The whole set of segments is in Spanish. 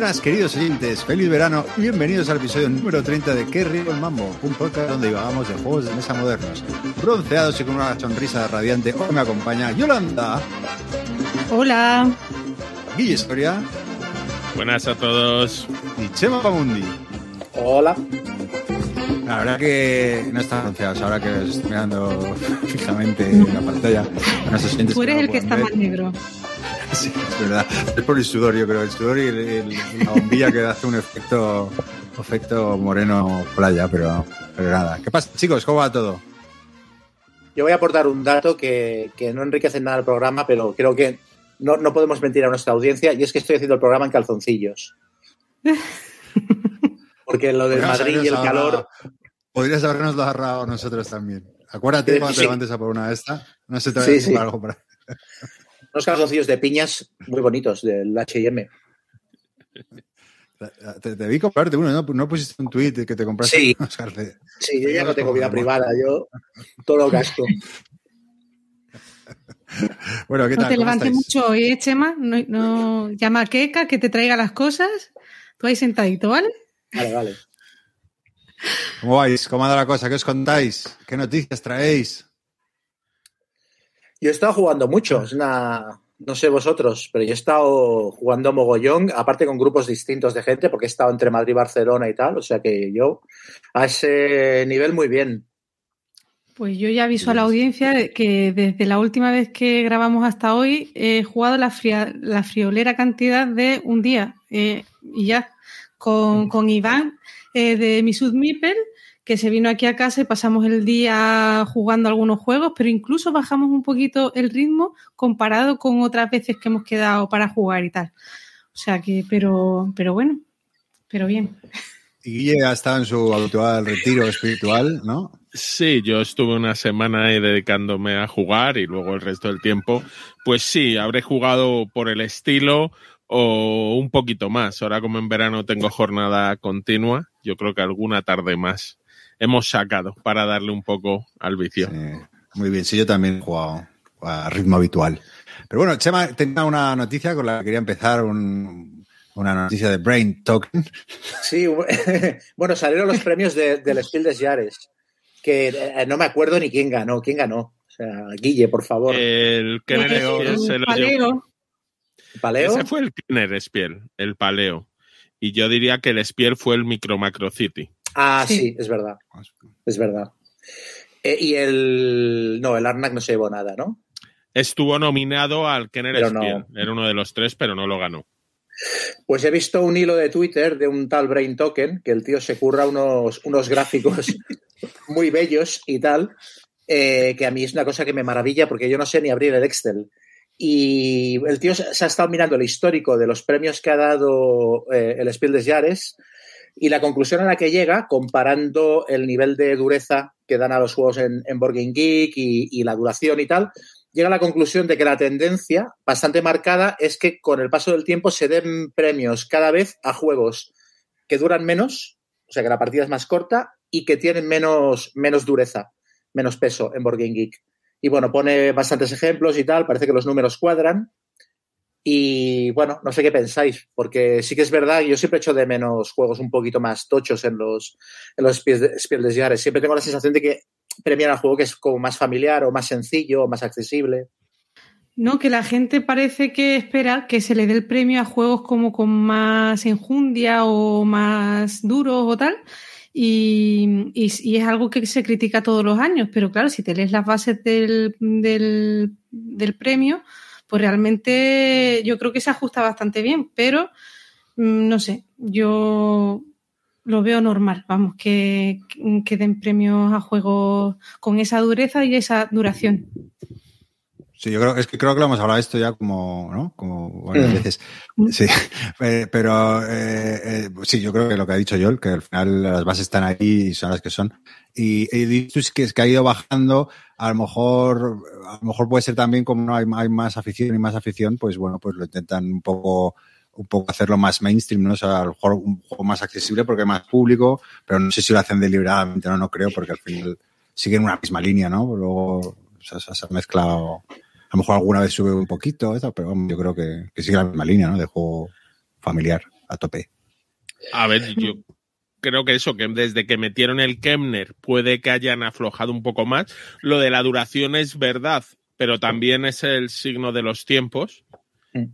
buenas, queridos oyentes. Feliz verano y bienvenidos al episodio número 30 de Qué río el mambo, un podcast donde divagamos de juegos de mesa modernos. Bronceados y con una sonrisa radiante, hoy me acompaña Yolanda. Hola. Guille Historia. Buenas a todos. Y Chema Pamundi. Hola. La verdad que no están bronceados, ahora que os estoy mirando fijamente en la pantalla. Tú eres el que está más negro. Sí, es verdad. Es por el sudor, yo creo. El sudor y la bombilla que hace un efecto, efecto moreno playa, pero, pero nada. ¿Qué pasa, chicos? ¿Cómo va todo? Yo voy a aportar un dato que, que no enriquece nada el programa, pero creo que no, no, podemos mentir a nuestra audiencia, y es que estoy haciendo el programa en calzoncillos. Porque lo del Madrid y el calor. Podrías habernos lo agarrado nosotros también. Acuérdate cuando te levantes a por una de estas. No se te sí, a algo para unos calzoncillos de piñas muy bonitos del HM. Te, te, vi comprarte uno, ¿no? ¿no? pusiste un tweet que te compraste sí. Sí, yo ya no tengo vida privada, yo todo gasto. bueno, ¿qué tal? No te levantes mucho hoy, ¿eh, Chema? No, no, llama a Keka que te traiga las cosas. Tú ahí sentadito, ¿vale? Vale, vale. ¿Cómo vais? ¿Cómo anda la cosa? ¿Qué os contáis? ¿Qué noticias traéis? Yo he estado jugando mucho, es una, no sé vosotros, pero yo he estado jugando mogollón, aparte con grupos distintos de gente, porque he estado entre Madrid y Barcelona y tal, o sea que yo a ese nivel muy bien. Pues yo ya aviso a la audiencia que desde la última vez que grabamos hasta hoy he jugado la, fria, la friolera cantidad de un día eh, y ya con, con Iván eh, de Misud Mipel que se vino aquí a casa y pasamos el día jugando algunos juegos, pero incluso bajamos un poquito el ritmo comparado con otras veces que hemos quedado para jugar y tal. O sea que, pero, pero bueno, pero bien. Y Guille ha estado en su habitual retiro espiritual, ¿no? Sí, yo estuve una semana ahí dedicándome a jugar y luego el resto del tiempo, pues sí, habré jugado por el estilo o un poquito más. Ahora como en verano tengo jornada continua, yo creo que alguna tarde más hemos sacado para darle un poco al vicio. Sí, muy bien, sí, yo también he jugado a ritmo habitual. Pero bueno, Chema tenía una noticia con la que quería empezar, un, una noticia de Brain Token. Sí, bueno, salieron los premios de, del Spiel des Jahres, que eh, no me acuerdo ni quién ganó, quién ganó. O sea, Guille, por favor. El Kenner Spiel se lo paleo. ¿Paleo? Ese fue el Kenner Spiel, el paleo. Y yo diría que el Spiel fue el Micro Macro City. Ah, sí, sí es verdad. Es verdad. Eh, y el. No, el Arnak no se llevó nada, ¿no? Estuvo nominado al Kenner Pero Spiel. no. Era uno de los tres, pero no lo ganó. Pues he visto un hilo de Twitter de un tal Brain Token, que el tío se curra unos, unos gráficos muy bellos y tal, eh, que a mí es una cosa que me maravilla porque yo no sé ni abrir el Excel. Y el tío se ha estado mirando el histórico de los premios que ha dado eh, el Spiel des Jahres y la conclusión a la que llega, comparando el nivel de dureza que dan a los juegos en, en Geek y, la duración y tal, llega a la conclusión de que la tendencia bastante marcada es que con el paso del tiempo se den premios cada vez a juegos que duran menos, o sea que la partida es más corta y que tienen menos, menos dureza, menos peso en Board Game Geek. Y bueno, pone bastantes ejemplos y tal, parece que los números cuadran. Y bueno, no sé qué pensáis, porque sí que es verdad, yo siempre echo de menos juegos un poquito más tochos en los, en los Spiel des Jahres. Siempre tengo la sensación de que premian al juego que es como más familiar o más sencillo o más accesible. No, que la gente parece que espera que se le dé el premio a juegos como con más enjundia o más duros o tal. Y, y, es algo que se critica todos los años, pero claro, si te lees las bases del, del, del premio, pues realmente yo creo que se ajusta bastante bien, pero no sé, yo lo veo normal, vamos, que, que den premios a juegos con esa dureza y esa duración. Sí, yo creo, es que creo que lo hemos hablado esto ya como, ¿no? Como varias veces. Sí, eh, pero eh, eh, sí, yo creo que lo que ha dicho Joel, que al final las bases están ahí y son las que son. Y, y dicho es que, es que ha ido bajando, a lo mejor, a lo mejor puede ser también como no hay, hay más afición y más afición, pues bueno, pues lo intentan un poco un poco hacerlo más mainstream, ¿no? O sea, a lo mejor un juego más accesible porque hay más público, pero no sé si lo hacen deliberadamente, no, no creo, porque al final siguen una misma línea, ¿no? Luego o se ha mezclado a lo mejor alguna vez sube un poquito, pero yo creo que, que sigue la misma línea, ¿no? De juego familiar a tope. A ver, yo creo que eso, que desde que metieron el Kemner puede que hayan aflojado un poco más. Lo de la duración es verdad, pero también es el signo de los tiempos.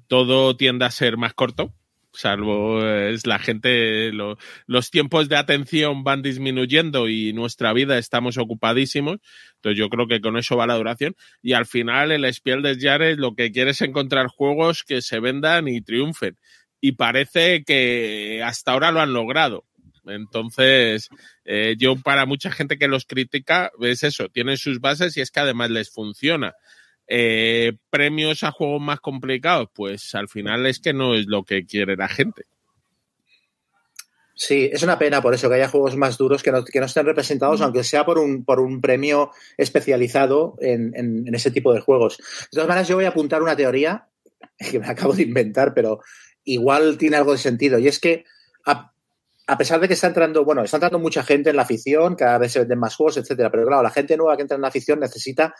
Todo tiende a ser más corto salvo es la gente, lo, los tiempos de atención van disminuyendo y nuestra vida estamos ocupadísimos. Entonces yo creo que con eso va la duración. Y al final el Spiel des Jahres lo que quiere es encontrar juegos que se vendan y triunfen. Y parece que hasta ahora lo han logrado. Entonces, eh, yo para mucha gente que los critica, es eso, tienen sus bases y es que además les funciona. Eh, premios a juegos más complicados, pues al final es que no es lo que quiere la gente. Sí, es una pena por eso que haya juegos más duros que no, que no estén representados, aunque sea por un, por un premio especializado en, en, ese tipo de juegos. De todas maneras, yo voy a apuntar una teoría que me acabo de inventar, pero igual tiene algo de sentido. Y es que, a, a pesar de que está entrando, bueno, está entrando mucha gente en la afición, cada vez se venden más juegos, etcétera, pero claro, la gente nueva que entra en la afición necesita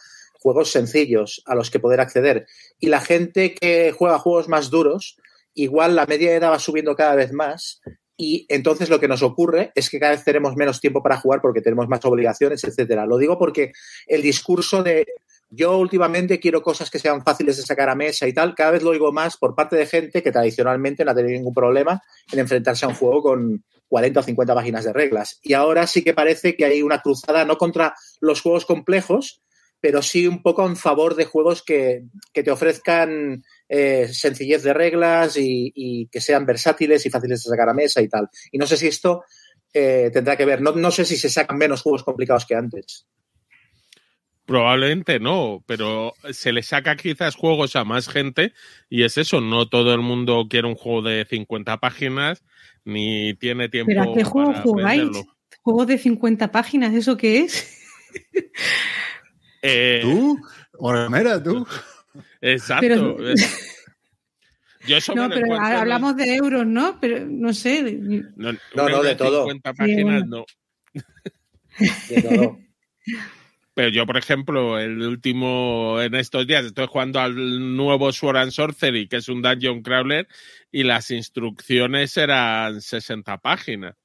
juegos sencillos a los que poder acceder. Y la gente que juega juegos más duros, igual la media edad va subiendo cada vez más y entonces lo que nos ocurre es que cada vez tenemos menos tiempo para jugar porque tenemos más obligaciones, etcétera. Lo digo porque el discurso de yo últimamente quiero cosas que sean fáciles de sacar a mesa y tal, cada vez lo oigo más por parte de gente que tradicionalmente no ha tenido ningún problema en enfrentarse a un juego con 40 o 50 páginas de reglas. Y ahora sí que parece que hay una cruzada no contra los juegos complejos, pero sí un poco en favor de juegos que, que te ofrezcan eh, sencillez de reglas y, y, que sean versátiles y fáciles de sacar a mesa y tal. Y no sé si esto eh, tendrá que ver, no, no sé si se sacan menos juegos complicados que antes. Probablemente no, pero se le saca quizás juegos a más gente y es eso, no todo el mundo quiere un juego de 50 páginas ni tiene tiempo. ¿Pero a qué juego jugáis? ¿Juegos de 50 páginas? ¿Eso qué es? Eh, ¿Tú? Ormera, tú. Exacto. Pero... Yo eso no, pero hablamos de euros, ¿no? Pero no sé. No, no, no de todo. 50 páginas, sí, bueno. no. De todo. Pero yo, por ejemplo, el último, en estos días, estoy jugando al nuevo Sword and Sorcery, que es un Dungeon Crawler, y las instrucciones eran 60 páginas.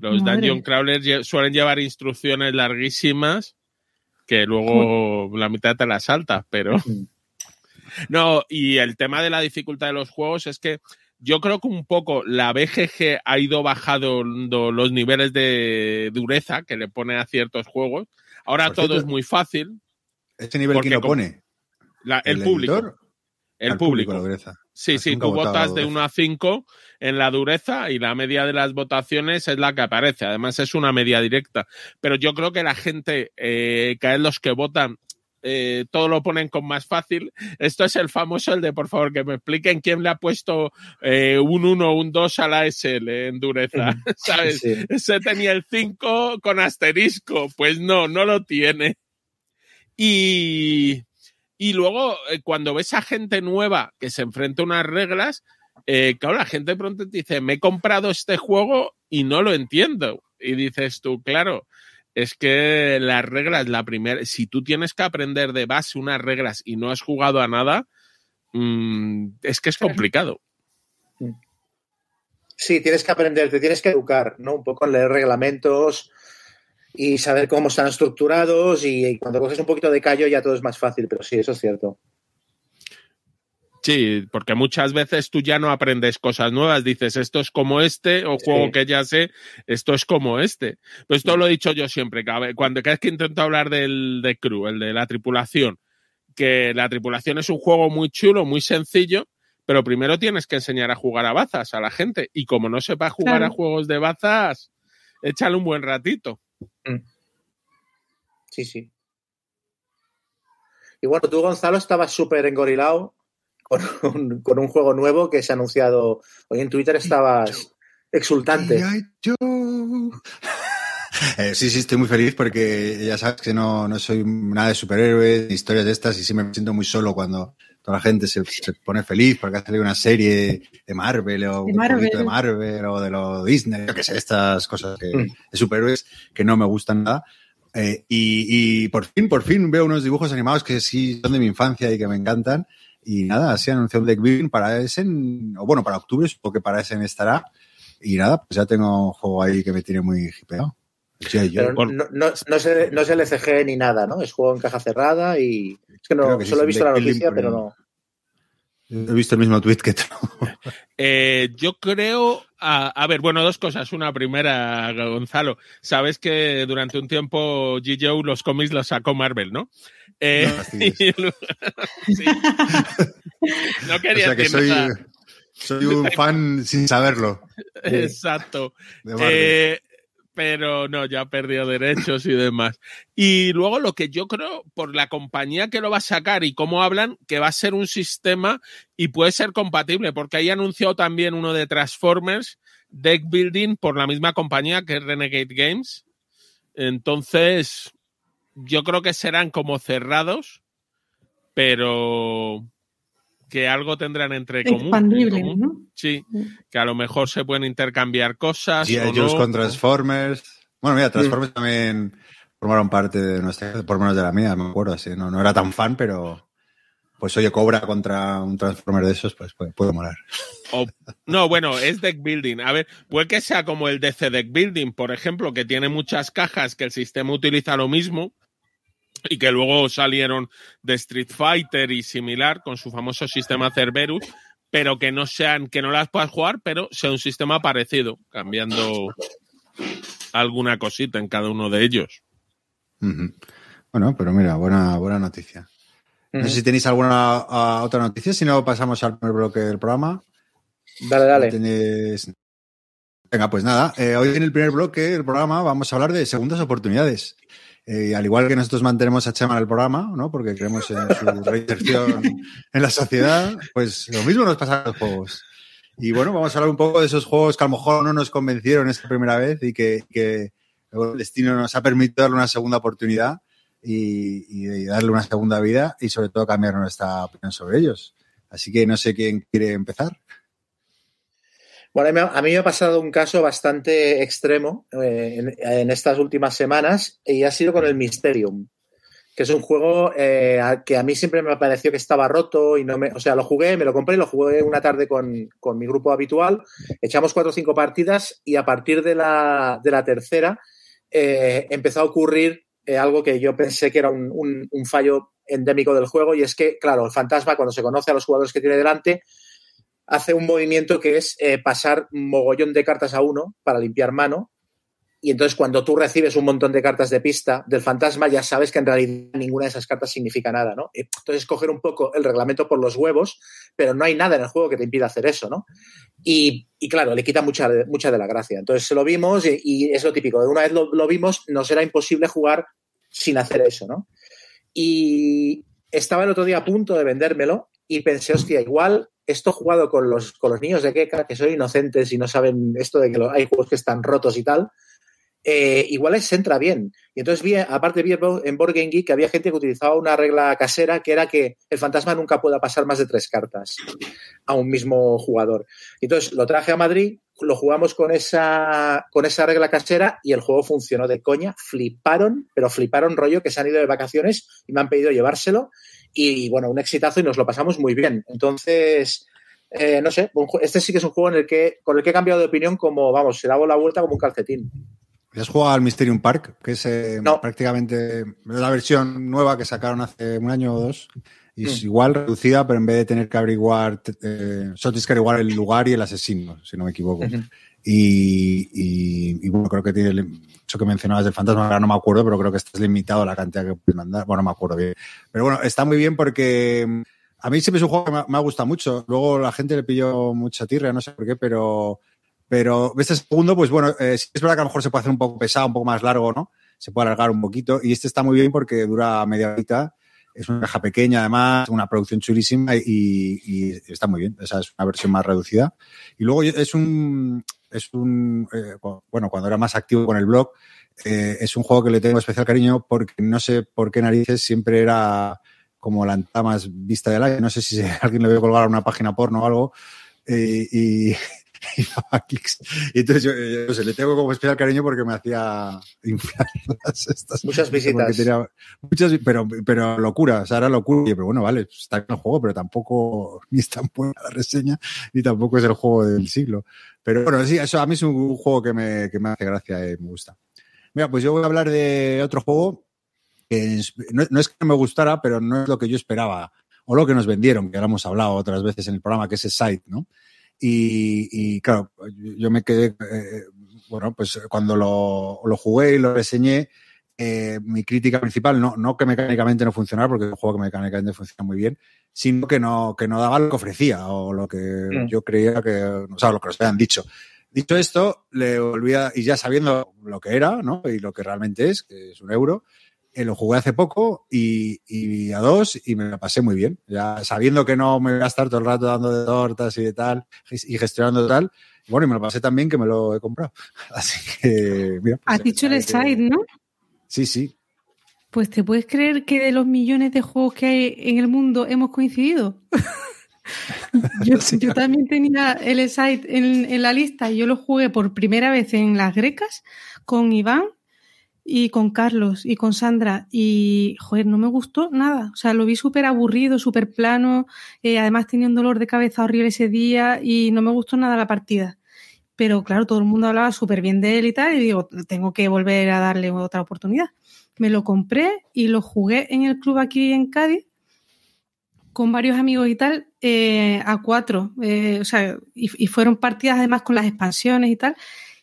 Los Madre. Dungeon Crawlers suelen llevar instrucciones larguísimas que luego la mitad te la saltas, pero. No, y el tema de la dificultad de los juegos es que yo creo que un poco la BGG ha ido bajando los niveles de dureza que le pone a ciertos juegos. Ahora Por todo cierto, es muy fácil. ¿Este nivel quién lo pone? La, el, ¿El, público. Editor? El, público. público sí, sí, tú votas de 1 a 5 en la dureza y la media de las votaciones es la que aparece. Además, es una media directa. Pero yo creo que la gente, eh, que es los que votan, eh, todo lo ponen con más fácil. Esto es el famoso, el de por favor que me expliquen quién le ha puesto eh, un 1 o un 2 a la SL en dureza. ¿Sabes? Sí. Ese tenía el 5 con asterisco. Pues no, no lo tiene. Y, y luego, eh, cuando ves a gente nueva que se enfrenta a unas reglas, eh, claro, la gente pronto te dice, me he comprado este juego y no lo entiendo. Y dices tú, claro, es que las reglas, la primera, si tú tienes que aprender de base unas reglas y no has jugado a nada, mmm, es que es complicado. Sí, tienes que aprender, te tienes que educar, ¿no? Un poco en leer reglamentos y saber cómo están estructurados y, y cuando coges un poquito de callo ya todo es más fácil, pero sí, eso es cierto. Sí, porque muchas veces tú ya no aprendes cosas nuevas, dices esto es como este, o juego sí. que ya sé, esto es como este. Pues esto lo he dicho yo siempre, cuando cada vez que intento hablar del de crew, el de la tripulación, que la tripulación es un juego muy chulo, muy sencillo, pero primero tienes que enseñar a jugar a bazas a la gente, y como no sepa jugar claro. a juegos de bazas, échale un buen ratito. Mm. Sí, sí. Y bueno, tú, Gonzalo, estabas súper engorilado con un, con un juego nuevo que se ha anunciado hoy en Twitter. Estabas exultante. Eh, sí, sí, estoy muy feliz porque ya sabes que no, no soy nada de superhéroes, ni historias de estas, y sí me siento muy solo cuando toda la gente se, se pone feliz porque ha salido una serie de Marvel o De un Marvel. poquito de Marvel o de lo Disney, yo que sé, estas cosas que, Mm. de superhéroes que no me gustan nada. Eh, y, y por fin, por fin veo unos dibujos animados que sí son de mi infancia y que me encantan. Y nada, se anunció un deck building para Essen, o bueno, para octubre, supongo que para Essen estará. Y nada, pues ya tengo un juego ahí que me tiene muy hipeado. Sí, yo, Pero no, no, no, es, no es LCG ni nada, ¿no? Es juego en caja cerrada y. Es que no, sí, solo he visto la noticia, pero pero- no. he visto el mismo tweet que tú. Eh, yo creo, a, a ver, bueno, dos cosas. Una primera, Gonzalo, sabes que durante un tiempo G. Joe los cómics los sacó Marvel, ¿no? Eh, sí. No O quería sea que soy, nada. soy un fan sin saberlo. Exacto. Eh, pero no, ya perdió derechos y demás. Y luego lo que yo creo, por la compañía que lo va a sacar y cómo hablan, que va a ser un sistema y puede ser compatible, porque ahí anunció también uno de Transformers, Deck Building, por la misma compañía que Renegade Games. Entonces, yo creo que serán como cerrados, pero que algo tendrán entre común. en Expandible, común. ¿no? Sí, que a lo mejor se pueden intercambiar cosas. Joe's no. con Transformers. Bueno, mira, Transformers también formaron parte de nuestra, por menos de la mía, me acuerdo así. No, no era tan fan, pero pues oye, Cobra contra un Transformer de esos, pues puede, puede molar. O- no, bueno, es deck building. A ver, puede que sea como el DC Deck Building, por ejemplo, que tiene muchas cajas que el sistema utiliza lo mismo y que luego salieron de Street Fighter y similar con su famoso sistema Cerberus, pero que no sean, que no las puedas jugar, pero sea un sistema parecido, cambiando alguna cosita en cada uno de ellos. Bueno, pero mira, buena, buena noticia. No sé si tenéis alguna ah, otra noticia, si no pasamos al primer bloque del programa. Dale, dale. Tenéis- Venga, pues nada, eh, hoy en el primer bloque del programa vamos a hablar de segundas oportunidades. Eh, al igual que nosotros mantenemos a Chema en el programa, ¿no? Porque creemos en su reinserción en la sociedad, pues lo mismo nos pasa a los juegos. Y bueno, vamos a hablar un poco de esos juegos que a lo mejor no nos convencieron esta primera vez y que, que el destino nos ha permitido darle una segunda oportunidad y, y darle una segunda vida y sobre todo cambiar nuestra opinión sobre ellos. Así que no sé quién quiere empezar. Bueno, a mí, me ha pasado un caso bastante extremo eh, en, en estas últimas semanas y ha sido con el Mysterium, que es un juego eh, a- que a mí siempre me pareció que estaba roto y no me, o sea, lo jugué, me lo compré, lo jugué una tarde con, con mi grupo habitual, echamos cuatro o cinco partidas y a partir de la, de la tercera eh, empezó a ocurrir eh, algo que yo pensé que era un, un- un fallo endémico del juego y es que, claro, el fantasma cuando se conoce a los jugadores que tiene delante hace un movimiento que es eh, pasar mogollón de cartas a uno para limpiar mano. Y entonces cuando tú recibes un montón de cartas de pista del fantasma, ya sabes que en realidad ninguna de esas cartas significa nada, ¿no? Entonces coger un poco el reglamento por los huevos, pero no hay nada en el juego que te impida hacer eso, ¿no? Y, y claro, le quita mucha, mucha de la gracia. Entonces lo vimos y, es lo típico. Una vez lo, lo vimos, nos era imposible jugar sin hacer eso, ¿no? Y estaba el otro día a punto de vendérmelo y pensé, hostia, igual esto jugado con los, con los niños de Keka, que son inocentes y no saben esto de que lo- hay juegos que están rotos y tal, eh, igual les entra bien. Y entonces vi, aparte vi en Board Game Geek que había gente que utilizaba una regla casera que era que el fantasma nunca pueda pasar más de tres cartas a un mismo jugador. Y entonces lo traje a Madrid, lo jugamos con esa, con esa regla casera y el juego funcionó de coña. Fliparon, pero fliparon rollo que se han ido de vacaciones y me han pedido llevárselo. Y bueno, un exitazo y nos lo pasamos muy bien. Entonces, eh, no sé, este sí que es un juego en el que, con el que he cambiado de opinión como, vamos, se dado la vuelta como un calcetín. ¿Has jugado al Mysterium Park? Que es eh, No. prácticamente la versión nueva que sacaron hace un año o dos. Y es Mm. igual reducida, pero en vez de tener que averiguar, eh, solo tienes que averiguar el lugar y el asesino, si no me equivoco. Ujú. Y, y- y, bueno, creo que tiene eso que mencionabas del fantasma, ahora no me acuerdo, pero creo que estás limitado a la cantidad que puedes mandar. Bueno, no me acuerdo bien. Pero bueno, está muy bien porque mm, a mí siempre es un juego que me, ha gustado mucho. Luego la gente le pilló mucha tirria, no sé por qué, pero, pero este segundo, pues bueno, eh, es verdad que a lo mejor se puede hacer un poco pesado, un poco más largo, ¿no? Se puede alargar un poquito. Y este está muy bien porque dura media horita Es una caja pequeña, además, una producción chulísima y, está muy bien. Esa es una versión más reducida. Y luego es un, es un, eh, bueno, cuando era más activo con el blog, eh, es un juego que le tengo especial cariño porque no sé por qué narices siempre era como la más vista del aire. No sé si alguien le a colgar a una página porno o algo. Eh, y, y entonces yo, le tengo como especial cariño porque me hacía inflar estas. Muchas visitas. muchas, pero, pero locura, o sea, era locura. Pero bueno, vale, está en el juego, pero tampoco ni es tan buena la reseña, ni tampoco es el juego del siglo. Pero bueno, sí, eso a mí es un, juego que me, que me hace gracia y me gusta. Mira, pues yo voy a hablar de otro juego que no, no, es que me gustara, pero no es lo que yo esperaba o lo que nos vendieron, que ya hemos hablado otras veces en el programa, que es Site, ¿no? Y, claro, yo me quedé, eh, bueno, pues cuando lo, lo, jugué y lo reseñé, eh, mi crítica principal, no, no que mecánicamente no funcionara, porque es un juego que mecánicamente funciona muy bien, sino que no, que no daba lo que ofrecía o lo que mm. yo creía que, o sea, lo que nos habían dicho. Dicho esto, le volví a, y ya sabiendo lo que era, ¿no? Y lo que realmente es, que es un euro, eh, lo jugué hace poco y, a dos y me la pasé muy bien. Ya sabiendo que no me voy a estar todo el rato dando de tortas y de tal y gestionando tal. Bueno, y me lo pasé también que me lo he comprado. Así que, mira. Pues Has dicho el Side, ¿no? Sí, sí. Pues te puedes creer que de los millones de juegos que hay en el mundo hemos coincidido. yo, también tenía el Side en, en la lista y yo lo jugué por primera vez en las grecas con Iván y con Carlos y con Sandra y, joder, no me gustó nada. O sea, lo vi súper aburrido, súper plano, eh, además tenía un dolor de cabeza horrible ese día y no me gustó nada la partida. Pero claro, todo el mundo hablaba súper bien de él y tal y digo, tengo que volver a darle otra oportunidad. Me lo compré y lo jugué en el club aquí en Cádiz con varios amigos y tal, eh, a cuatro. Eh, o sea, y fueron partidas además con las expansiones y tal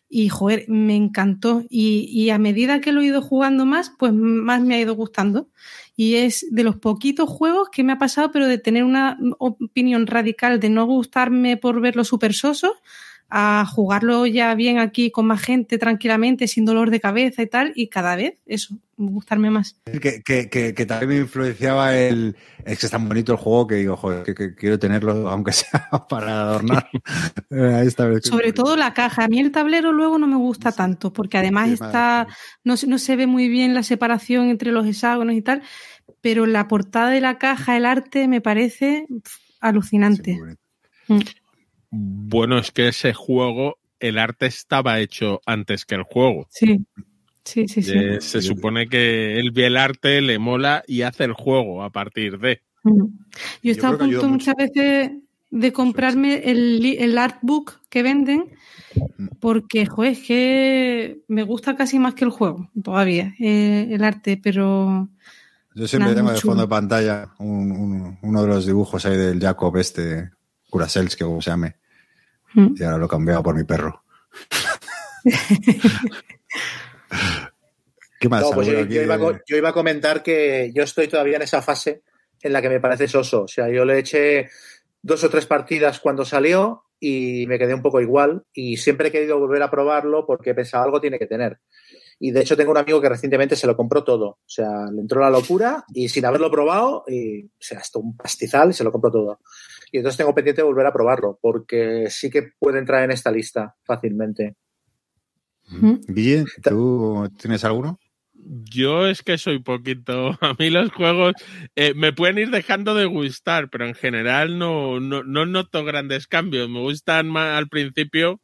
y joder, me encantó. Y, a medida que lo he ido jugando más, pues más me ha ido gustando. Y es de los poquitos juegos que me ha pasado, pero de tener una opinión radical de no gustarme por verlo súper soso, a jugarlo ya bien aquí con más gente, tranquilamente, sin dolor de cabeza y tal, y cada vez eso, gustarme más. Que, que, que, también me influenciaba el. Es que es tan bonito el juego que digo, joder, que, quiero tenerlo, aunque sea para adornar. Sobre todo la caja. A mí el tablero luego no me gusta tanto, porque además está. No, no se ve muy bien la separación entre los hexágonos y tal, pero la portada de la caja, el arte, me parece alucinante. Bueno, es que ese juego, el arte estaba hecho antes que el juego. Sí. Sí, sí, sí. se supone que él ve el arte, le mola y hace el juego a partir de. Yo estaba a punto muchas veces de comprarme el, el artbook que venden porque, joder, es que me gusta casi más que el juego todavía, eh, el arte, pero... Yo siempre tengo de fondo de pantalla uno de los dibujos ahí del Jacob este, Curasels, que como se llame. Mm. Y ahora lo he cambiado por mi perro. ¿Qué más? Pues yo, iba, a comentar que yo estoy todavía en esa fase en la que me parece soso. O sea, yo le eché dos o tres partidas cuando salió y me quedé un poco igual y siempre he querido volver a probarlo porque pensaba algo tiene que tener. Y de hecho tengo un amigo que recientemente se lo compró todo. O sea, le entró la locura y sin haberlo probado, y, o sea, hasta un pastizal y se lo compró todo. Y entonces tengo pendiente de volver a probarlo, porque sí que puede entrar en esta lista fácilmente. Bien, ¿tú tienes alguno? Yo es que soy poquito. A mí los juegos eh, me pueden ir dejando de gustar, pero en general no, no, no noto grandes cambios. Me gustan más al principio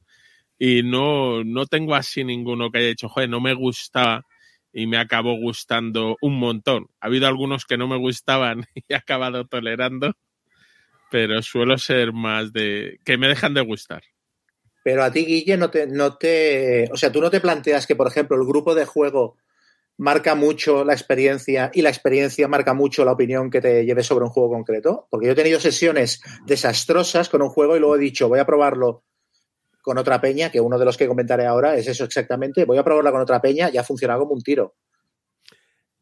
y no, no tengo así ninguno que haya dicho, joder, no me gusta y me acabó gustando un montón. Ha habido algunos que no me gustaban y he acabado tolerando, pero suelo ser más de que me dejan de gustar. Pero a ti, Guille, no te, no te. O sea, tú no te planteas que, por ejemplo, el grupo de juego marca mucho la experiencia y la experiencia marca mucho la opinión que te lleves sobre un juego concreto. Porque yo he tenido sesiones desastrosas con un juego y luego he dicho, voy a probarlo con otra peña, que uno de los que comentaré ahora es eso exactamente, voy a probarla con otra peña y ha funcionado como un tiro.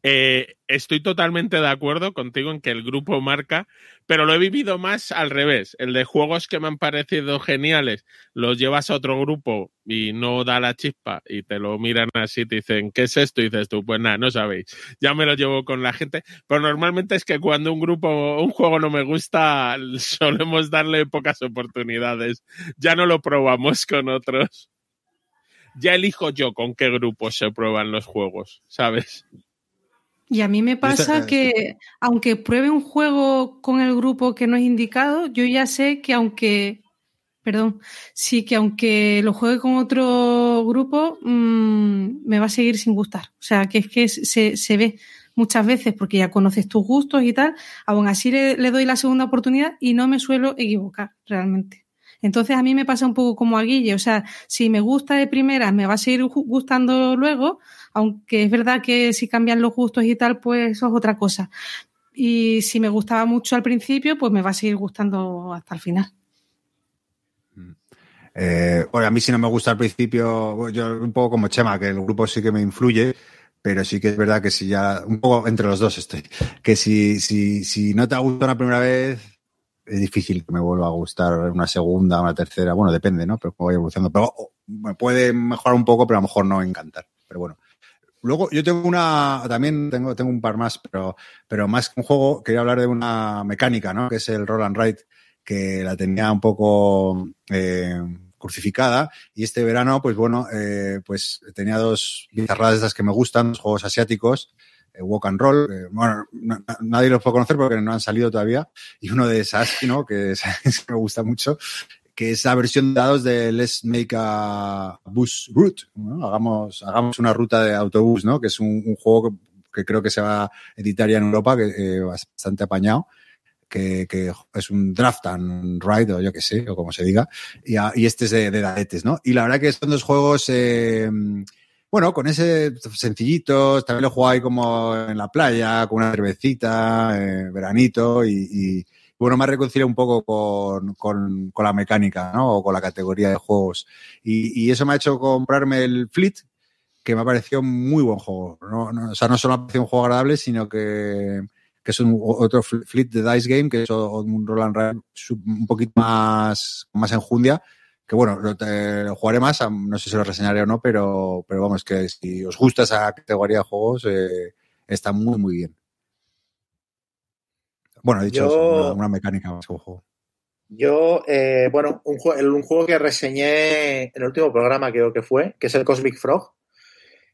Eh, estoy totalmente de acuerdo contigo en que el grupo marca, pero lo he vivido más al revés. El de juegos que me han parecido geniales, los llevas a otro grupo y no da la chispa y te lo miran así y te dicen, ¿qué es esto? Y dices tú, pues nada, no sabéis. Ya me lo llevo con la gente, pero normalmente es que cuando un grupo, un juego no me gusta, solemos darle pocas oportunidades. Ya no lo probamos con otros. Ya elijo yo con qué grupos se prueban los juegos, ¿sabes? Y a mí me pasa que, aunque pruebe un juego con el grupo que no es indicado, yo ya sé que aunque, perdón, sí que aunque lo juegue con otro grupo, mmm, me va a seguir sin gustar. O sea, que es que se, se, ve muchas veces porque ya conoces tus gustos y tal, aún así le, le doy la segunda oportunidad y no me suelo equivocar realmente. Entonces a mí me pasa un poco como a Guille, o sea, si me gusta de primera, me va a seguir gustando luego, aunque es verdad que si cambian los gustos y tal, pues eso es otra cosa. Y si me gustaba mucho al principio, pues me va a seguir gustando hasta el final. Eh, bueno, a mí si no me gusta al principio, yo un poco como Chema, que el grupo sí que me influye, pero sí que es verdad que si ya, un poco entre los dos estoy, que si, si, si no te ha gustado la primera vez, es difícil que me vuelva a gustar una segunda, una tercera, bueno, depende, ¿no? Pero voy evolucionando, pero me puede mejorar un poco, pero a lo mejor no encantar, pero bueno. Luego, yo tengo una, también tengo, tengo un par más, pero, pero más que un juego, quería hablar de una mecánica, ¿no? Que es el Roll and Ride, que la tenía un poco eh, crucificada. Y este verano, pues bueno, eh, pues tenía dos bizarradas de esas que me gustan, los juegos asiáticos, Walk and Roll. Eh, bueno, no, nadie los puede conocer porque no han salido todavía. Y uno de Sasuke, ¿no? Que, es, que me gusta mucho que es la versión de dados de Let's Make a Bus Route. ¿no? Hagamos, hagamos una ruta de autobús, ¿no? Que es un, juego que, creo que se va a editar ya en Europa, que eh, bastante apañado. Que, es un draft and ride, o yo que sé, o como se diga, y, este es de, de ¿no? Y la verdad que son dos juegos, eh, bueno, con ese sencillitos, también lo juego ahí como en la playa, con una cervecita, eh, veranito, y, bueno, me ha reconciliado un poco con, la mecánica, ¿no? O con la categoría de juegos. Y, eso me ha hecho comprarme el Fleet, que me ha parecido muy buen juego. ¿no? no o sea, no solo ha parecido un juego agradable, sino que, es un, otro Fleet de Dice Game, que es un roll and ride un poquito más, más enjundia. Que bueno, lo, jugaré más, no sé si lo reseñaré o no, pero, pero vamos, que si os gusta esa categoría de juegos, eh, está muy, muy bien. Bueno, he dicho yo, una, una, mecánica más que un juego. Yo, eh, bueno, un, un, juego que reseñé en el último programa, creo que fue, que es el Cosmic Frog.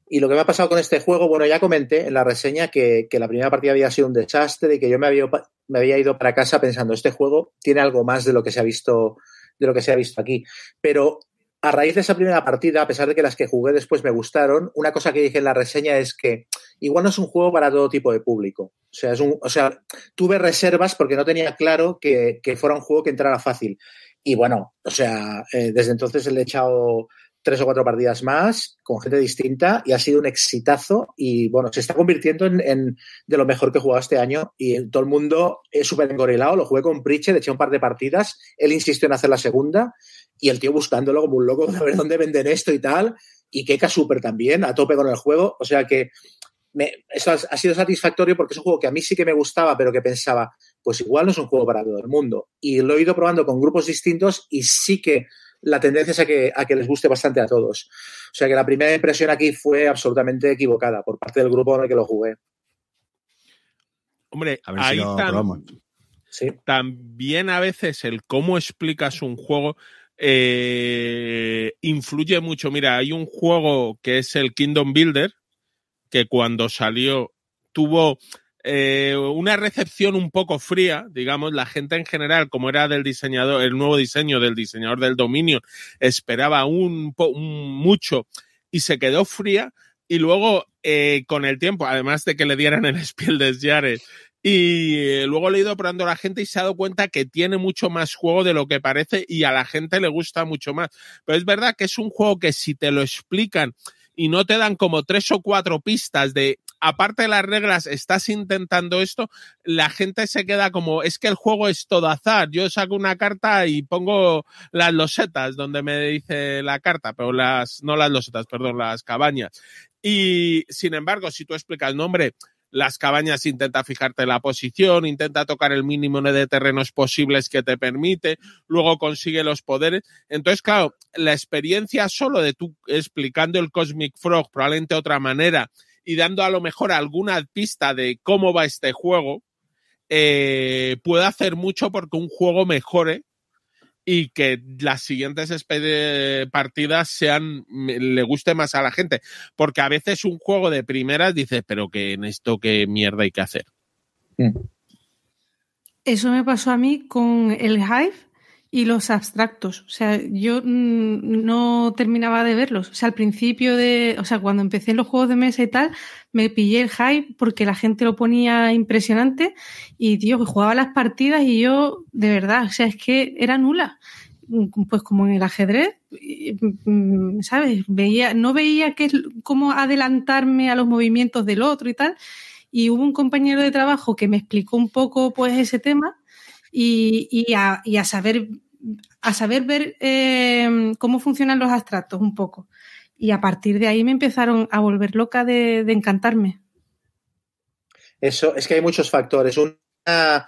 Y lo que me ha pasado con este juego, bueno, ya comenté en la reseña que, que la primera partida había sido un desastre y que yo me había, me había ido para casa pensando, este juego tiene algo más de lo que se ha visto, de lo que se ha visto aquí. Pero a raíz de esa primera partida, a pesar de que las que jugué después me gustaron, una cosa que dije en la reseña es que igual no es un juego para todo tipo de público. O sea, es un, o sea tuve reservas porque no tenía claro que, fuera un juego que entrara fácil. Y bueno, o sea, eh, desde entonces le he echado tres o cuatro partidas más con gente distinta y ha sido un exitazo y bueno, se está convirtiendo en, de lo mejor que he jugado este año y todo el mundo es súper engorilado, lo jugué con Pritchett, eché un par de partidas, él insistió en hacer la segunda y el tío buscándolo como un loco de ver dónde venden esto y tal. Y Keka súper también, a tope con el juego, o sea que me, eso ha, sido satisfactorio porque es un juego que a mí sí que me gustaba, pero que pensaba, pues igual no es un juego para todo el mundo. Y lo he ido probando con grupos distintos y sí que la tendencia es a que, a que les guste bastante a todos. O sea que la primera impresión aquí fue absolutamente equivocada por parte del grupo en el que lo jugué. Hombre, a ver ahí si lo tan, sí. también a veces el cómo explicas un juego eh, influye mucho. Mira, hay un juego que es el Kingdom Builder, que cuando salió tuvo eh, una recepción un poco fría, digamos, la gente en general, como era del diseñador, el nuevo diseño del diseñador del dominio, esperaba un, un mucho y se quedó fría. Y luego, eh, con el tiempo, además de que le dieran el Spiel des Jahres, y eh, luego le he ido probando a la gente y se ha dado cuenta que tiene mucho más juego de lo que parece y a la gente le gusta mucho más. Pero es verdad que es un juego que si te lo explican y no te dan como tres o cuatro pistas de aparte de las reglas, estás intentando esto, la gente se queda como, es que el juego es todo azar. Yo saco una carta y pongo las losetas donde me dice la carta, pero las, no las losetas, perdón, las cabañas. Y sin embargo, si tú explicas, no, hombre, las cabañas intenta fijarte la posición, intenta tocar el mínimo de terrenos posibles que te permite, luego consigue los poderes. Entonces, claro, la experiencia solo de tú explicando el Cosmic Frog probablemente de otra manera y dando a lo mejor alguna pista de cómo va este juego, eh, puede hacer mucho porque un juego mejore y que las siguientes partidas sean le guste más a la gente porque a veces un juego de primeras dice pero que en esto qué mierda hay que hacer mm. eso me pasó a mí con el Hive y los abstractos. O sea, yo mm, no terminaba de verlos. O sea, al principio de, o sea, cuando empecé los juegos de mesa y tal, me pillé el hype porque la gente lo ponía impresionante y, tío, jugaba las partidas y yo, de verdad, o sea, es que era nula. Pues como en el ajedrez, mm, ¿sabes? Veía, no veía que, cómo adelantarme a los movimientos del otro y tal. Y hubo un compañero de trabajo que me explicó un poco, pues, ese tema y, a, y a, saber a saber ver eh, cómo funcionan los abstractos un poco. Y a partir de ahí me empezaron a volver loca de, de encantarme. Eso, es que hay muchos factores. Una,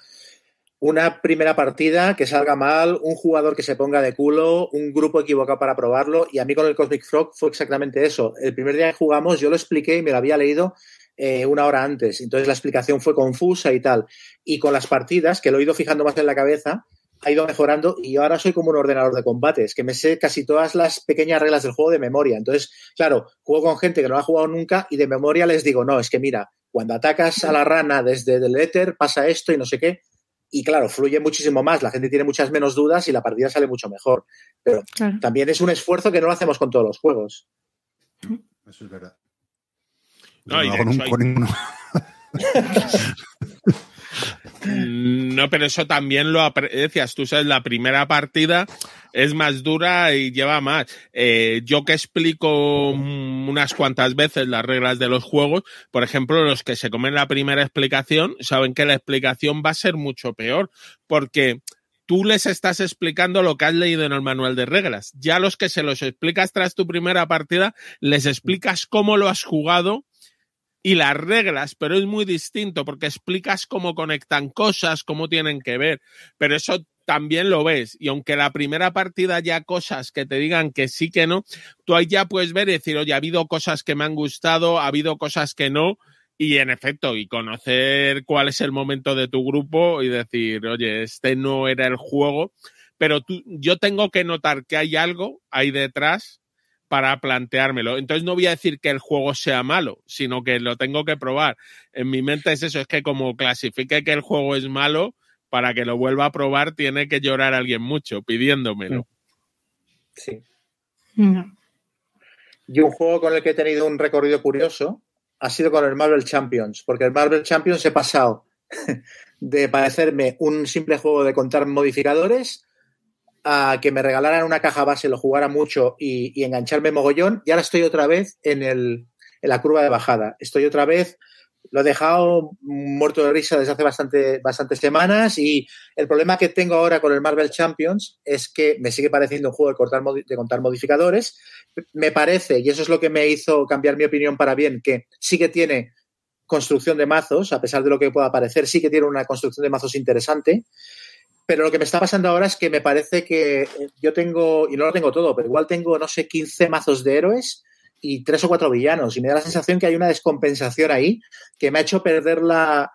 una primera partida que salga mal, un jugador que se ponga de culo, un grupo equivocado para probarlo. Y a mí con el Cosmic Frog fue exactamente eso. El primer día que jugamos yo lo expliqué y me lo había leído eh, una hora antes. Entonces la explicación fue confusa y tal. Y con las partidas, que lo he ido fijando más en la cabeza, ha ido mejorando y ahora soy como un ordenador de combates, que me sé casi todas las pequeñas reglas del juego de memoria. Entonces, claro, juego con gente que no ha jugado nunca y de memoria les digo, no, es que mira, cuando atacas a la rana desde el éter pasa esto y no sé qué. Y claro, fluye muchísimo más, la gente tiene muchas menos dudas y la partida sale mucho mejor. Pero también es un esfuerzo que no lo hacemos con todos los juegos. Eso es verdad. No, no, pero eso también lo aprecias. Tú sabes, la primera partida es más dura y lleva más. Eh, yo que explico unas cuantas veces las reglas de los juegos, por ejemplo, los que se comen la primera explicación saben que la explicación va a ser mucho peor porque tú les estás explicando lo que has leído en el manual de reglas. Ya los que se los explicas tras tu primera partida, les explicas cómo lo has jugado y las reglas, pero es muy distinto porque explicas cómo conectan cosas, cómo tienen que ver, pero eso también lo ves. Y aunque la primera partida ya cosas que te digan que sí, que no, tú ahí ya puedes ver y decir, oye, ha habido cosas que me han gustado, ha habido cosas que no. Y en efecto, y conocer cuál es el momento de tu grupo y decir, oye, este no era el juego, pero tú, yo tengo que notar que hay algo ahí detrás para planteármelo. Entonces no voy a decir que el juego sea malo, sino que lo tengo que probar. En mi mente es eso, es que como clasifique que el juego es malo, para que lo vuelva a probar tiene que llorar alguien mucho pidiéndomelo. Sí. Y un juego con el que he tenido un recorrido curioso ha sido con el Marvel Champions, porque el Marvel Champions he pasado de parecerme un simple juego de contar modificadores a que me regalaran una caja base, lo jugara mucho y, engancharme mogollón. Y ahora estoy otra vez en, el, en la curva de bajada. Estoy otra vez, lo he dejado muerto de risa desde hace bastante, bastantes semanas y el problema que tengo ahora con el Marvel Champions es que me sigue pareciendo un juego de, cortar, de contar modificadores. Me parece, y eso es lo que me hizo cambiar mi opinión para bien, que sí que tiene construcción de mazos, a pesar de lo que pueda parecer, sí que tiene una construcción de mazos interesante. Pero lo que me está pasando ahora es que me parece que yo tengo, y no lo tengo todo, pero igual tengo, no sé, 15 mazos de héroes y tres o cuatro villanos. Y me da la sensación que hay una descompensación ahí que me ha hecho perder la,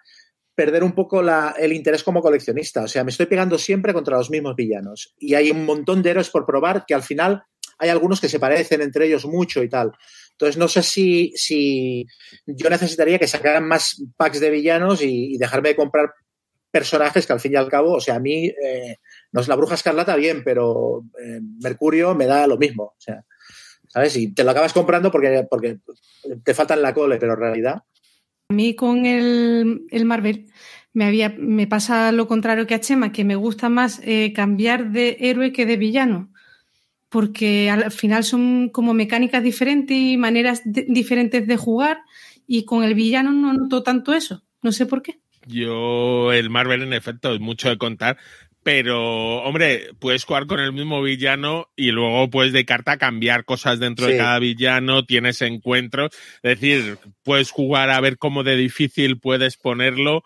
perder un poco el interés como coleccionista. O sea, me estoy pegando siempre contra los mismos villanos. Y hay un montón de héroes por probar que al final hay algunos que se parecen entre ellos mucho y tal. Entonces, no sé si, si yo necesitaría que sacaran más packs de villanos y dejarme de comprar personajes que al fin y al cabo, o sea, a mí, eh, no es la bruja escarlata bien, pero eh, Mercurio me da lo mismo. O sea, ¿sabes? Y te lo acabas comprando porque, porque te faltan la cole, pero en realidad. A mí con el, Marvel me, había, me pasa lo contrario que a Chema, que me gusta más eh, cambiar de héroe que de villano. Porque al final son como mecánicas diferentes y maneras diferentes de jugar, y con el villano no noto tanto eso. No sé por qué. Yo, el Marvel, en efecto, es mucho de contar, pero, hombre, puedes jugar con el mismo villano y luego puedes de carta cambiar cosas dentro de cada villano, tienes encuentros, es decir, puedes jugar a ver cómo de difícil puedes ponerlo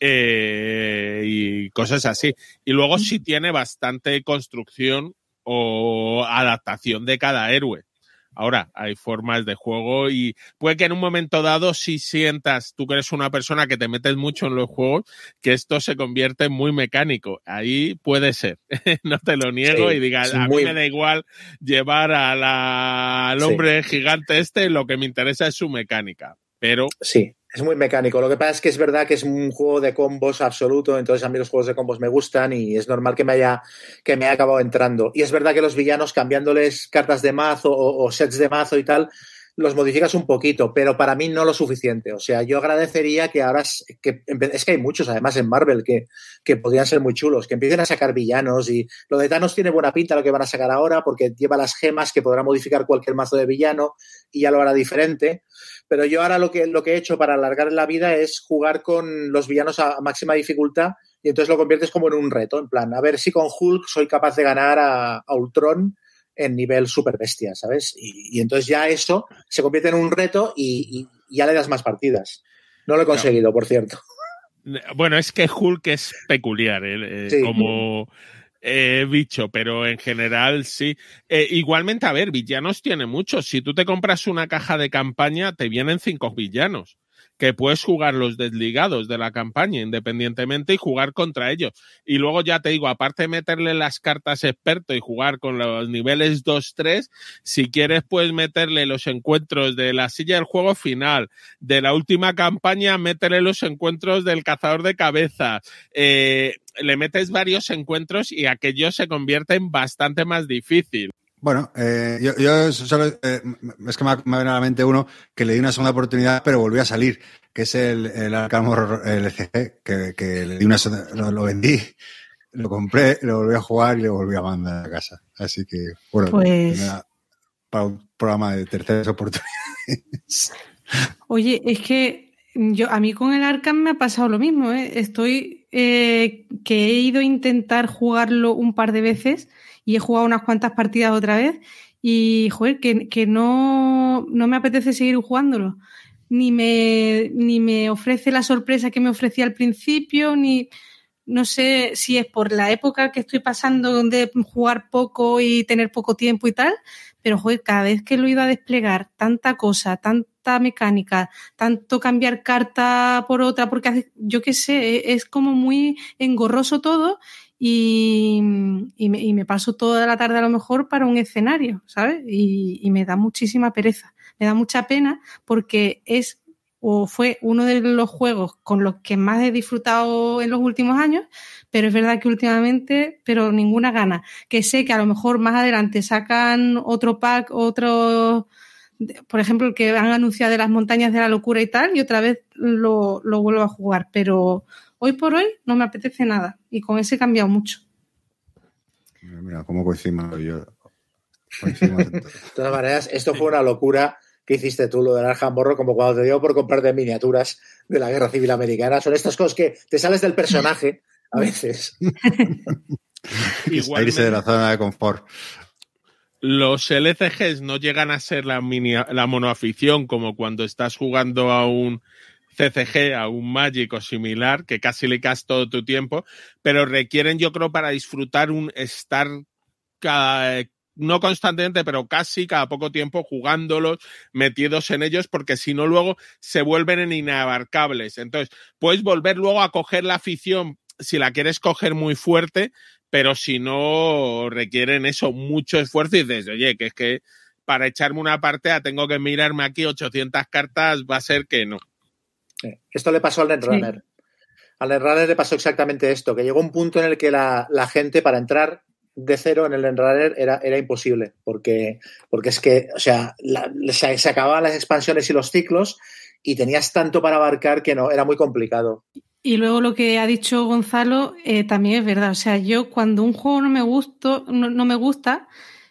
eh, y cosas así. Y luego sí tiene bastante construcción o adaptación de cada héroe. Ahora, hay formas de juego y puede que en un momento dado si sientas, tú que eres una persona que te metes mucho en los juegos, que esto se convierte en muy mecánico. Ahí puede ser, no te lo niego y digas, a mí me da igual llevar al hombre gigante este, lo que me interesa es su mecánica. Pero sí. Es muy mecánico. Lo que pasa es que es verdad que es un juego de combos absoluto, entonces a mí los juegos de combos me gustan y es normal que me haya, que me haya acabado entrando. Y es verdad que los villanos, cambiándoles cartas de mazo o, sets de mazo y tal, los modificas un poquito, pero para mí no lo suficiente. O sea, yo agradecería que ahora, es que hay muchos además en Marvel que, que podrían ser muy chulos, que empiecen a sacar villanos y lo de Thanos tiene buena pinta lo que van a sacar ahora porque lleva las gemas que podrá modificar cualquier mazo de villano y ya lo hará diferente pero yo ahora lo que, lo que he hecho para alargar la vida es jugar con los villanos a, máxima dificultad y entonces lo conviertes como en un reto, en plan, a ver si con Hulk soy capaz de ganar a, Ultron en nivel super bestia, ¿sabes? Y, entonces ya eso se convierte en un reto y, ya le das más partidas. No lo he conseguido, por cierto. Bueno, es que Hulk es peculiar, ¿eh? eh como eh, bicho, pero en general sí. Eh, igualmente, a ver, villanos tiene muchos. Si tú te compras una caja de campaña, te vienen cinco villanos que puedes jugar los desligados de la campaña independientemente y jugar contra ellos. Y luego ya te digo, aparte de meterle las cartas experto y jugar con los niveles 2-3, si quieres puedes meterle los encuentros de la silla del juego final, de la última campaña, métele los encuentros del cazador de cabeza. Eh, le metes varios encuentros y aquello se convierte en bastante más difícil. Bueno, eh, yo, solo, eh, es que me, me viene a la mente uno que le di una segunda oportunidad, pero volvió a salir, que es el, el Arkham Horror LCG, que, que le di una lo, vendí, lo compré, lo volví a jugar y lo volví a mandar a casa. Así que, bueno, pues... para un programa de terceras oportunidades. Oye, es que yo a mí con el Arkham me ha pasado lo mismo, ¿eh? Estoy eh, que he ido a intentar jugarlo un par de veces y he jugado unas cuantas partidas otra vez y, joder, que, que no, no me apetece seguir jugándolo. Ni me, ni me ofrece la sorpresa que me ofrecía al principio, ni no sé si es por la época que estoy pasando de jugar poco y tener poco tiempo y tal, pero joder, cada vez que lo ido a desplegar, tanta cosa, tanta mecánica, tanto cambiar carta por otra, porque yo qué sé, es como muy engorroso todo y, me, paso toda la tarde a lo mejor para un escenario, ¿sabes? Y, me da muchísima pereza, me da mucha pena porque es o fue uno de los juegos con los que más he disfrutado en los últimos años, pero es verdad que últimamente, pero ninguna gana. Que sé que a lo mejor más adelante sacan otro pack, otro, por ejemplo, el que han anunciado de las montañas de la locura y tal, y otra vez lo, lo vuelvo a jugar, pero Hoy por hoy no me apetece nada y con ese he cambiado mucho. Mira, cómo coincidimos yo. de todas maneras, esto fue una locura que hiciste tú, lo del Arjamborro, como cuando te dio por comprarte miniaturas de la Guerra Civil Americana. Son estas cosas que te sales del personaje a veces. Irse de la zona de confort. Los LCGs no llegan a ser la, mini, la monoafición como cuando estás jugando a un CCG, a un mágico similar, que casi le cas todo tu tiempo, pero requieren, yo creo, para disfrutar un estar cada, no constantemente, pero casi cada poco tiempo jugándolos, metidos en ellos, porque si no luego se vuelven inabarcables. Entonces, puedes volver luego a coger la afición si la quieres coger muy fuerte, pero si no requieren eso, mucho esfuerzo y dices, oye, que es que para echarme una partida tengo que mirarme aquí 800 cartas, va a ser que no. Esto le pasó al Netrunner. Al Netrunner le pasó exactamente esto, que llegó un punto en el que la, gente para entrar de cero en el Netrunner era, era imposible, porque, porque es que, o sea, se, acababan las expansiones y los ciclos y tenías tanto para abarcar que no, era muy complicado. Y luego lo que ha dicho Gonzalo eh, también es verdad. O sea, yo cuando un juego no me, gusto, no, me gusta,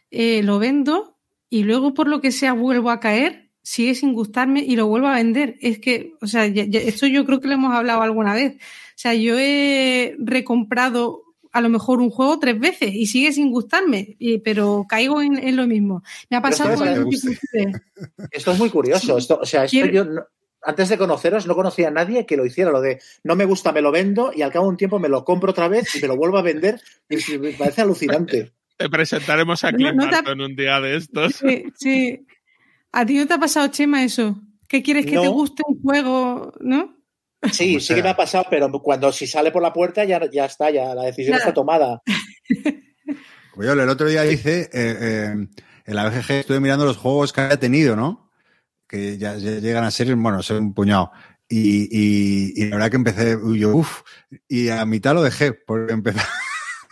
eh, lo vendo y luego por lo que sea vuelvo a caer sigue sin gustarme y lo vuelvo a vender. Es que, o sea, esto yo creo que lo hemos hablado alguna vez. O sea, yo he recomprado a lo mejor un juego tres veces y sigue sin gustarme, pero caigo en, lo mismo. Me ha pasado con el Esto es muy curioso. Esto, o sea, esto yo antes de conoceros no conocía a nadie que lo hiciera, lo de no me gusta, me lo vendo y al cabo de un tiempo me lo compro otra vez y me lo vuelvo a vender y me parece alucinante. Te presentaremos aquí en un día de estos. Sí, ¿A ti no te ha pasado, Chema, eso? ¿Qué quieres que te guste un juego, no? Sí, sí que me ha pasado, pero cuando si sale por la puerta ya, ya está, ya la decisión está tomada. Pues yo el otro día hice, eh, eh, en la BGG estuve mirando los juegos que había tenido, ¿no? Que ya, llegan a ser, bueno, ser un puñado. Y, y, la verdad que empecé, yo, uff, y a mitad lo dejé, porque empezó,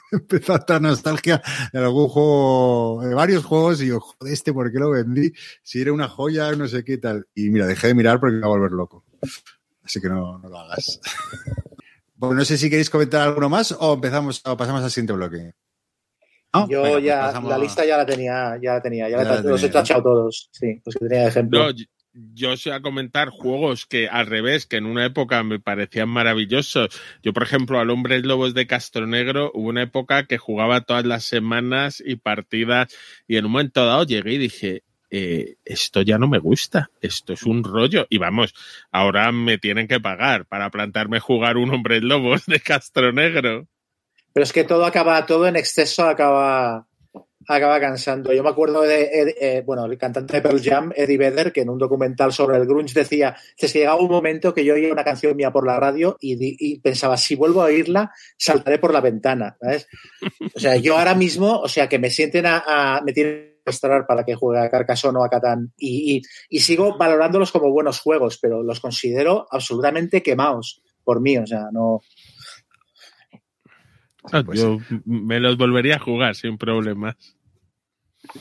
empezó esta nostalgia de algún juego, de varios juegos, y yo, joder, este, ¿por qué lo vendí? Si era una joya, no sé qué tal. Y mira, dejé de mirar porque me iba a volver loco. Así que no, no lo hagas. bueno, no sé si queréis comentar alguno más o empezamos o pasamos al siguiente bloque. Yo pues ya, la lista ya la tenía, ya la tenía, ya, los he tachado todos, sí, los que tenía de ejemplo. Yo sé a comentar juegos que al revés, que en una época me parecían maravillosos. Yo, por ejemplo, al Hombre Lobos de Castro Negro, hubo una época que jugaba todas las semanas y partidas, y en un momento dado llegué y dije, eh, esto ya no me gusta, esto es un rollo. Y vamos, ahora me tienen que pagar para plantarme jugar un hombre lobos de Castro Negro. Pero es que todo acaba, todo en exceso acaba, acaba cansando. Yo me acuerdo de, eh, bueno, el cantante de Pearl Jam, Eddie Vedder, que en un documental sobre el grunge decía que llegaba un momento que yo oía una canción mía por la radio y, pensaba, si vuelvo a oírla, saltaré por la ventana. O sea, yo ahora mismo, o sea, que me sienten a, me tienen para que juegue a Carcassonne o a Catán. Y, sigo valorándolos como buenos juegos, pero los considero absolutamente quemados por mí. O sea, no. Pues yo me los volvería a jugar sin problemas.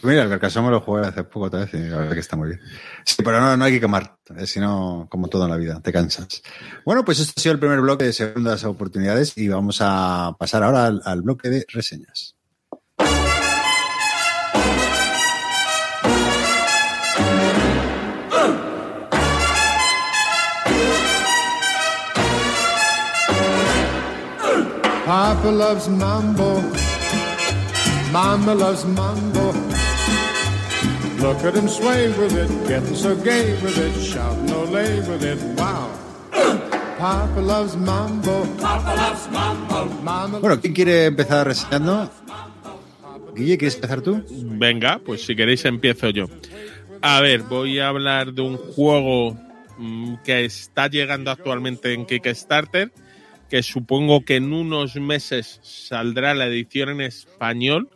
Mira, el Carcassonne lo jugué hace poco otra vez y la verdad que está muy bien. Sí, pero no, no hay que quemar, eh, sino como todo en la vida, te cansas. Bueno, pues este ha sido el primer bloque de segundas oportunidades y vamos a pasar ahora al bloque de reseñas. Papa loves mambo. Loves mambo. Look at him sway with it, getting so gay with it, shouting lay with it. Wow. Papa loves mambo. Papa loves mambo. Bueno, ¿quién quiere empezar reseñando? Guille, ¿quieres empezar tú? Venga, pues si queréis empiezo yo. A ver, voy a hablar de un juego mm, que está llegando actualmente en Kickstarter que supongo que en unos meses saldrá la edición en español,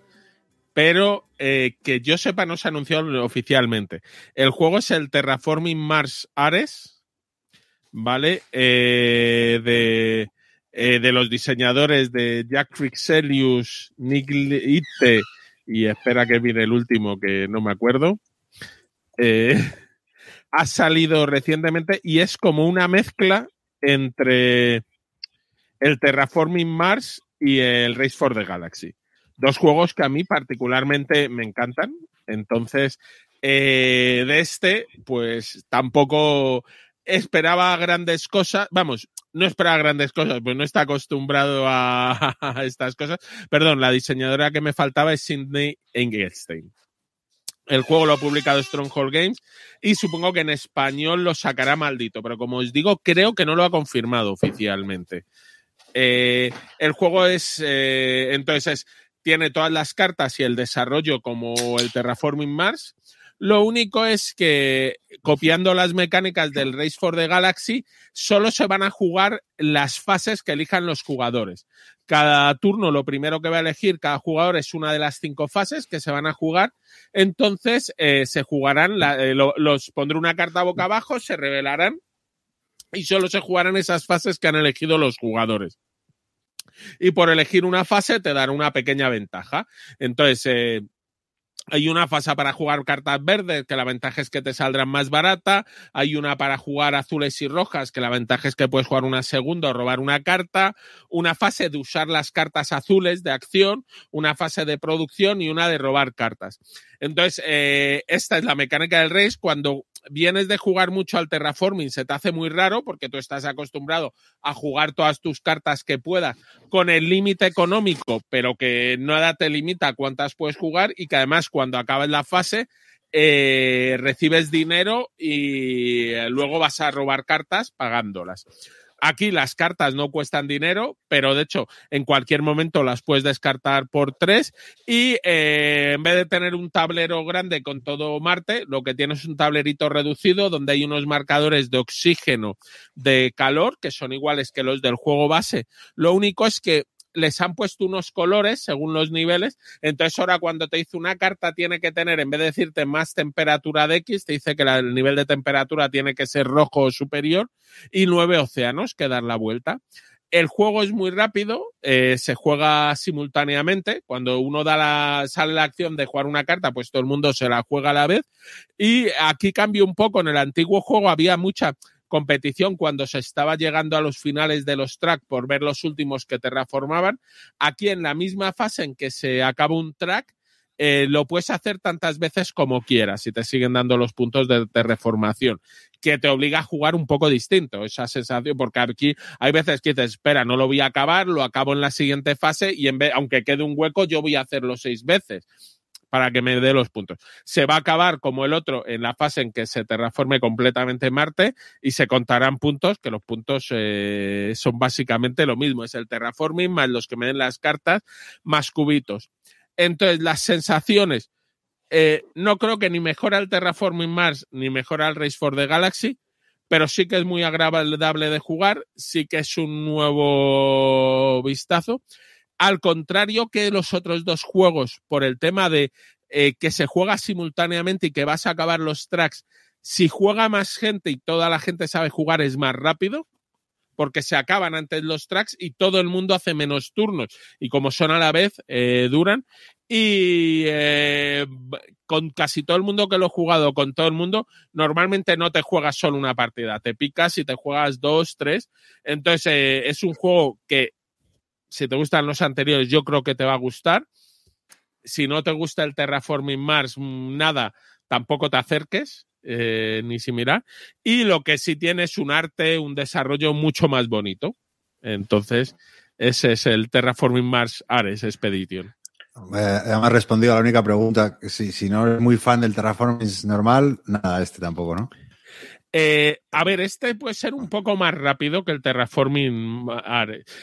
pero eh, que yo sepa no se anunció oficialmente. El juego es el Terraforming Mars Ares, ¿vale? Eh, de, eh, de, los diseñadores de Jack Frixelius, Nick Itte y espera que viene el último que no me acuerdo. ha salido recientemente y es como una mezcla entre el Terraforming Mars y el Race for the Galaxy. Dos juegos que a mí particularmente me encantan. Entonces, eh, de este, pues tampoco esperaba grandes cosas. Vamos, no esperaba grandes cosas, pues no está acostumbrado a, estas cosas. Perdón, la diseñadora que me faltaba es Sidney Engelstein. El juego lo ha publicado Stronghold Games y supongo que en español lo sacará maldito, pero como os digo, creo que no lo ha confirmado oficialmente. Eh, el juego es, eh, entonces, tiene todas las cartas y el desarrollo como el Terraforming Mars. Lo único es que copiando las mecánicas del Race for the Galaxy, solo se van a jugar las fases que elijan los jugadores. Cada turno, lo primero que va a elegir cada jugador es una de las cinco fases que se van a jugar. Entonces, eh, se jugarán, los pondré una carta boca abajo, se revelarán y solo se jugarán esas fases que han elegido los jugadores. Y por elegir una fase te dan una pequeña ventaja. Entonces, eh, hay una fase para jugar cartas verdes, que la ventaja es que te saldrán más barata. Hay una para jugar azules y rojas, que la ventaja es que puedes jugar una segunda o robar una carta. Una fase de usar las cartas azules de acción, una fase de producción y una de robar cartas. Entonces, eh, esta es la mecánica del race. Cuando vienes de jugar mucho al terraforming, se te hace muy raro porque tú estás acostumbrado a jugar todas tus cartas que puedas con el límite económico, pero que nada te limita a cuántas puedes jugar y que además cuando acabes la fase eh, recibes dinero y luego vas a robar cartas pagándolas. Aquí las cartas no cuestan dinero, pero de hecho en cualquier momento las puedes descartar por tres y eh, en vez de tener un tablero grande con todo Marte, lo que tienes es un tablerito reducido donde hay unos marcadores de oxígeno, de calor, que son iguales que los del juego base. Lo único es que les han puesto unos colores según los niveles. Entonces, ahora cuando te dice una carta tiene que tener, en vez de decirte más temperatura de X, te dice que el nivel de temperatura tiene que ser rojo o superior y nueve océanos que dar la vuelta. El juego es muy rápido, eh, se juega simultáneamente. Cuando uno da la, sale la acción de jugar una carta, pues todo el mundo se la juega a la vez. Y aquí cambia un poco. En el antiguo juego había mucha, competición cuando se estaba llegando a los finales de los track por ver los últimos que terraformaban. Aquí en la misma fase en que se acaba un track, eh, lo puedes hacer tantas veces como quieras y te siguen dando los puntos de terraformación, que te obliga a jugar un poco distinto, esa sensación, porque aquí hay veces que te espera, no lo voy a acabar, lo acabo en la siguiente fase y en vez, aunque quede un hueco, yo voy a hacerlo seis veces para que me dé los puntos. Se va a acabar como el otro en la fase en que se terraforme completamente Marte y se contarán puntos, que los puntos eh, son básicamente lo mismo, es el terraforming más los que me den las cartas más cubitos. Entonces, las sensaciones, eh, no creo que ni mejora el terraforming Mars ni mejora el Race for the Galaxy, pero sí que es muy agradable de jugar, sí que es un nuevo vistazo al contrario que los otros dos juegos, por el tema de eh, que se juega simultáneamente y que vas a acabar los tracks, si juega más gente y toda la gente sabe jugar es más rápido, porque se acaban antes los tracks y todo el mundo hace menos turnos. Y como son a la vez, eh, duran. Y eh, con casi todo el mundo que lo he jugado, con todo el mundo, normalmente no te juegas solo una partida, te picas y te juegas dos, tres. Entonces es un juego que si te gustan los anteriores, yo creo que te va a gustar. Si no te gusta el Terraforming Mars, mm, nada, tampoco te acerques, eh, ni si mirar. Y lo que sí tiene es un arte, un desarrollo mucho más bonito. Entonces, ese es el Terraforming Mars Ares Expedition. además, respondido a la única pregunta: si, si no eres muy fan del Terraforming normal, nada, este tampoco, ¿no? Eh, a ver, este puede ser un poco más rápido que el terraforming,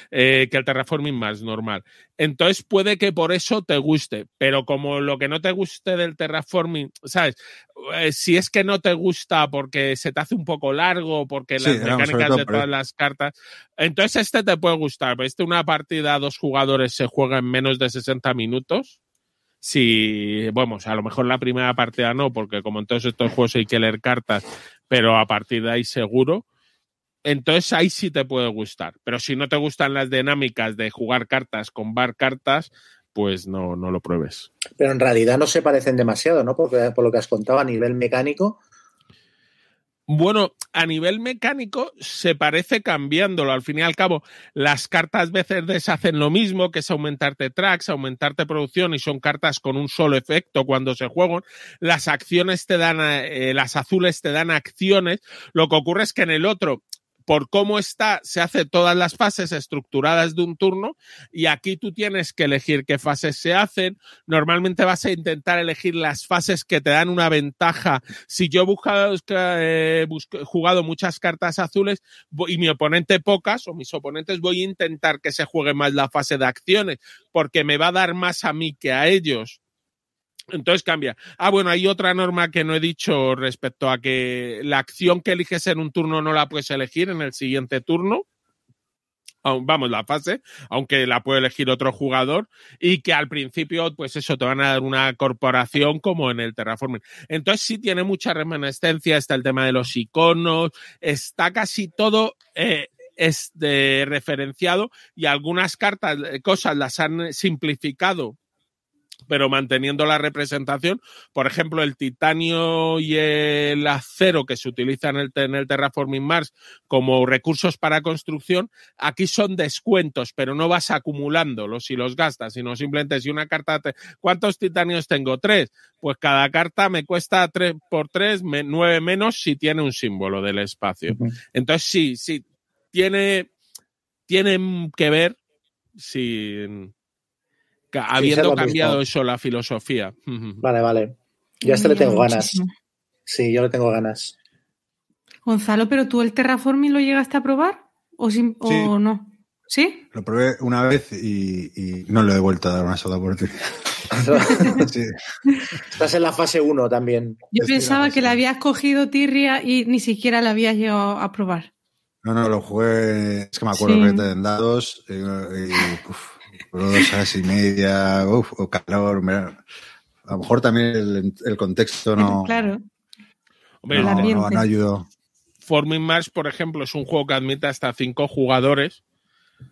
eh, que el terraforming más normal. Entonces puede que por eso te guste, pero como lo que no te guste del terraforming, ¿sabes? Eh, si es que no te gusta porque se te hace un poco largo, porque las mecánicas de todas las cartas, entonces este te puede gustar. Este una partida a dos jugadores se juega en menos de 60 minutos si, vamos, a lo mejor la primera partida no, porque como en todos estos juegos hay que leer cartas, pero a partir de ahí seguro. Entonces ahí sí te puede gustar. Pero si no te gustan las dinámicas de jugar cartas con bar cartas, pues no, no lo pruebes. Pero en realidad no se parecen demasiado, ¿no? Porque por lo que has contado a nivel mecánico, bueno, a nivel mecánico se parece cambiándolo. Al fin y al cabo, las cartas veces hacen lo mismo, que es aumentarte tracks, aumentarte producción y son cartas con un solo efecto cuando se juegan. Las acciones te dan, eh, las azules te dan acciones. Lo que ocurre es que en el otro por cómo está, se hace todas las fases estructuradas de un turno y aquí tú tienes que elegir qué fases se hacen. Normalmente vas a intentar elegir las fases que te dan una ventaja. Si yo he jugado muchas cartas azules y mi oponente pocas o mis oponentes, voy a intentar que se juegue más la fase de acciones porque me va a dar más a mí que a ellos. Entonces cambia. Ah, bueno, hay otra norma que no he dicho respecto a que la acción que eliges en un turno no la puedes elegir en el siguiente turno. Vamos, la fase, aunque la puede elegir otro jugador, y que al principio, pues eso, te van a dar una corporación como en el Terraforming. Entonces sí tiene mucha reminiscencia, está el tema de los iconos, está casi todo eh, referenciado y algunas cartas, eh, cosas las han simplificado pero manteniendo la representación. Por ejemplo, el titanio y el acero que se utilizan en el, en el Terraforming Mars como recursos para construcción, aquí son descuentos, pero no vas acumulándolos si los gastas, sino simplemente si una carta... Te... ¿Cuántos titanios tengo? Tres. Pues cada carta me cuesta tres por tres, nueve menos si tiene un símbolo del espacio. Entonces sí, sí, tiene, tiene que ver si habiendo cambiado eso la filosofía. Vale, vale. Ya este le tengo ganas. Sí, yo le tengo ganas. Gonzalo, pero tú el terraforming lo llegaste a probar o, o no? ¿Sí? Lo probé una vez y, no le he vuelto a dar una sola oportunidad. Estás en la fase 1 también. Yo pensaba que la habías cogido Tirria y ni siquiera la habías llegado a probar. No, no, lo jugué, es que me acuerdo que en dados y, dos horas y media, uf, o calor. A lo mejor también el, contexto no. Claro. no, no, ayudó. Forming Mars, por ejemplo, es un juego que admite hasta cinco jugadores,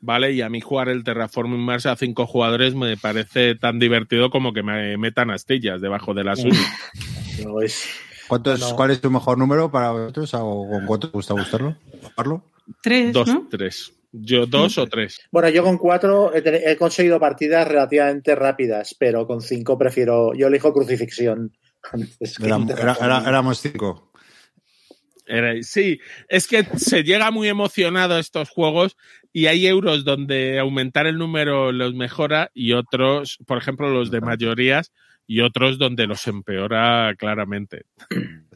¿vale? Y a mí jugar el Terraforming Mars a cinco jugadores me parece tan divertido como que me metan astillas debajo de las uñas. ¿Cuál es tu mejor número para vosotros? ¿O con cuánto te gusta gustarlo? Tres. Dos, tres. Yo dos o tres. Bueno, yo con cuatro he, conseguido partidas relativamente rápidas, pero con cinco prefiero. Yo elijo crucifixión. éramos cinco. sí, es que se llega muy emocionado a estos juegos y hay euros donde aumentar el número los mejora y otros, por ejemplo, los de mayorías y otros donde los empeora claramente.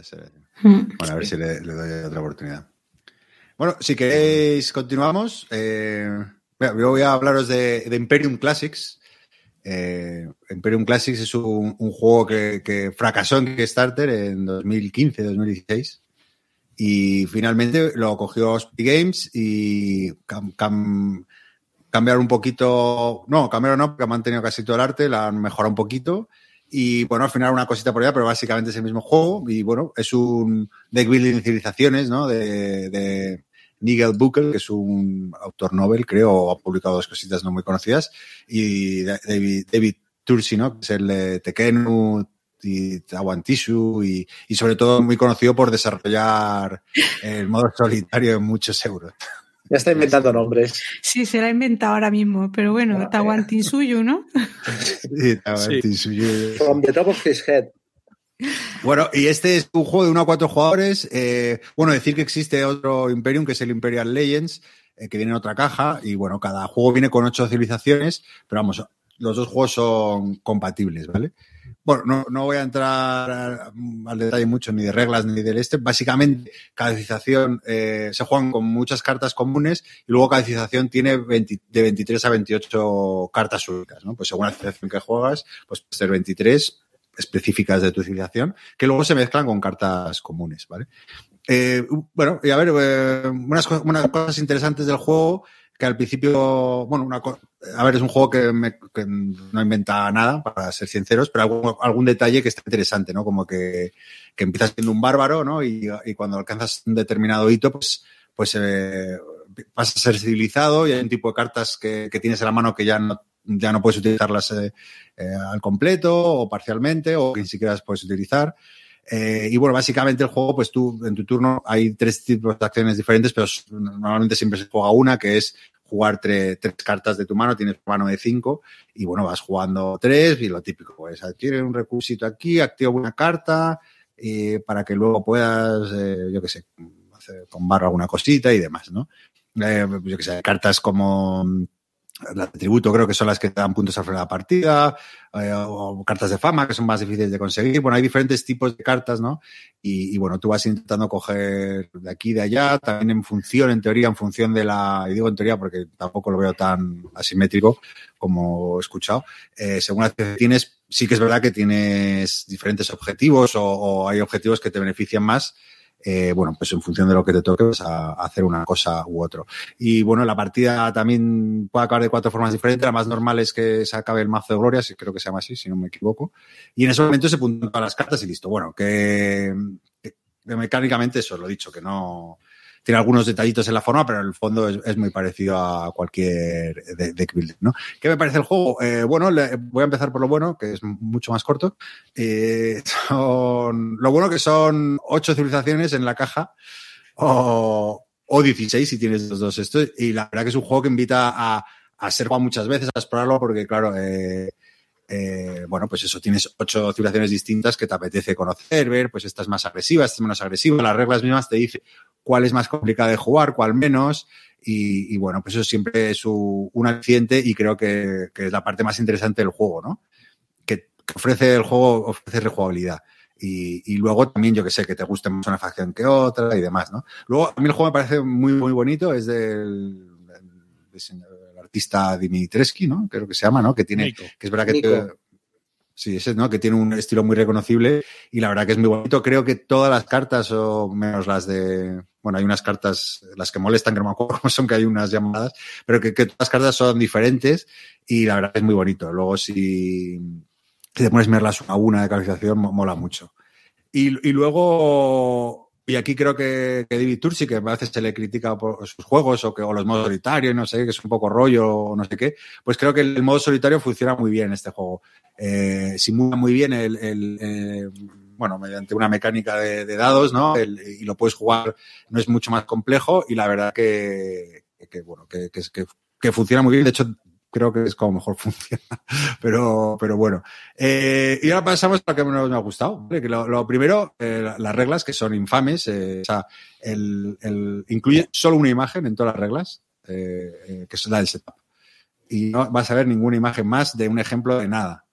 Bueno, a ver si le doy otra oportunidad. Bueno, si queréis, continuamos. Eh, yo voy a hablaros de, Imperium Classics. Eh, Imperium Classics es un, juego que, fracasó en Kickstarter en 2015-2016 y finalmente lo cogió Speed Games y cambiaron un poquito, no, cambiaron no, porque han mantenido casi todo el arte, la han mejorado un poquito y bueno, al final una cosita por allá, pero básicamente es el mismo juego y bueno, es un deck building de civilizaciones, ¿no? de Nigel Buckel, que es un autor novel, creo, ha publicado dos cositas no muy conocidas, y David, David Tursi, ¿no? que es el de Tekenu, y Tawantishu y, y sobre todo muy conocido por desarrollar el modo solitario en muchos euros. Ya está inventando nombres. Sí, se la ha inventado ahora mismo, pero bueno, Tawantinsuyu, ¿no? Sí, Tawantinsuyu. From the top of his head. Bueno, y este es un juego de uno a cuatro jugadores. Eh, bueno, decir que existe otro Imperium, que es el Imperial Legends, eh, que viene en otra caja. Y bueno, cada juego viene con ocho civilizaciones, pero vamos, los dos juegos son compatibles, ¿vale? Bueno, no, voy a entrar al detalle mucho ni de reglas ni del este. Básicamente, cada civilización eh, se juegan con muchas cartas comunes y luego cada civilización tiene de 23 a 28 cartas únicas, ¿no? Pues según la civilización que juegas, pues puede ser 23 específicas de tu civilización, que luego se mezclan con cartas comunes, ¿vale? Eh, bueno, y a ver, eh, unas, cosas interesantes del juego que al principio, bueno, una, a ver, es un juego que, no inventa nada, para ser sinceros, pero algún, detalle que está interesante, ¿no? Como que, que empiezas siendo un bárbaro, ¿no? Y, cuando alcanzas un determinado hito, pues, pues eh, vas a ser civilizado y hay un tipo de cartas que, que, tienes en la mano que ya no ya no puedes utilizarlas eh, eh, al completo o parcialmente o ni siquiera las puedes utilizar. Eh, y bueno, básicamente el juego, pues tú en tu turno hay tres tipos de acciones diferentes, pero normalmente siempre se juega una, que es jugar tres cartas de tu mano, tienes mano de cinco, y bueno, vas jugando tres, y lo típico, pues adquiere un recursito aquí, activa una carta, para que luego puedas, yo qué sé, hacer con barra alguna cosita y demás, ¿no? yo qué sé, cartas como las de tributo creo que son las que dan puntos al final de la partida, eh, o cartas de fama que son más difíciles de conseguir. Bueno, hay diferentes tipos de cartas, ¿no? Y, bueno, tú vas intentando coger de aquí de allá, también en función, en teoría, en función de la, y digo en teoría porque tampoco lo veo tan asimétrico como he escuchado, eh, según las que tienes, sí que es verdad que tienes diferentes objetivos o hay objetivos que te benefician más eh, bueno, pues en función de lo que te toque, vas a hacer una cosa u otro. Y bueno, la partida también puede acabar de cuatro formas diferentes. La más normal es que se acabe el mazo de gloria, si creo que se llama así, si no me equivoco. Y en ese momento se puntan las cartas y listo. Bueno, que, mecánicamente eso, lo he dicho, que no, tiene algunos detallitos en la forma, pero en el fondo es, muy parecido a cualquier deck builder, ¿no? ¿Qué me parece el juego? Eh, bueno, voy a empezar por lo bueno, que es mucho más corto. Eh, son, lo bueno que son ocho civilizaciones en la caja o, o 16 si tienes los dos estos. Y la verdad que es un juego que invita a, a ser jugado muchas veces, a explorarlo, porque claro, eh, eh, bueno, pues eso, tienes ocho civilizaciones distintas que te apetece conocer, ver, pues esta es más agresiva, esta es menos agresiva, las reglas mismas te dicen cuál es más complicada de jugar, cuál menos, y, bueno, pues eso siempre es un aliciente y creo que, es la parte más interesante del juego, ¿no? Que, ofrece el juego, ofrece rejugabilidad. Y, luego también, yo que sé, que te guste más una facción que otra y demás, ¿no? Luego, a mí el juego me parece muy, muy bonito, es del, artista Dimitrescu, ¿no? Creo que se llama, ¿no? Que tiene, que es verdad que sí, ese, ¿no? Que tiene un estilo muy reconocible y la verdad que es muy bonito. Creo que todas las cartas, o menos las de, bueno, hay unas cartas, las que molestan, que no me acuerdo cómo son, que hay unas llamadas, pero que, todas las cartas son diferentes y la verdad que es muy bonito. Luego, si, te pones a mirarlas una a una de calificación, mola mucho. Y, y luego, y aquí creo que, David Tursi, que a veces se le critica por sus juegos o, que, o los modos solitarios, no sé, que es un poco rollo o no sé qué, pues creo que el, modo solitario funciona muy bien en este juego. Eh, simula muy bien el, el eh, bueno, mediante una mecánica de, dados, ¿no? y lo puedes jugar, no es mucho más complejo y la verdad que, que bueno, que, que, que funciona muy bien. De hecho, creo que es como mejor funciona. Pero, pero bueno. Eh, y ahora pasamos a lo que menos me ha gustado. Que lo, primero, eh, las reglas que son infames. Eh, o sea, el, incluye solo una imagen en todas las reglas, que es la del setup. Y no vas a ver ninguna imagen más de un ejemplo de nada.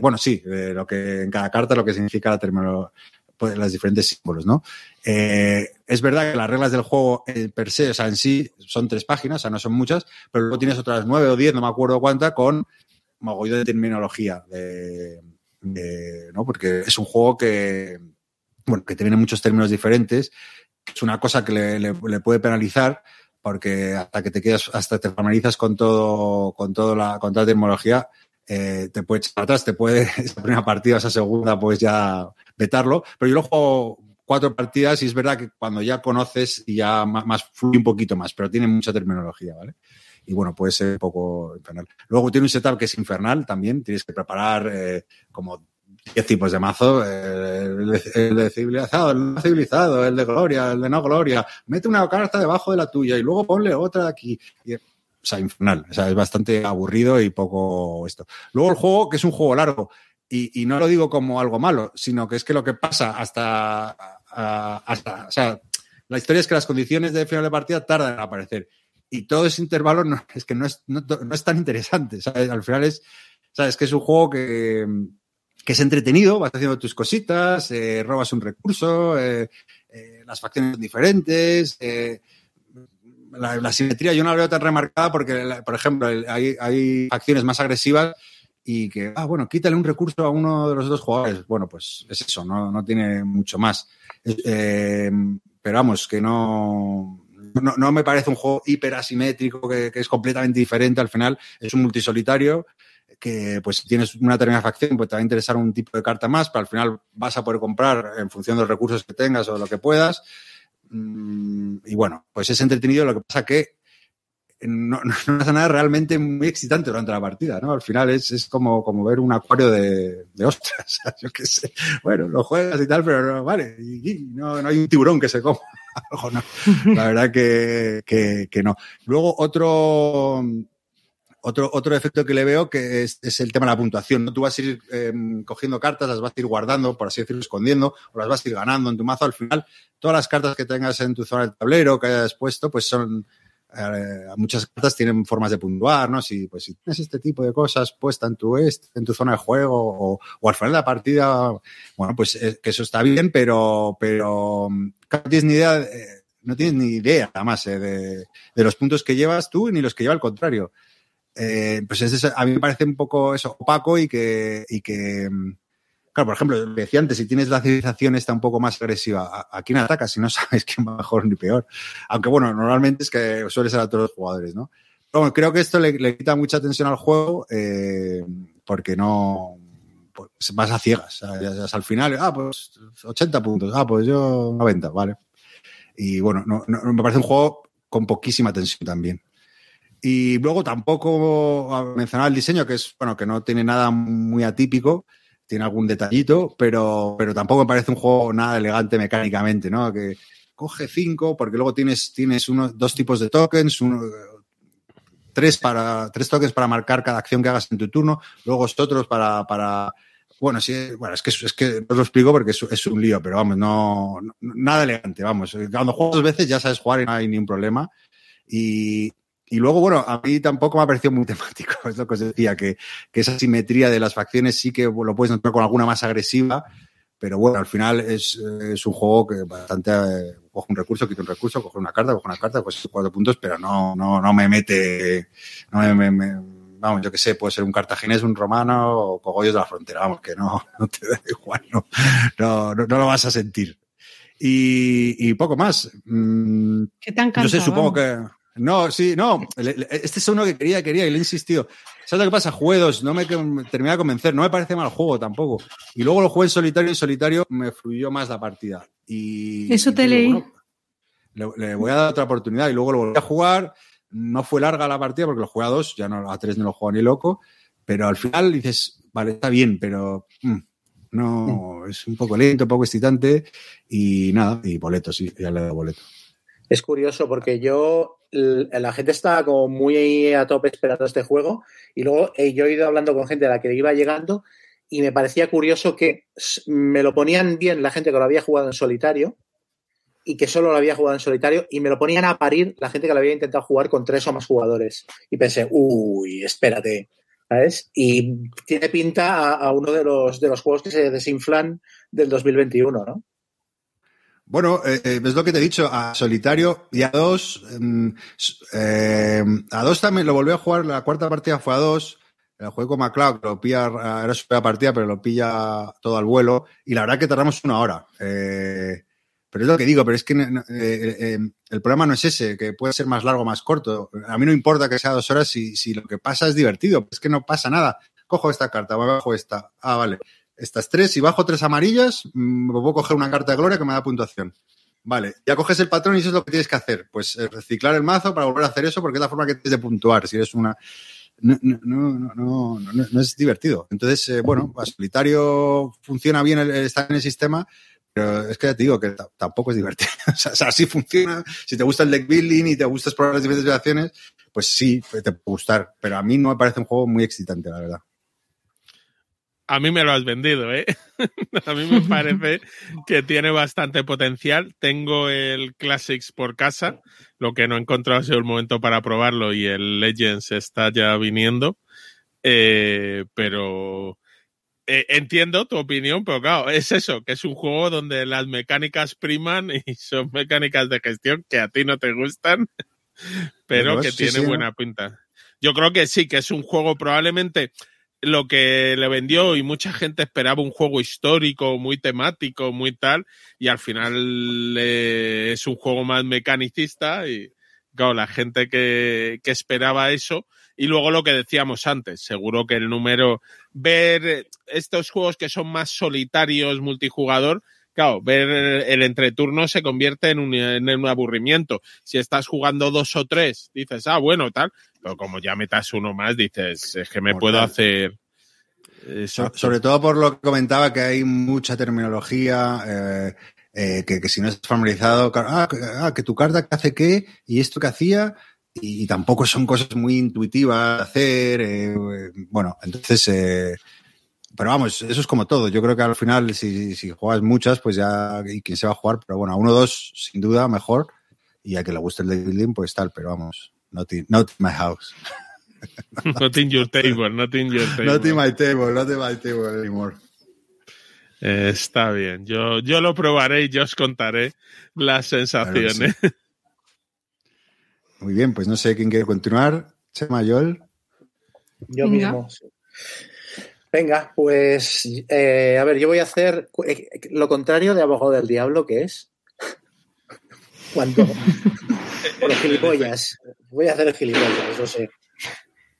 bueno, sí, de lo que en cada carta lo que significa la terminología pues, los diferentes símbolos, ¿no? Eh, es verdad que las reglas del juego eh, per se, o sea, en sí son tres páginas, o sea, no son muchas, pero luego tienes otras nueve o diez, no me acuerdo cuánta, con mogollón de terminología, de, ¿no? Porque es un juego que, bueno, que tiene muchos términos diferentes, es una cosa que le, puede penalizar, porque hasta que te quedas, hasta te familiarizas con todo, con todo la, con toda la terminología, eh, te puede echar atrás, te puede, esa primera partida, esa segunda, pues ya vetarlo. Pero yo lo juego cuatro partidas y es verdad que cuando ya conoces ya más, fluye un poquito más, pero tiene mucha terminología, ¿vale? Y bueno, puede ser poco infernal. Luego tiene un setup que es infernal también, tienes que preparar eh, como 10 tipos de mazo, eh, el, de, civilizado, el no civilizado, el de gloria, el de no gloria, mete una carta debajo de la tuya y luego ponle otra aquí. Y, o sea, infernal. O sea, es bastante aburrido y poco esto. Luego el juego, que es un juego largo, y, no lo digo como algo malo, sino que es que lo que pasa hasta, hasta, o sea, la historia es que las condiciones de final de partida tardan en aparecer. Y todo ese intervalo no, es que no es, no, es tan interesante. Al final es, ¿sabes? que es un juego que, que es entretenido, vas haciendo tus cositas, eh, robas un recurso, eh, eh, las facciones son diferentes. La, la, simetría yo no la veo tan remarcada porque, por ejemplo, hay, hay facciones más agresivas y que, ah, bueno, quítale un recurso a uno de los dos jugadores. Bueno, pues es eso, no, no tiene mucho más. Eh, pero vamos, que no, no, no, me parece un juego hiper asimétrico, que, que, es completamente diferente al final. Es un multisolitario que, pues, tienes una determinada facción, pues te va a interesar un tipo de carta más, pero al final vas a poder comprar en función de los recursos que tengas o lo que puedas. Mm, y bueno, pues es entretenido. Lo que pasa que no, no, hace nada realmente muy excitante durante la partida, ¿no? Al final es, es como, como ver un acuario de, de ostras, yo qué sé. Bueno, lo juegas y tal, pero no, vale, no, no hay un tiburón que se coma. La verdad que, que, no. Luego otro, otro, otro efecto que le veo que es, es el tema de la puntuación. ¿no? Tú vas a ir eh, cogiendo cartas, las vas a ir guardando, por así decirlo, escondiendo, o las vas a ir ganando en tu mazo. Al final, todas las cartas que tengas en tu zona del tablero, que hayas puesto, pues son eh, muchas cartas tienen formas de puntuar, ¿no? Si, pues, si tienes este tipo de cosas puesta en tu, en tu zona de juego o, al final de la partida, bueno, pues eh, que eso está bien, pero, pero no tienes ni idea, eh, no tienes ni idea, además, de, de, los puntos que llevas tú ni los que lleva el contrario. pues es, a mí me parece un poco eso opaco y que, y que Claro, por ejemplo, decía antes, si tienes la civilización está un poco más agresiva, ¿a, quién atacas si no sabes quién va mejor ni peor? Aunque bueno, normalmente es que suele ser a todos los jugadores, ¿no? Bueno, creo que esto le, quita mucha atención al juego eh, porque no pues, vas a ciegas. al final, ah, pues 80 puntos, ah, pues yo 90, vale. Y bueno, no, me parece un juego con poquísima tensión también. Y luego tampoco mencionar el diseño, que es, bueno, que no tiene nada muy atípico, tiene algún detallito, pero, pero tampoco me parece un juego nada elegante mecánicamente, ¿no? Que coge cinco, porque luego tienes, tienes uno, dos tipos de tokens, uno, tres, para, tres tokens para marcar cada acción que hagas en tu turno, luego otros para, para bueno, sí, bueno, es que, es que no os lo explico porque es, un lío, pero vamos, no, nada elegante, vamos. Cuando juegas dos veces ya sabes jugar y no hay ningún problema. Y, y luego, bueno, a mí tampoco me ha parecido muy temático, es lo que os decía, que, que esa simetría de las facciones sí que lo puedes encontrar con alguna más agresiva, pero bueno, al final es, es un juego que bastante eh, coge un recurso, quita un recurso, coge una carta, coge una carta, pues cuatro puntos, pero no, no, no me mete, no me, me, vamos, yo que sé, puede ser un cartaginés, un romano o cogollos de la frontera, vamos, que no, no te da igual, no, no, no, lo vas a sentir. Y, y poco más. Mm, ¿Qué tan Yo sé, supongo que no, sí, no. Este es uno que quería, quería y le he insistido. ¿Sabes lo que pasa? Jugué dos, no me terminé de convencer, no me parece mal juego tampoco. Y luego lo jugué en solitario y en solitario me fluyó más la partida. Y, Eso te leí. le, voy a dar otra oportunidad y luego lo volví a jugar. No fue larga la partida porque lo jugué a dos, ya no a tres no lo juego ni loco. Pero al final dices, vale, está bien, pero mm, no, mm. es un poco lento, un poco excitante y nada, y boleto, sí, ya le he dado boleto. Es curioso porque yo, la gente estaba como muy a tope esperando este juego y luego eh, yo he ido hablando con gente a la que iba llegando y me parecía curioso que me lo ponían bien la gente que lo había jugado en solitario y que solo lo había jugado en solitario y me lo ponían a parir la gente que lo había intentado jugar con tres o más jugadores. Y pensé, uy, espérate, ¿sabes? Y tiene pinta a, a uno de los, de los juegos que se desinflan del 2021, ¿no? Bueno, eh, eh, es lo que te he dicho, a solitario y a dos. Em, eh, a dos también lo volví a jugar, la cuarta partida fue a dos. El juego con MacLeod, lo pilla, era su primera partida, pero lo pilla todo al vuelo. Y la verdad que tardamos una hora. pero es lo que digo, pero es que el problema no es ese, que puede ser más largo o más corto. A mí no importa que sea dos horas si, si lo que pasa es divertido. Es que no pasa nada. Cojo esta carta, bajo esta. Ah, vale estas tres, y bajo tres amarillas, mm, me puedo coger una carta de gloria que me da puntuación. Vale, ya coges el patrón y eso es lo que tienes que hacer. Pues eh, reciclar el mazo para volver a hacer eso porque es la forma que tienes de puntuar. Si eres una. No, no, no, no, no es divertido. Entonces, eh, bueno, solitario funciona bien el, estar en el sistema, pero es que ya te digo que tampoco es divertido. o sea, sí funciona. Si te gusta el deck building y te gusta explorar las diferentes situaciones, pues sí, te puede gustar. Pero a mí no me parece un juego muy excitante, la verdad a mí me lo has vendido, ¿eh? a mí me parece que tiene bastante potencial. Tengo el Classics por casa, lo que no he encontrado ha sido el momento para probarlo y el Legends está ya viniendo. Eh, pero eh, entiendo tu opinión, pero claro, es eso, que es un juego donde las mecánicas priman y son mecánicas de gestión que a ti no te gustan, pero, que tiene buena pinta. Yo creo que sí, que es un juego probablemente lo que le vendió y mucha gente esperaba un juego histórico, muy temático, muy tal, y al final eh, es un juego más mecanicista y claro, la gente que, que esperaba eso, y luego lo que decíamos antes, seguro que el número, ver estos juegos que son más solitarios, multijugador, claro, ver el entreturno se convierte en un, en un, aburrimiento. Si estás jugando dos o tres, dices, ah, bueno, tal, pero como ya metas uno más, dices, es que me puedo hacer. Sobre todo por lo que comentaba, que hay mucha terminología, eh, eh, que, si no estás familiarizado, ah, ah, que tu carta hace qué y esto que hacía, y, tampoco son cosas muy intuitivas de hacer. Eh, bueno, entonces pero vamos, eso es como todo. Yo creo que al final, si, si juegas muchas, pues ya, y quién se va a jugar, pero bueno, a uno o dos, sin duda, mejor. Y a que le guste el de building, pues tal, pero vamos, not in, not my house. not in your table, not in your table. Not in my table, not in my table anymore. Eh, está bien, yo, yo lo probaré y yo os contaré las sensaciones. Muy bien, pues no sé quién quiere continuar. Chema, Yol. Yo mismo. Venga, pues eh, a ver, yo voy a hacer eh, lo contrario de abogado del diablo, que es cuando por los gilipollas. Voy a hacer el gilipollas, no sé.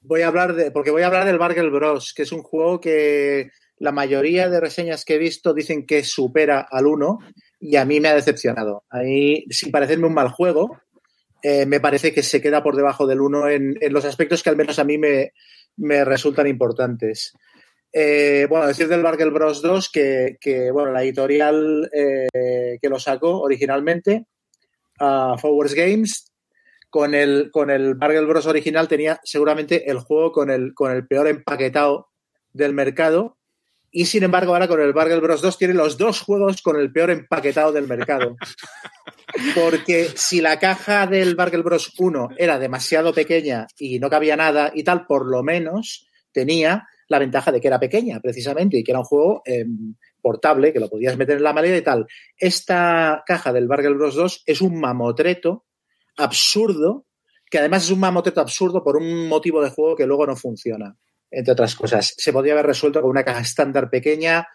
Voy a hablar de, porque voy a hablar del Bargel Bros, que es un juego que la mayoría de reseñas que he visto dicen que supera al 1 y a mí me ha decepcionado. Ahí, sin parecerme un mal juego, eh, me parece que se queda por debajo del 1 en, los aspectos que al menos a mí me, resultan importantes. Eh, bueno, decir del Bargel Bros 2 que, bueno, la editorial eh, que lo sacó originalmente, uh, Forwards Games, con el, con el Bargel Bros. original tenía seguramente el juego con el, con el peor empaquetado del mercado. Y sin embargo, ahora con el Bargel Bros. 2 tiene los dos juegos con el peor empaquetado del mercado. Porque si la caja del Bargel Bros. 1 era demasiado pequeña y no cabía nada y tal, por lo menos tenía la ventaja de que era pequeña, precisamente, y que era un juego em, portable, que lo podías meter en la maleta y tal. Esta caja del Bargel Bros. 2 es un mamotreto absurdo, que además es un mamotreto absurdo por un motivo de juego que luego no funciona entre otras cosas. Se podría haber resuelto con una caja estándar pequeña,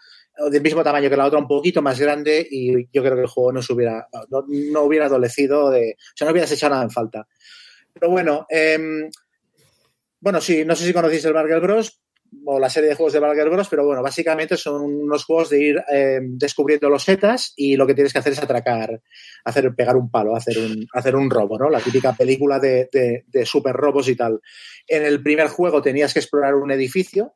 del mismo tamaño que la otra, un poquito más grande, y yo creo que el juego no se hubiera, no, hubiera adolecido de. O sea, no hubieras echado nada en falta. Pero bueno, em, bueno, sí, no sé si conocéis el Bargel Bros o la serie de juegos de Bargel Bros, pero bueno, básicamente son unos juegos de ir em, descubriendo los setas y lo que tienes que hacer es atracar, hacer pegar un palo, hacer un, hacer un robo, ¿no? La típica película de, de super robos y tal. En el primer juego tenías que explorar un edificio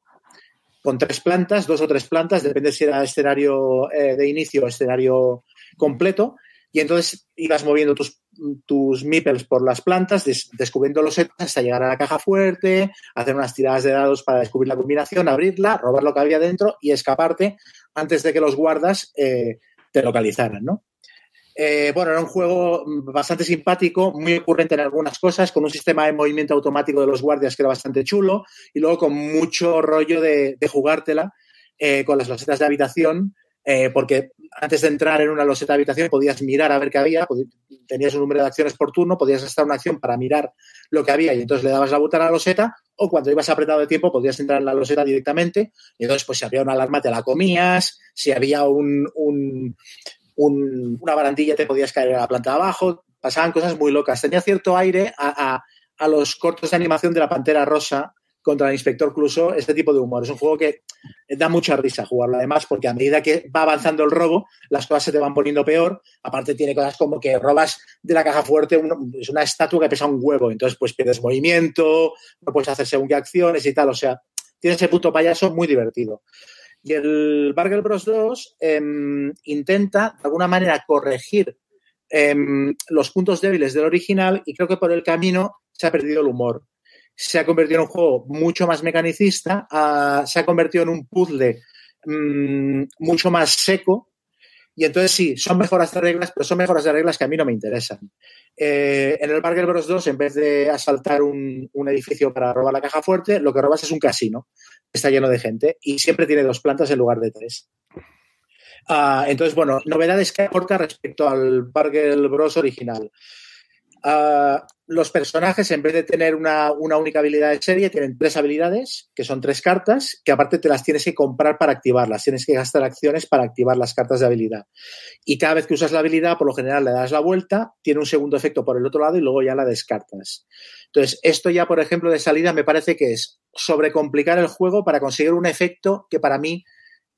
con tres plantas, dos o tres plantas, depende si era escenario eh, de inicio o escenario completo. Y entonces ibas moviendo tus, tus por las plantas, descubriendo los setas hasta llegar a la caja fuerte, hacer unas tiradas de dados para descubrir la combinación, abrirla, robar lo que había dentro y escaparte antes de que los guardas eh, te localizaran, ¿no? Eh, bueno, era un juego bastante simpático, muy ocurrente en algunas cosas, con un sistema de movimiento automático de los guardias que era bastante chulo y luego con mucho rollo de, jugártela eh, con las losetas de habitación, eh, porque antes de entrar en una loseta de habitación podías mirar a ver qué había, tenías un número de acciones por turno, podías gastar una acción para mirar lo que había y entonces le dabas la vuelta a la loseta o cuando ibas apretado de tiempo podías entrar en la loseta directamente y entonces pues si había una alarma te la comías, si había un, una barandilla te podías caer a la planta de abajo, pasaban cosas muy locas. Tenía cierto aire a, los cortos de animación de la Pantera Rosa contra el Inspector Cluso, este tipo de humor. Es un juego que da mucha risa jugarlo, además, porque a medida que va avanzando el robo, las cosas se te van poniendo peor. Aparte, tiene cosas como que robas de la caja fuerte, es una estatua que pesa un huevo, entonces pues pierdes movimiento, no puedes hacer según qué acciones y tal. O sea, tiene ese puto payaso muy divertido. Y el Bargel Bros 2 em, intenta, de alguna manera, corregir em, los puntos débiles del original y creo que por el camino se ha perdido el humor. Se ha convertido en un juego mucho más mecanicista, se ha convertido en un puzzle mm, mucho más seco, y entonces sí, son mejoras de reglas, pero son mejoras de reglas que a mí no me interesan. Eh, en el Bargel Bros 2, en vez de asaltar un, edificio para robar la caja fuerte, lo que robas es un casino. Está lleno de gente y siempre tiene dos plantas en lugar de tres. Ah, entonces, bueno, novedades que aporta respecto al Bargel Bros original. Ah, los personajes, en vez de tener una, única habilidad de serie, tienen tres habilidades, que son tres cartas, que aparte te las tienes que comprar para activarlas. Tienes que gastar acciones para activar las cartas de habilidad. Y cada vez que usas la habilidad, por lo general le das la vuelta, tiene un segundo efecto por el otro lado y luego ya la descartas. Entonces, esto ya, por ejemplo, de salida me parece que es sobrecomplicar el juego para conseguir un efecto que para mí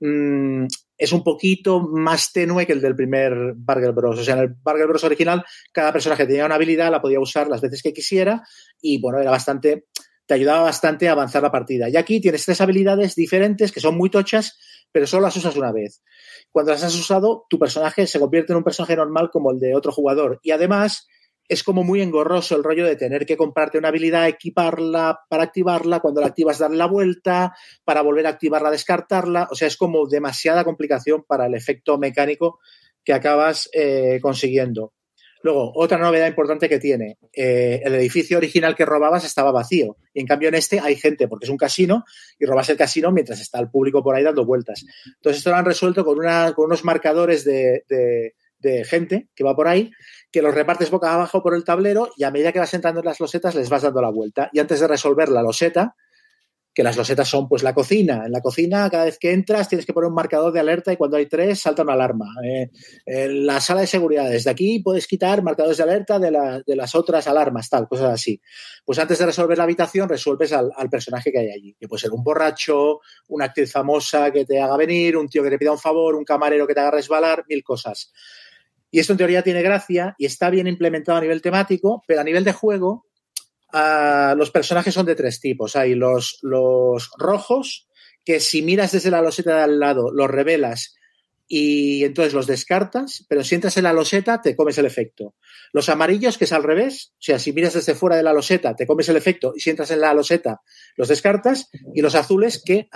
mm, es un poquito más tenue que el del primer Bargel Bros. O sea, en el Bargel Bros original, cada personaje tenía una habilidad, la podía usar las veces que quisiera y, bueno, era bastante, te ayudaba bastante a avanzar la partida. Y aquí tienes tres habilidades diferentes que son muy tochas, pero solo las usas una vez. Cuando las has usado, tu personaje se convierte en un personaje normal como el de otro jugador. Y además, es como muy engorroso el rollo de tener que comprarte una habilidad, equiparla para activarla, cuando la activas darle la vuelta, para volver a activarla, descartarla. O sea, es como demasiada complicación para el efecto mecánico que acabas eh, consiguiendo. Luego, otra novedad importante que tiene, eh, el edificio original que robabas estaba vacío y en cambio en este hay gente porque es un casino y robas el casino mientras está el público por ahí dando vueltas. Entonces esto lo han resuelto con, una, con unos marcadores de, de gente que va por ahí que los repartes boca abajo por el tablero y a medida que vas entrando en las losetas les vas dando la vuelta. Y antes de resolver la loseta, que las losetas son pues la cocina. En la cocina, cada vez que entras, tienes que poner un marcador de alerta y cuando hay tres, salta una alarma. Eh, en la sala de seguridad, desde aquí puedes quitar marcadores de alerta de, de, las otras alarmas, tal, cosas así. Pues antes de resolver la habitación, resuelves al, al, personaje que hay allí. Que puede ser un borracho, una actriz famosa que te haga venir, un tío que te pida un favor, un camarero que te haga resbalar, mil cosas. Y esto en teoría tiene gracia y está bien implementado a nivel temático, pero a nivel de juego, uh, los personajes son de tres tipos. Hay los, rojos, que si miras desde la loseta de al lado, los revelas y entonces los descartas, pero si entras en la loseta, te comes el efecto. Los amarillos, que es al revés, o sea, si miras desde fuera de la loseta, te comes el efecto y si entras en la loseta, los descartas. Y los azules, que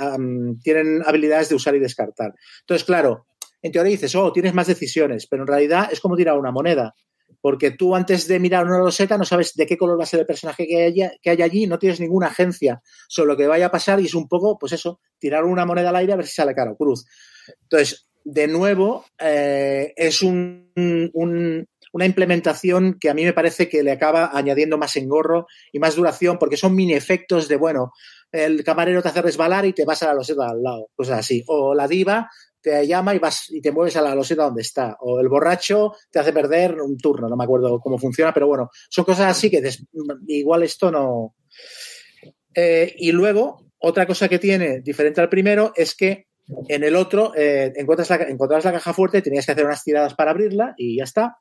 tienen habilidades de usar y descartar. Entonces, claro, en teoría dices, oh, tienes más decisiones, pero en realidad es como tirar una moneda. Porque tú antes de mirar una loseta no sabes de qué color va a ser el personaje que hay, que allí, no tienes ninguna agencia sobre lo que vaya a pasar y es un poco, pues eso, tirar una moneda al aire a ver si sale cara o cruz. Entonces, de nuevo, eh, es un, un, una implementación que a mí me parece que le acaba añadiendo más engorro y más duración, porque son mini efectos de, bueno, el camarero te hace resbalar y te vas a la loseta al lado, cosas así. O la diva te llama y vas y te mueves a la loseta donde está. O el borracho te hace perder un turno, no me acuerdo cómo funciona, pero bueno, son cosas así que igual esto no. Eh, y luego, otra cosa que tiene diferente al primero es que en el otro eh, encuentras, la, encontrabas la caja fuerte, tenías que hacer unas tiradas para abrirla y ya está.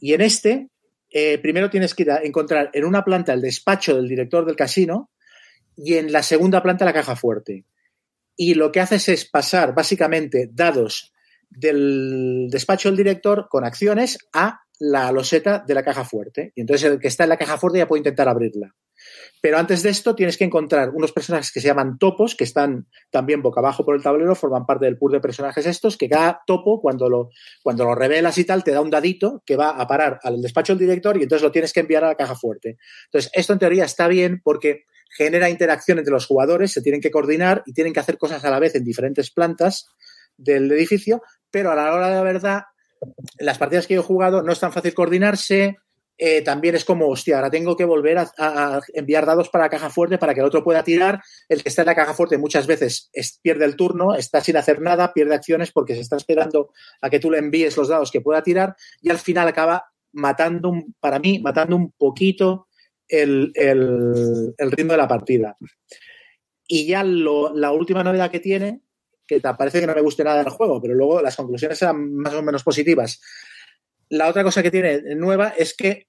Y en este, eh, primero tienes que encontrar en una planta el despacho del director del casino y en la segunda planta la caja fuerte y lo que haces es pasar básicamente dados del despacho del director con acciones a la loseta de la caja fuerte. Y entonces el que está en la caja fuerte ya puede intentar abrirla. Pero antes de esto tienes que encontrar unos personajes que se llaman topos, que están también boca abajo por el tablero, forman parte del pool de personajes estos, que cada topo, cuando lo, cuando lo revelas y tal, te da un dadito que va a parar al despacho del director y entonces lo tienes que enviar a la caja fuerte. Entonces, esto en teoría está bien porque genera interacción entre los jugadores, se tienen que coordinar y tienen que hacer cosas a la vez en diferentes plantas del edificio, pero a la hora de la verdad, las partidas que yo he jugado no es tan fácil coordinarse. Eh, también es como, hostia, ahora tengo que volver a, enviar dados para la caja fuerte para que el otro pueda tirar. El que está en la caja fuerte muchas veces pierde el turno, está sin hacer nada, pierde acciones porque se está esperando a que tú le envíes los dados que pueda tirar y al final acaba matando, para mí, matando un poquito el, ritmo de la partida. Y ya la última novedad que tiene, que te parece que no me guste nada del juego, pero luego las conclusiones eran más o menos positivas. La otra cosa que tiene nueva es que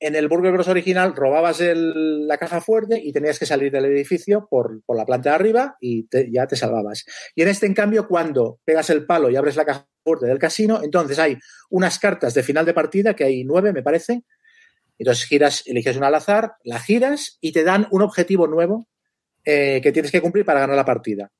en el Burger Bros. original robabas la caja fuerte y tenías que salir del edificio por, la planta de arriba y ya te salvabas. Y en este, en cambio, cuando pegas el palo y abres la caja fuerte del casino, entonces hay unas cartas de final de partida, que hay nueve, me parece, entonces giras, eliges una al azar, la giras y te dan un objetivo nuevo eh, que tienes que cumplir para ganar la partida.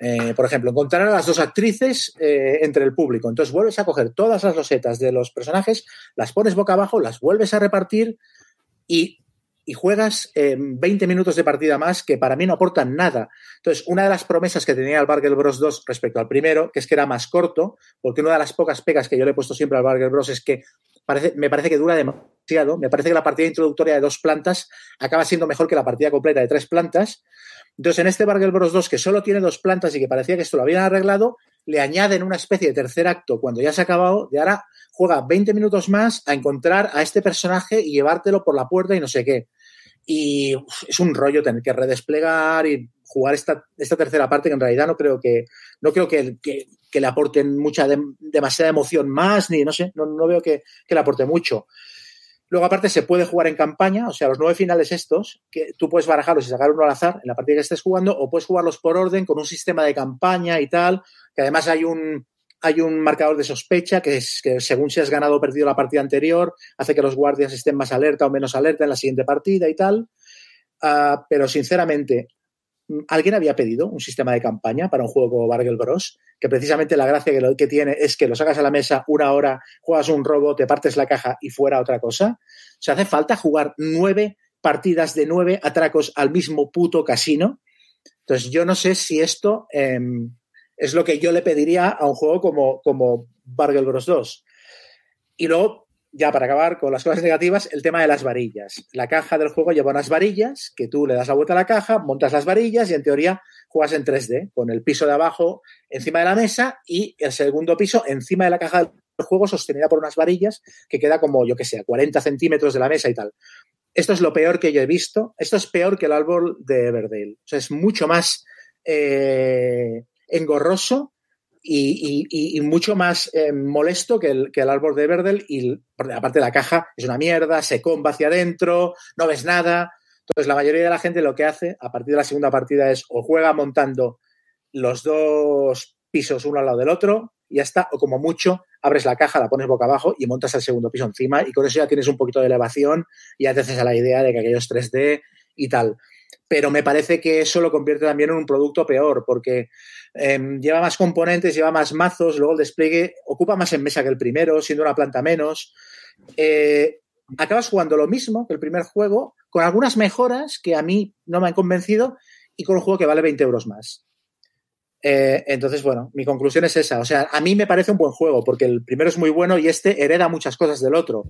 Eh, por ejemplo, encontrar a las dos actrices eh, entre el público. Entonces vuelves a coger todas las losetas de los personajes, las pones boca abajo, las vuelves a repartir y, y juegas 20 minutos de partida más que para mí no aportan nada. Entonces, una de las promesas que tenía el Bargel Bros 2 respecto al primero, que es que era más corto, porque una de las pocas pegas que yo le he puesto siempre al Bargel Bros es que me parece que dura demasiado. Me parece que la partida introductoria de dos plantas acaba siendo mejor que la partida completa de tres plantas. Entonces, en este Bargel Bros 2, que solo tiene dos plantas y que parecía que esto lo habían arreglado, le añaden una especie de tercer acto cuando ya se ha acabado, de ahora juega 20 minutos más a encontrar a este personaje y llevártelo por la puerta y no sé qué. Y es un rollo tener que redesplegar y jugar esta, esta tercera parte que en realidad no creo que, no creo que, que, le aporten mucha, demasiada emoción más, ni no sé, no, no veo que, que, le aporte mucho. Luego, aparte, se puede jugar en campaña, o sea, los nueve finales estos, que tú puedes barajarlos y sacar uno al azar en la partida que estés jugando, o puedes jugarlos por orden con un sistema de campaña y tal, que además hay un, hay un marcador de sospecha que es que según si has ganado o perdido la partida anterior, hace que los guardias estén más alerta o menos alerta en la siguiente partida y tal. Uh, pero sinceramente, alguien había pedido un sistema de campaña para un juego como Bargel Bros, que precisamente la gracia que, lo, que tiene es que lo sacas a la mesa una hora, juegas un robo, te partes la caja y fuera otra cosa. O sea, hace falta jugar nueve partidas de nueve atracos al mismo puto casino. Entonces, yo no sé si esto eh, es lo que yo le pediría a un juego como, como Bargel Bros 2. Y luego, ya para acabar con las cosas negativas, el tema de las varillas. La caja del juego lleva unas varillas que tú le das la vuelta a la caja, montas las varillas y en teoría juegas en 3D, con el piso de abajo encima de la mesa y el segundo piso encima de la caja del juego sostenida por unas varillas que queda como, yo que sé, a 40 centímetros de la mesa y tal. Esto es lo peor que yo he visto. Esto es peor que el árbol de Everdale. O sea, es mucho más eh, engorroso y, mucho más eh, molesto que el, que el, árbol de Everdell y aparte la caja es una mierda, se comba hacia adentro, no ves nada. Entonces la mayoría de la gente lo que hace a partir de la segunda partida es o juega montando los dos pisos uno al lado del otro y ya está, o como mucho abres la caja, la pones boca abajo y montas el segundo piso encima y con eso ya tienes un poquito de elevación y ya te haces a la idea de que aquellos 3D y tal pero me parece que eso lo convierte también en un producto peor, porque em, lleva más componentes, lleva más mazos, luego el despliegue ocupa más en mesa que el primero, siendo una planta menos. Eh, acabas jugando lo mismo que el primer juego, con algunas mejoras que a mí no me han convencido y con un juego que vale 20 euros más. Eh, entonces, bueno, mi conclusión es esa. O sea, a mí me parece un buen juego, porque el primero es muy bueno y este hereda muchas cosas del otro.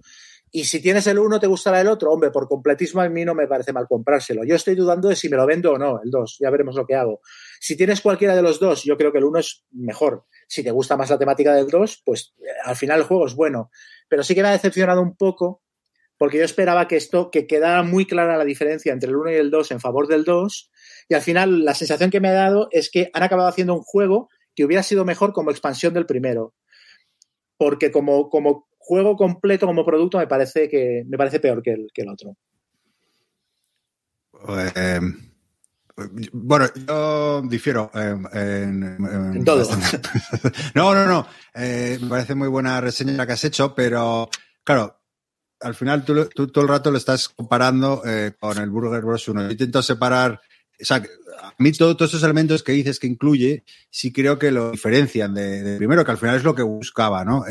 Y si tienes el uno, te gustará el otro. Hombre, por completismo a mí no me parece mal comprárselo. Yo estoy dudando de si me lo vendo o no, el 2. Ya veremos lo que hago. Si tienes cualquiera de los dos, yo creo que el uno es mejor. Si te gusta más la temática del 2, pues eh, al final el juego es bueno. Pero sí que me ha decepcionado un poco porque yo esperaba que esto, que quedara muy clara la diferencia entre el 1 y el 2 en favor del 2. Y al final la sensación que me ha dado es que han acabado haciendo un juego que hubiera sido mejor como expansión del primero. Porque como, como juego completo como producto me parece que me parece peor que el, que el otro. Eh, bueno, yo difiero en, todo. no, no, no. Eh, me parece muy buena reseña la que has hecho, pero claro, al final tú, todo el rato lo estás comparando eh, con el Burger Bros. 1. Yo intento separar, o sea, a mí todos esos elementos que dices que incluye, sí creo que lo diferencian de, primero, que al final es lo que buscaba, ¿no?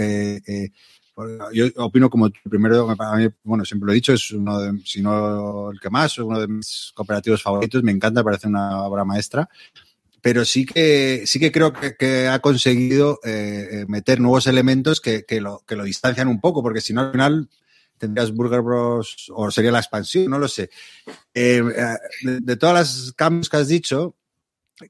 Yo opino como primero, para mí, bueno, siempre lo he dicho, es uno de, si no el que más, uno de mis cooperativos favoritos, me encanta, parece una obra maestra. Pero sí que, sí que creo que, ha conseguido eh, eh, meter nuevos elementos que, que, lo, que lo distancian un poco, porque si no, al final tendrías Burger Bros. o sería la expansión, no lo sé. Eh, de, de todas las cambios que has dicho,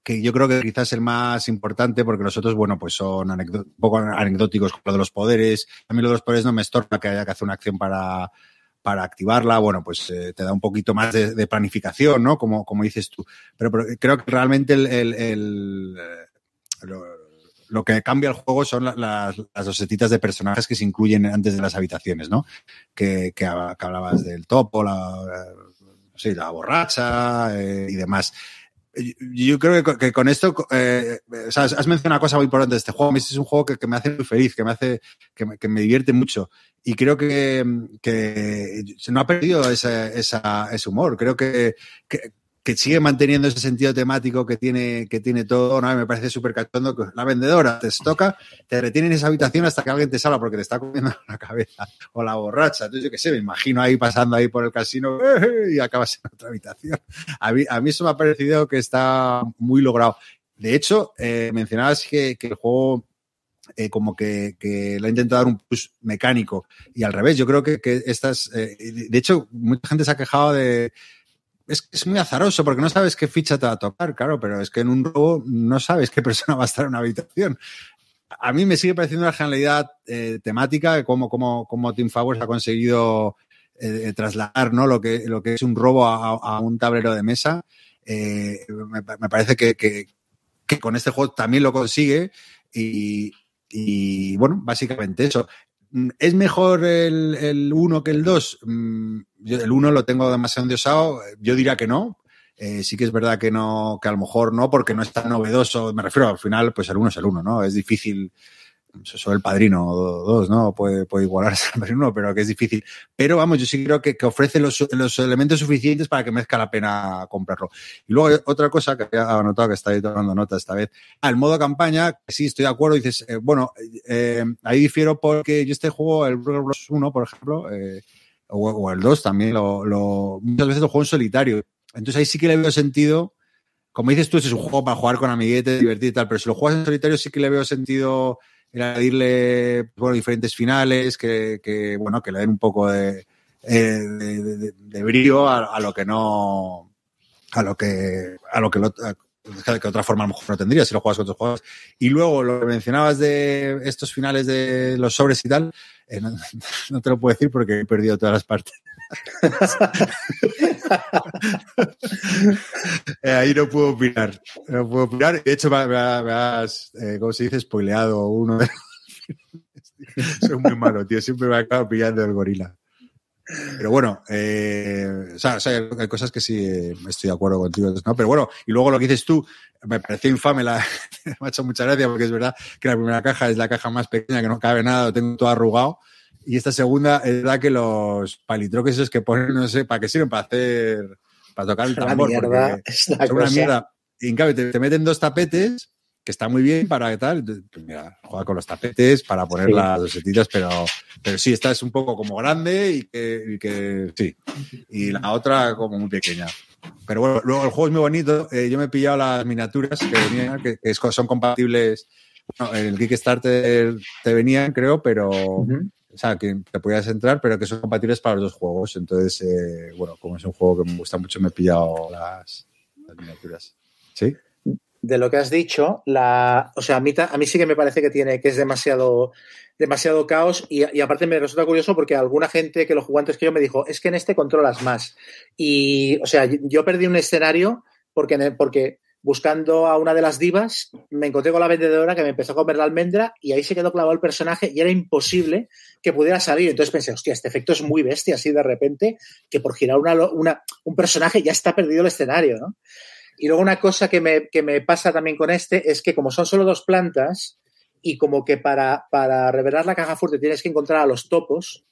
que yo creo que quizás el más importante porque los otros, bueno, pues son un poco anecdóticos con lo de los poderes. A mí lo de los poderes no me estorba que haya que hacer una acción para, para activarla. Bueno, pues eh, te da un poquito más de, planificación, ¿no? Como, como dices tú. Pero, creo que realmente el, eh, lo, que cambia el juego son las, las dosetitas de personajes que se incluyen antes de las habitaciones, ¿no? Que, hablabas del topo, la, la borracha eh, y demás yo creo que, con esto, eh, has mencionado una cosa muy importante de este juego. Este es un juego que, me hace muy feliz, que me hace, que me, divierte mucho. Y creo que, que no ha perdido ese humor. Creo que, que sigue manteniendo ese sentido temático que tiene, que tiene todo, ¿no? Me parece súper cachondo que la vendedora te toca, te retiene en esa habitación hasta que alguien te salga porque te está comiendo la cabeza o la borracha. Entonces, yo qué sé, me imagino ahí pasando ahí por el casino y acabas en otra habitación. A mí, a mí eso me ha parecido que está muy logrado. De hecho, eh, mencionabas que, que el juego eh, como que, que, le ha intentado dar un push mecánico y al revés. Yo creo que, que estas, eh, de hecho, mucha gente se ha quejado de, es, es muy azaroso porque no sabes qué ficha te va a tocar, claro, pero es que en un robo no sabes qué persona va a estar en una habitación. A mí me sigue pareciendo una genialidad eh, temática cómo, cómo, cómo Team Fowers ha conseguido eh, trasladar ¿no? lo, que, lo que es un robo a, un tablero de mesa. Eh, me, me, parece que, que, que, con este juego también lo consigue y, y bueno, básicamente eso. ¿Es mejor el, el 1 que el 2? Mm, el 1 lo tengo demasiado endiosado. Yo diría que no. Eh, sí que es verdad que no, que a lo mejor no, porque no es tan novedoso. Me refiero al final, pues el 1 es el 1, ¿no? Es difícil sobre el padrino dos, ¿no? Puede, puede igualarse al padrino, pero que es difícil. Pero vamos, yo sí creo que, que ofrece los, los, elementos suficientes para que merezca la pena comprarlo. Y luego otra cosa que había anotado que está ahí tomando nota esta vez. Al modo campaña, sí, estoy de acuerdo. Dices, eh, bueno, eh, ahí difiero porque yo este juego, el Bros 1, por ejemplo, eh, o, el 2 también, lo, muchas veces lo juego en solitario. Entonces ahí sí que le veo sentido. Como dices tú, es un juego para jugar con amiguetes, divertir y tal, pero si lo juegas en solitario sí que le veo sentido añadirle bueno, diferentes finales que, que, bueno, que le den un poco de, eh, de, de, de brillo a, a, lo que no, a lo que, a lo que, lo, a, que otra forma a lo mejor no tendría si lo juegas con otros juegos. Y luego lo que mencionabas de estos finales de los sobres y tal, eh, no, te lo puedo decir porque he perdido todas las partes. eh, ahí no puedo opinar. No puedo opinar. De hecho, me, me, has, eh. Spoileado uno de Soy muy malo, tío. Siempre me acabo pillando el gorila. Pero bueno, eh, hay cosas que sí eh, estoy de acuerdo contigo, ¿no? Pero bueno, y luego lo que dices tú, me pareció infame, la, me ha hecho mucha gracia porque es verdad que la primera caja es la caja más pequeña, que no cabe nada, lo tengo todo arrugado. Y esta segunda es verdad que los palitroques esos que ponen, no sé, ¿para qué sirven? Para hacer, para tocar el tambor. La mierda, es una, una mierda. Y en cambio, te, te meten dos tapetes que está muy bien para tal, mira, juega con los tapetes para poner sí. las dosetitas, pero, pero sí, esta es un poco como grande y que, y que, sí, y la otra como muy pequeña. Pero bueno, luego el juego es muy bonito, eh, yo me he pillado las miniaturas que venían, que, que son compatibles, bueno, en el Kickstarter te venían, creo, pero, uh -huh. O sea, que te podías entrar, pero que son compatibles para los dos juegos, entonces, eh, bueno, como es un juego que me gusta mucho, me he pillado las, las miniaturas. ¿Sí? de lo que has dicho, la, o sea, a mí, a mí sí que me parece que tiene, que es demasiado, demasiado caos y, y, aparte me resulta curioso porque alguna gente que lo jugó antes que yo me dijo, es que en este controlas más. Y, o sea, yo perdí un escenario porque, porque buscando a una de las divas me encontré con la vendedora que me empezó a comer la almendra y ahí se quedó clavado el personaje y era imposible que pudiera salir. Entonces pensé, hostia, este efecto es muy bestia así de repente que por girar una, una, un personaje ya está perdido el escenario, ¿no? Y luego una cosa que me, que me pasa también con este es que como son solo dos plantas y como que para, para revelar la caja fuerte tienes que encontrar a los topos,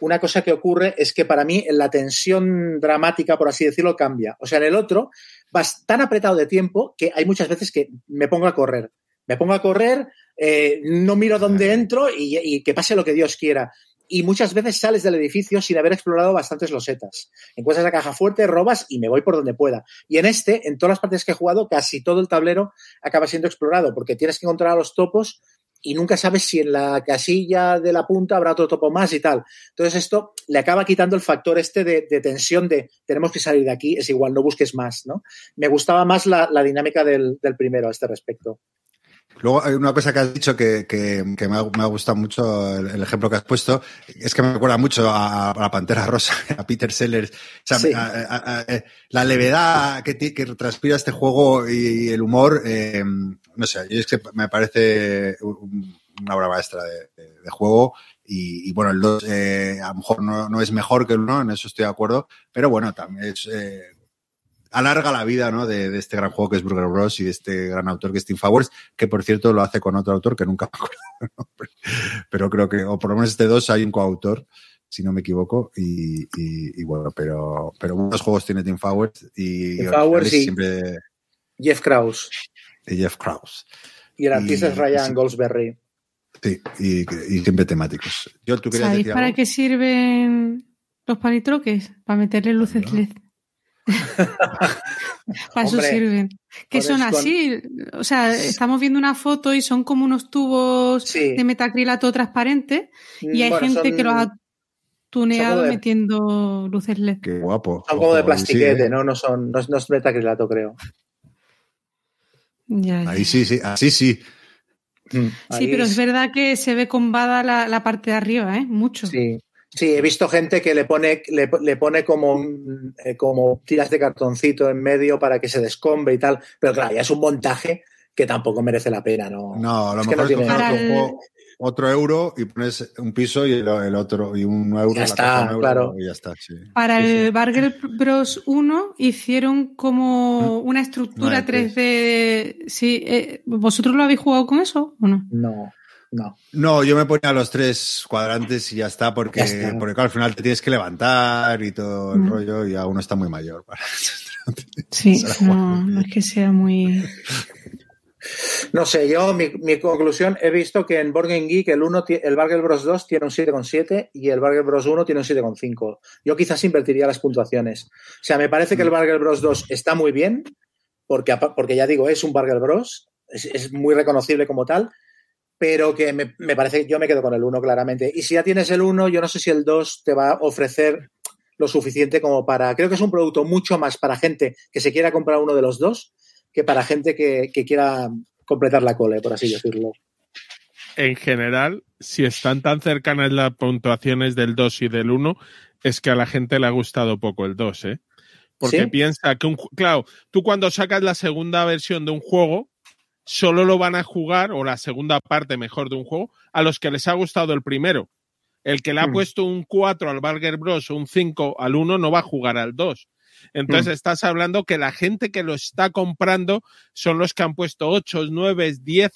una cosa que ocurre es que para mí la tensión dramática, por así decirlo, cambia. O sea, en el otro vas tan apretado de tiempo que hay muchas veces que me pongo a correr. Me pongo a correr, eh, no miro dónde entro y, que pase lo que Dios quiera y muchas veces sales del edificio sin haber explorado bastantes losetas. Encuentras la caja fuerte, robas y me voy por donde pueda. Y en este, en todas las partes que he jugado, casi todo el tablero acaba siendo explorado, porque tienes que encontrar a los topos y nunca sabes si en la casilla de la punta habrá otro topo más y tal. Entonces esto le acaba quitando el factor este de, de tensión de tenemos que salir de aquí, es igual, no busques más, ¿no? Me gustaba más la, la dinámica del, del primero a este respecto. Luego hay una cosa que has dicho que, que, que me, ha, me, ha, gustado mucho el, el, ejemplo que has puesto, es que me recuerda mucho a, a la Pantera Rosa, a Peter Sellers. O sea, sí. a, a, la levedad que, que, transpira este juego y el humor, eh, no sé, es que me parece una obra maestra de, de, de juego. Y, y, bueno, el 2 eh, a lo mejor no, no, es mejor que el 1, en eso estoy de acuerdo, pero bueno, también es, eh, alarga la vida ¿no? de, de, este gran juego que es Burger Bros. y de este gran autor que es Tim Fowers, que por cierto lo hace con otro autor que nunca me acuerdo, pero creo que, o por lo menos este dos hay un coautor, si no me equivoco, y, y, y bueno, pero, pero muchos juegos tiene Tim Fowers y, Tim Fowers y siempre... Jeff Krause. Y Jeff Krause. Y el artista es Ryan Goldsberry. Sí, y, y, siempre temáticos. Yo, ¿tú ¿Sabéis decir para algo? qué sirven los palitroques? Para meterle luces no. LED. Para eso sirven. Que son así. O sea, estamos viendo una foto y son como unos tubos sí. de metacrilato transparente y hay bueno, gente son... que los ha tuneado de... metiendo luces LED. Qué guapo. Son como de plastiquete, sí, ¿no? No, son, no, no es metacrilato, creo. Ya, ya. Ahí sí, sí, así sí. Mm, sí, pero es... es verdad que se ve combada la, la parte de arriba, ¿eh? Mucho. Sí. Sí, he visto gente que le pone, le, le pone como, eh, como tiras de cartoncito en medio para que se descombe y tal, pero claro, ya es un montaje que tampoco merece la pena, ¿no? No, a lo es mejor que no tiene... el... otro euro y pones un piso y el, el otro y un euro. Ya está, euro, claro. Y ya está, sí. Para sí, el sí. Barger Bros 1 hicieron como una estructura no 3D. Sí, eh, ¿Vosotros lo habéis jugado con eso o no? No. No. No, yo me ponía los tres cuadrantes y ya está, porque, ya está. porque claro, al final te tienes que levantar y todo el mm. rollo, y aún está muy mayor. Para sí, no, no, es que sea muy. No sé, yo, mi, mi, conclusión, he visto que en Game Geek el, uno, el Bargain Bros 2 tiene un 7,7 y el Bargain Bros 1 tiene un 7,5. Yo quizás invertiría las puntuaciones. O sea, me parece que el Bargain Bros 2 está muy bien, porque, porque ya digo, es un Bargain Bros, es, es muy reconocible como tal, pero que me, me parece que yo me quedo con el 1 claramente. Y si ya tienes el 1, yo no sé si el 2 te va a ofrecer lo suficiente como para. Creo que es un producto mucho más para gente que se quiera comprar uno de los dos que para gente que, que quiera completar la cole, por así decirlo. En general, si están tan cercanas las puntuaciones del 2 y del 1, es que a la gente le ha gustado poco el 2, ¿eh? Porque ¿Sí? piensa que un claro, tú cuando sacas la segunda versión de un juego, solo lo van a jugar, o la segunda parte mejor de un juego, a los que les ha gustado el primero. El que le ha Mm. puesto un 4 al Burger Bros. o un 5 al 1 no va a jugar al 2. Entonces Mm. estás hablando que la gente que lo está comprando son los que han puesto 8, 9, 10,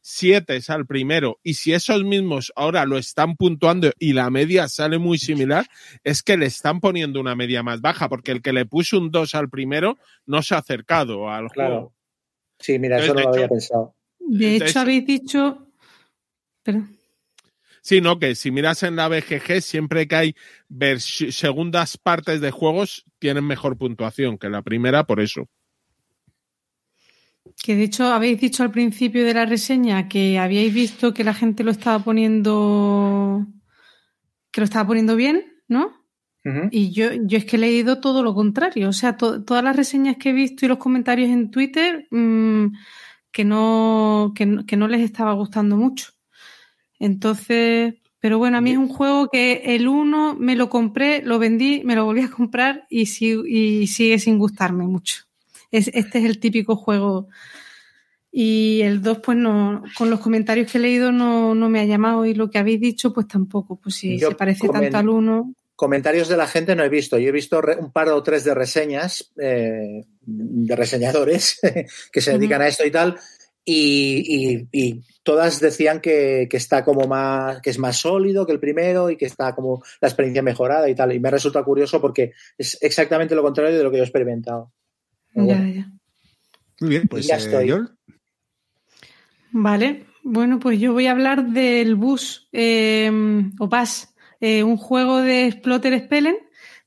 7 al primero. Y si esos mismos ahora lo están puntuando y la media sale muy similar, es que le están poniendo una media más baja, porque el que le puso un 2 al primero no se ha acercado al Claro. juego. Sí, mira, eso no lo había pensado. De hecho, habéis dicho. Perdón. Sí, no, que si miras en la BGG, siempre que hay segundas partes de juegos, tienen mejor puntuación que la primera, por eso. Que de hecho habéis dicho al principio de la reseña que habíais visto que la gente lo estaba poniendo. que lo estaba poniendo bien, ¿no? Y yo, yo es que he leído todo lo contrario. O sea, to- todas las reseñas que he visto y los comentarios en Twitter mm, que, no, que, no, que no les estaba gustando mucho. Entonces, pero bueno, a mí es un juego que el 1 me lo compré, lo vendí, me lo volví a comprar y, si- y sigue sin gustarme mucho. Es, este es el típico juego. Y el 2, pues no, con los comentarios que he leído no, no me ha llamado y lo que habéis dicho, pues tampoco. Pues si Yo se parece tanto al 1. Comentarios de la gente no he visto. Yo he visto un par o tres de reseñas eh, de reseñadores que se dedican a esto y tal. Y, y- y todas decían que, que está como más, que es más sólido que el primero y que está como la experiencia mejorada y tal. Y me resulta curioso porque es exactamente lo contrario de lo que yo he experimentado. Ya, bueno. ya. Muy bien, pues Ya eh, estoy. Vale, bueno, pues yo voy a hablar del Bus eh, o Bus, eh, un juego de Exploter Spellen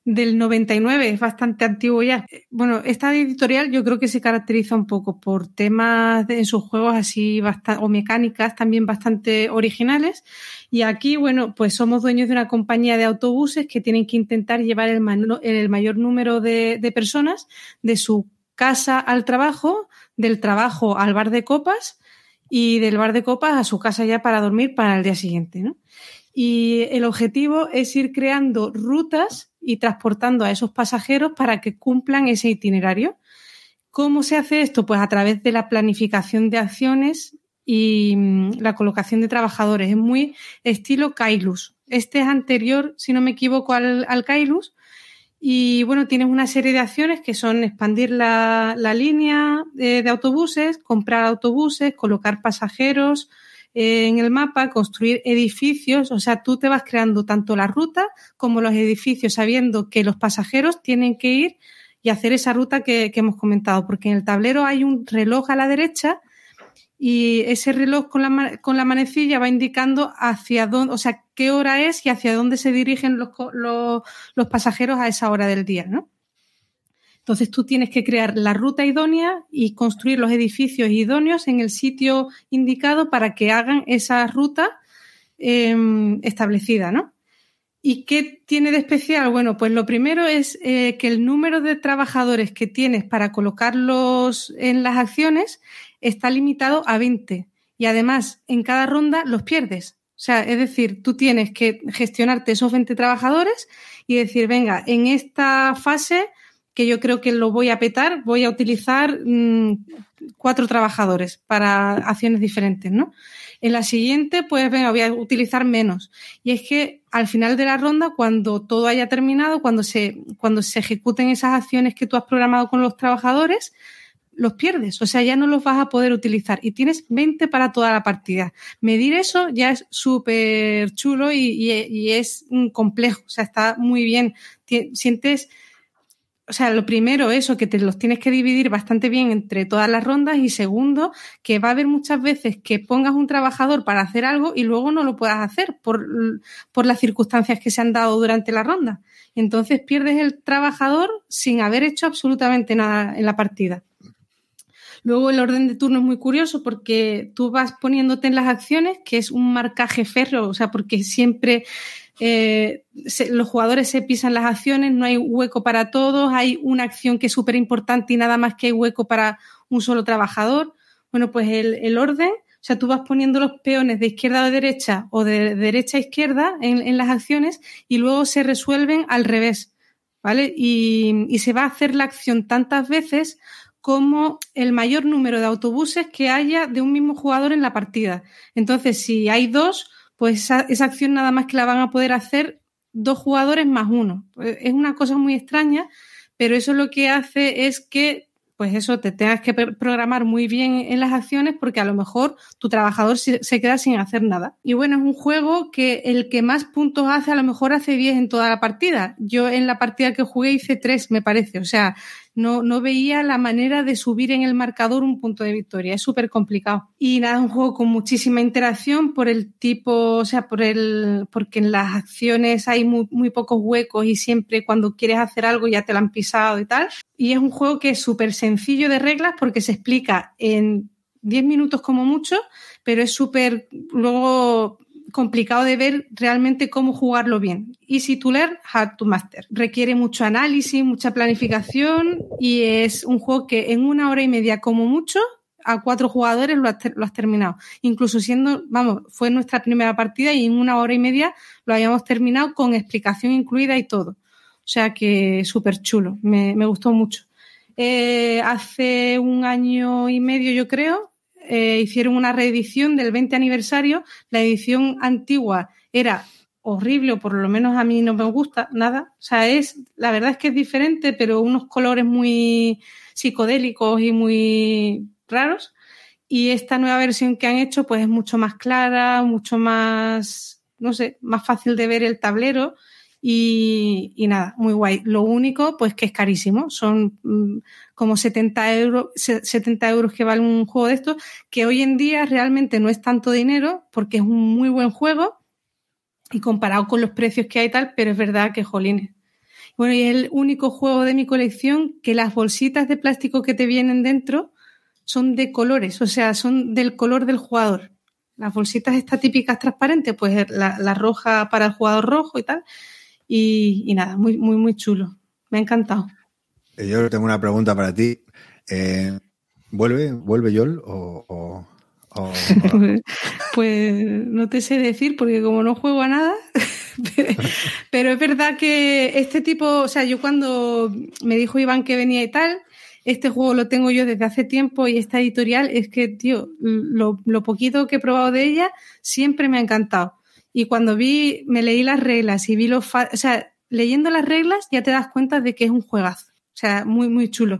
del 99, es bastante antiguo ya. Bueno, esta editorial yo creo que se caracteriza un poco por temas en sus juegos así bastante, o mecánicas también bastante originales. Y aquí, bueno, pues somos dueños de una compañía de autobuses que tienen que intentar llevar el, el mayor número de, de personas de su casa al trabajo, del trabajo al bar de copas y del bar de copas a su casa ya para dormir para el día siguiente, ¿no? Y el objetivo es ir creando rutas y transportando a esos pasajeros para que cumplan ese itinerario. ¿Cómo se hace esto? Pues a través de la planificación de acciones y mm, la colocación de trabajadores. Es muy estilo Kailus. Este es anterior, si no me equivoco, al, al Kailus. Y bueno, tienes una serie de acciones que son expandir la, la línea eh, de autobuses, comprar autobuses, colocar pasajeros en el mapa, construir edificios. O sea, tú te vas creando tanto la ruta como los edificios, sabiendo que los pasajeros tienen que ir y hacer esa ruta que, hemos comentado, porque en el tablero hay un reloj a la derecha y ese reloj con la, con la manecilla va indicando hacia dónde, o sea, qué hora es y hacia dónde se dirigen los, los, los pasajeros a esa hora del día, ¿no? Entonces tú tienes que crear la ruta idónea y construir los edificios idóneos en el sitio indicado para que hagan esa ruta eh, establecida, ¿no? ¿Y qué tiene de especial? Bueno, pues lo primero es eh, que el número de trabajadores que tienes para colocarlos en las acciones está limitado a 20. Y además, en cada ronda los pierdes. O sea, es decir, tú tienes que gestionarte esos 20 trabajadores y decir, venga, en esta fase que yo creo que lo voy a petar, voy a utilizar mmm, cuatro trabajadores para acciones diferentes, ¿no? En la siguiente, pues venga, voy a utilizar menos. Y es que al final de la ronda, cuando todo haya terminado, cuando se, cuando se ejecuten esas acciones que tú has programado con los trabajadores, los pierdes, o sea, ya no los vas a poder utilizar y tienes 20 para toda la partida. Medir eso ya es súper chulo y, y, y, es complejo, o sea, está muy bien. Sientes, o sea, lo primero, eso, que te los tienes que dividir bastante bien entre todas las rondas y segundo, que va a haber muchas veces que pongas un trabajador para hacer algo y luego no lo puedas hacer por, por las circunstancias que se han dado durante la ronda. Entonces pierdes el trabajador sin haber hecho absolutamente nada en la partida. Luego el orden de turno es muy curioso porque tú vas poniéndote en las acciones, que es un marcaje ferro, o sea, porque siempre eh, los jugadores se pisan las acciones, no hay hueco para todos, hay una acción que es súper importante y nada más que hay hueco para un solo trabajador. Bueno, pues el, orden, o sea, tú vas poniendo los peones de izquierda a derecha o de derecha a izquierda en, las acciones y luego se resuelven al revés, ¿vale? Y, y se va a hacer la acción tantas veces como el mayor número de autobuses que haya de un mismo jugador en la partida. Entonces, si hay dos, pues esa, acción nada más que la van a poder hacer dos jugadores más uno. Pues es una cosa muy extraña, pero eso lo que hace es que pues eso, te tengas que programar muy bien en las acciones porque a lo mejor tu trabajador se, queda sin hacer nada. Y bueno, es un juego que el que más puntos hace a lo mejor hace 10 en toda la partida. Yo en la partida que jugué hice 3, me parece. O sea, no, no veía la manera de subir en el marcador un punto de victoria. Es súper complicado. Y nada, es un juego con muchísima interacción por el tipo, o sea, por el, porque en las acciones hay muy, muy pocos huecos y siempre cuando quieres hacer algo ya te lo han pisado y tal. Y es un juego que es súper sencillo de reglas porque se explica en 10 minutos como mucho, pero es súper luego complicado de ver realmente cómo jugarlo bien. Easy to learn, hard to master. Requiere mucho análisis, mucha planificación y es un juego que en una hora y media como mucho a cuatro jugadores lo has, terminado. Incluso siendo, vamos, fue nuestra primera partida y en una hora y media lo habíamos terminado con explicación incluida y todo. O sea que súper chulo, me, gustó mucho. Eh, hace un año y medio, yo creo, eh, hicieron una reedición del 20 aniversario. La edición antigua era horrible, o por lo menos a mí no me gusta nada. O sea, es, la verdad es que es diferente, pero unos colores muy psicodélicos y muy raros. Y esta nueva versión que han hecho, pues es mucho más clara, mucho más, no sé, más fácil de ver el tablero y, nada, muy guay. Lo único, pues que es carísimo. Son mm, como 70 euros, 70 euros que vale un juego de estos, que hoy en día realmente no es tanto dinero porque es un muy buen juego y comparado con los precios que hay tal, pero es verdad que jolines. Bueno, y es el único juego de mi colección que las bolsitas de plástico que te vienen dentro son de colores, o sea, son del color del jugador. Las bolsitas estas típicas transparentes, pues la, la roja para el jugador rojo y tal, y, nada, muy, muy, muy chulo. Me ha encantado. Eh, yo tengo una pregunta para ti. Eh, ¿Vuelve, vuelve Yol o, pues no te sé decir porque como no juego a nada, pero es verdad que este tipo, o sea, yo cuando me dijo Iván que venía y tal, este juego lo tengo yo desde hace tiempo y esta editorial es que, tío, lo, lo poquito que he probado de ella siempre me ha encantado. Y cuando vi, me leí las reglas y vi los... O sea, leyendo las reglas ya te das cuenta de que es un juegazo. O sea, muy, muy chulo.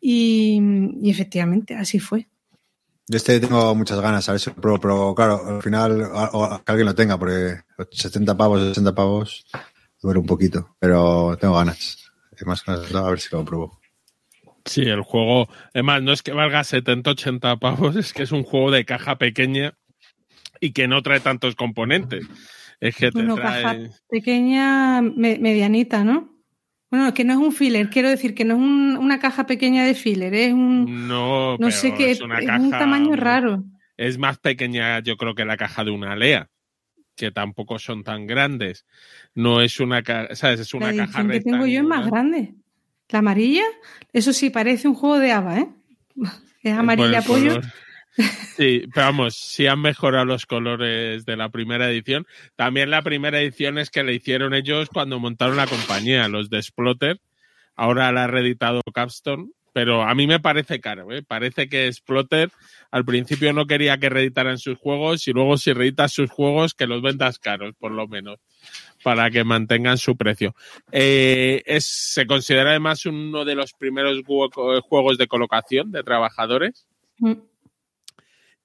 Y, efectivamente, así fue. Yo este tengo muchas ganas, a ver si lo pruebo, pero claro, al final, o, que alguien lo tenga, porque 70 pavos, 60 pavos, duele un poquito, pero tengo ganas. Más ganas, a ver si lo pruebo. Sí, el juego, además, no es que valga 70, 80 pavos, es que es un juego de caja pequeña y que no trae tantos componentes. Es que te trae... caja pequeña, medianita, ¿no? Bueno, que no es un filler, quiero decir que no es una caja pequeña de filler, es un. No, no sé qué, es, una caja, un tamaño raro. Es más pequeña, yo creo, que la caja de una Alea, que tampoco son tan grandes. No es una caja, ¿sabes? Es una la caja que tengo yo es más grande. La amarilla, eso sí, parece un juego de Ava, ¿eh? Es amarilla pollo. Sí, pero vamos, si han mejorado los colores de la primera edición. También la primera edición es que le hicieron ellos cuando montaron la compañía, los de Splotter. Ahora la ha reeditado Capstone, pero a mí me parece caro, ¿eh? Parece que Splotter al principio no quería que reeditaran sus juegos y luego si reeditas sus juegos que los vendas caros, por lo menos, para que mantengan su precio. Eh, es, se considera además uno de los primeros juegos de colocación de trabajadores. Mm.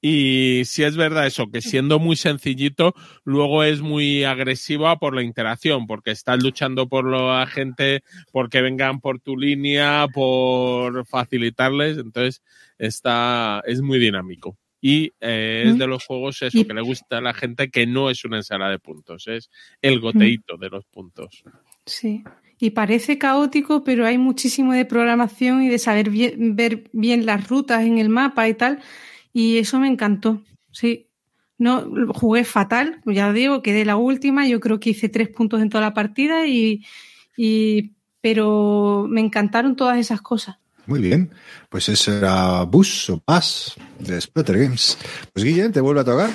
Y si es verdad eso, que siendo muy sencillito, luego es muy agresiva por la interacción, porque estás luchando por la gente, porque vengan por tu línea, por facilitarles. Entonces, está, es muy dinámico. Y eh, es de los juegos eso, que le gusta a la gente que no es una ensalada de puntos, es el goteito de los puntos. Sí. y parece caótico, pero hay muchísimo de programación y de saber ver bien las rutas en el mapa y tal. Y eso me encantó. Sí. No, jugué fatal, ya digo, quedé la última, yo creo que hice tres puntos en toda la partida y, y pero me encantaron todas esas cosas. Muy bien, pues eso era Bus o Pass de Splatter Games. Pues Guillem, te vuelve a tocar.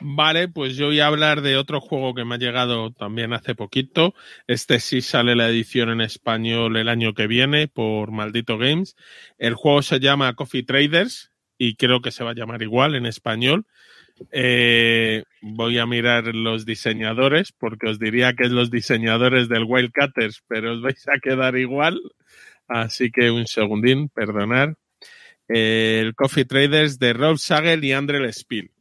Vale, pues yo voy a hablar de otro juego que me ha llegado también hace poquito. Este sí sale la edición en español el año que viene por Maldito Games. El juego se llama Coffee Traders y creo que se va a llamar igual en español. Eh, voy a mirar los diseñadores porque os diría que es los diseñadores del Wildcatters, pero os vais a quedar igual. Así que un segundín, perdonar. el Coffee Traders de Rob Sagel y André Spiel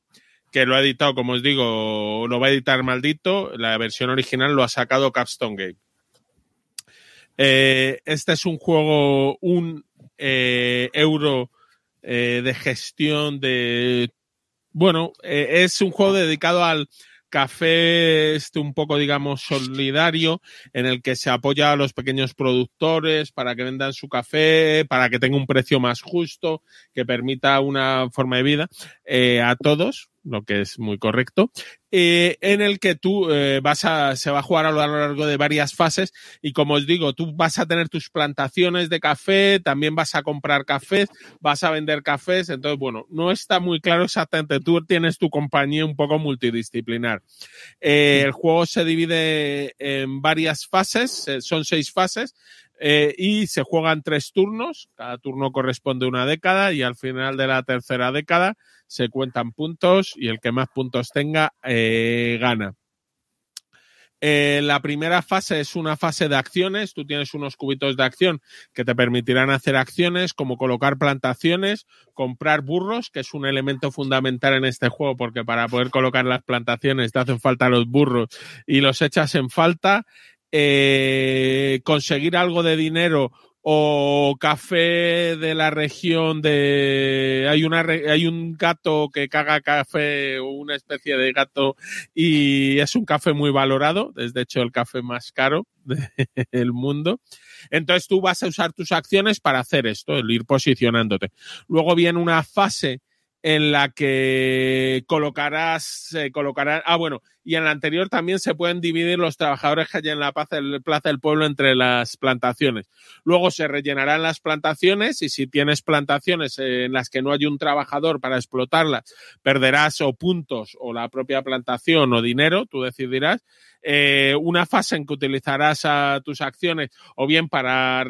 que lo ha editado, como os digo, lo va a editar maldito. La versión original lo ha sacado Capstone Game. Eh, este es un juego, un eh, euro eh, de gestión de. Bueno, es un juego dedicado al café este un poco, digamos, solidario, en el que se apoya a los pequeños productores para que vendan su café, para que tenga un precio más justo, que permita una forma de vida a todos lo que es muy correcto, eh, en el que tú eh, vas a, se va a jugar a lo largo de varias fases. Y como os digo, tú vas a tener tus plantaciones de café, también vas a comprar cafés, vas a vender cafés, entonces bueno, no está muy claro exactamente, tú tienes tu compañía un poco multidisciplinar. Eh, el juego se divide en varias fases, son seis fases, eh, y se juegan tres turnos, cada turno corresponde una década y al final de la tercera década se cuentan puntos y el que más puntos tenga eh, gana. Eh, la primera fase es una fase de acciones. Tú tienes unos cubitos de acción que te permitirán hacer acciones como colocar plantaciones, comprar burros, que es un elemento fundamental en este juego porque para poder colocar las plantaciones te hacen falta los burros y los echas en falta eh, conseguir algo de dinero o café de la región de hay una hay un gato que caga café o una especie de gato y es un café muy valorado es de hecho el café más caro del mundo. Entonces tú vas a usar tus acciones para hacer esto el ir posicionándote. Luego viene una fase en la que colocarás, se colocará, ah, bueno, y en la anterior también se pueden dividir los trabajadores que hay en la Plaza del Pueblo entre las plantaciones. Luego se rellenarán las plantaciones y si tienes plantaciones en las que no hay un trabajador para explotarlas, perderás o puntos o la propia plantación o dinero, tú decidirás. Eh, una fase en que utilizarás a tus acciones o bien para,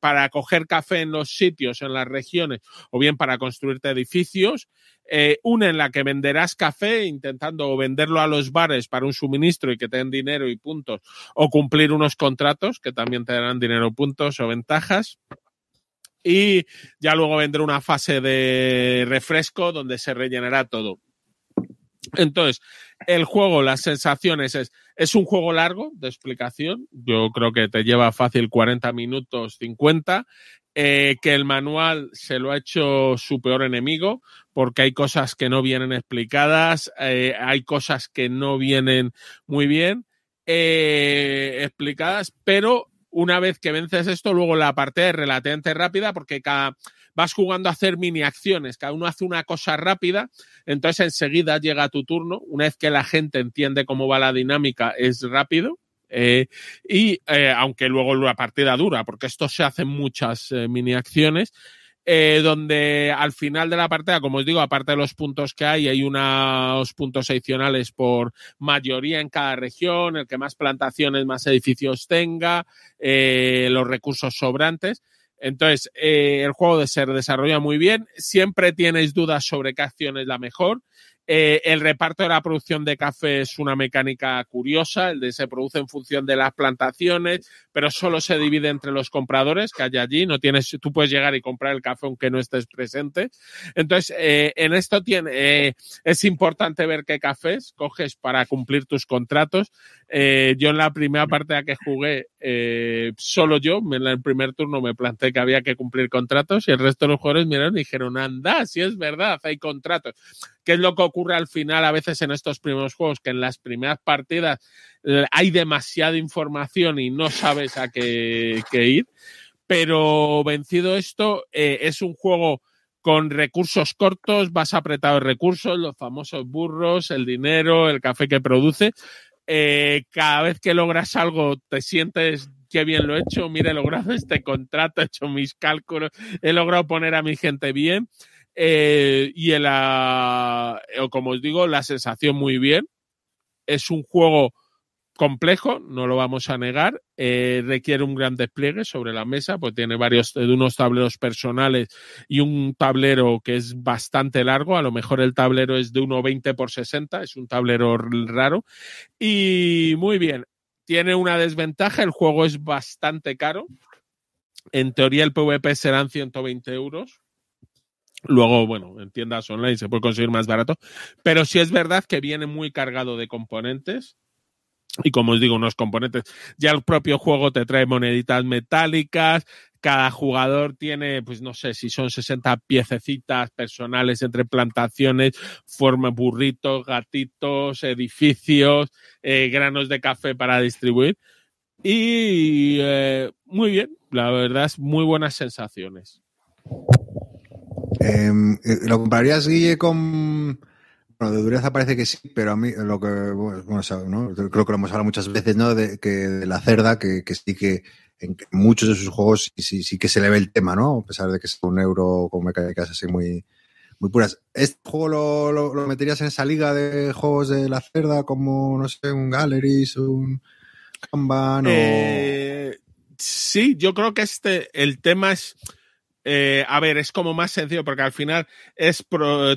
para coger café en los sitios, en las regiones, o bien para construirte edificios. Eh, una en la que venderás café intentando venderlo a los bares para un suministro y que te den dinero y puntos, o cumplir unos contratos que también te darán dinero, puntos o ventajas. Y ya luego vendrá una fase de refresco donde se rellenará todo. Entonces, el juego, las sensaciones es, es un juego largo de explicación. Yo creo que te lleva fácil 40 minutos, 50. Eh, que el manual se lo ha hecho su peor enemigo, porque hay cosas que no vienen explicadas, eh, hay cosas que no vienen muy bien eh, explicadas, pero una vez que vences esto, luego la parte es relativamente rápida, porque cada, vas jugando a hacer mini acciones, cada uno hace una cosa rápida, entonces enseguida llega tu turno, una vez que la gente entiende cómo va la dinámica, es rápido. Eh, y eh, aunque luego la partida dura, porque esto se hacen muchas eh, mini acciones, donde al final de la partida, como os digo, aparte de los puntos que hay, hay unos puntos adicionales por mayoría en cada región, el que más plantaciones, más edificios tenga, los recursos sobrantes. Entonces, el juego se desarrolla muy bien. Siempre tienes dudas sobre qué acción es la mejor. Eh, el reparto de la producción de café es una mecánica curiosa, el de se produce en función de las plantaciones, pero solo se divide entre los compradores que hay allí. No tienes, tú puedes llegar y comprar el café aunque no estés presente. Entonces, eh, en esto tiene, eh, es importante ver qué cafés coges para cumplir tus contratos. yo en la primera parte a que jugué, solo yo, en el primer turno me planteé que había que cumplir contratos y el resto de los jugadores miraron y dijeron, anda, si es verdad, hay contratos ¿Qué es lo que ocurre al final a veces en estos primeros juegos? Que en las primeras partidas eh, hay demasiada información y no sabes a qué, ir. Pero vencido esto, eh, es un juego con recursos cortos, vas apretado de recursos, los famosos burros, el dinero, el café que produce. Eh, cada vez que logras algo te sientes qué bien lo he hecho, mira, he logrado este contrato, he hecho mis cálculos, he logrado poner a mi gente bien. Eh, y el, como os digo, la sensación muy bien. Es un juego complejo, no lo vamos a negar, eh, requiere un gran despliegue sobre la mesa, pues tiene varios, de unos tableros personales y un tablero que es bastante largo, a lo mejor el tablero es de 1,20 por 60, es un tablero raro, y muy bien, tiene una desventaja, el juego es bastante caro, en teoría el PvP serán 120 euros, Luego, bueno, en tiendas online se puede conseguir más barato, pero sí es verdad que viene muy cargado de componentes y como os digo, unos componentes. Ya el propio juego te trae moneditas metálicas, cada jugador tiene, pues no sé si son 60 piececitas personales entre plantaciones, forma burritos, gatitos, edificios, eh, granos de café para distribuir. Y eh, muy bien, la verdad es muy buenas sensaciones. Em, eh, ¿Lo comprarías, Guille, con bueno, de dureza parece que sí, pero a mí lo que, bueno, ¿no? creo que lo hemos hablado muchas veces, ¿no? De, que de la cerda, que, que sí que en muchos de sus juegos sí, sí, que se le ve el tema, ¿no? A pesar de que es un euro con mecánicas así muy, muy puras. ¿Este juego lo, lo, meterías en esa liga de juegos de la cerda como, no sé, un Galleries, un Kanban o... Eh, sí, yo creo que este, el tema es eh, a ver, es como más sencillo porque al final es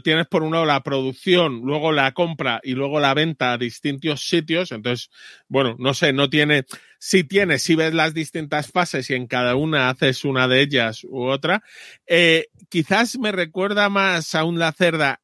tienes por un lado la producción, luego la compra y luego la venta a distintos sitios. Entonces, bueno, no sé, no tiene, si tienes, si ves las distintas fases y en cada una haces una de ellas u otra, eh, quizás me recuerda más a un La Cerda.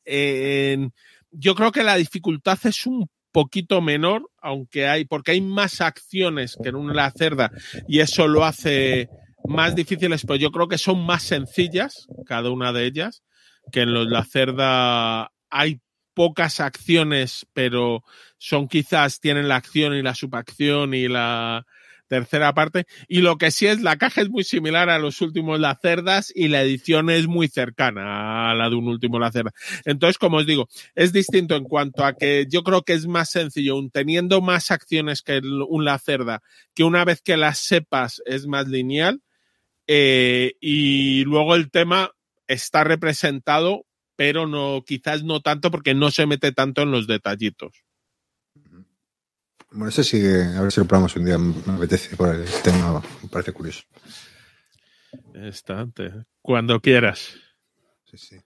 yo creo que la dificultad es un poquito menor, aunque hay, porque hay más acciones que en un La Cerda y eso lo hace más difíciles, pero yo creo que son más sencillas, cada una de ellas, que en los La Cerda hay pocas acciones, pero son quizás, tienen la acción y la subacción y la tercera parte. Y lo que sí es, la caja es muy similar a los últimos La Cerdas y la edición es muy cercana a la de un último La Cerda. Entonces, como os digo, es distinto en cuanto a que yo creo que es más sencillo, teniendo más acciones que un La Cerda, que una vez que las sepas es más lineal eh, y luego el tema está representado, pero no, quizás no tanto porque no se mete tanto en los detallitos. Bueno, ese sí, a ver si lo probamos un día, me apetece por el tema, me parece curioso. Estante. Cuando quieras. Sí, sí.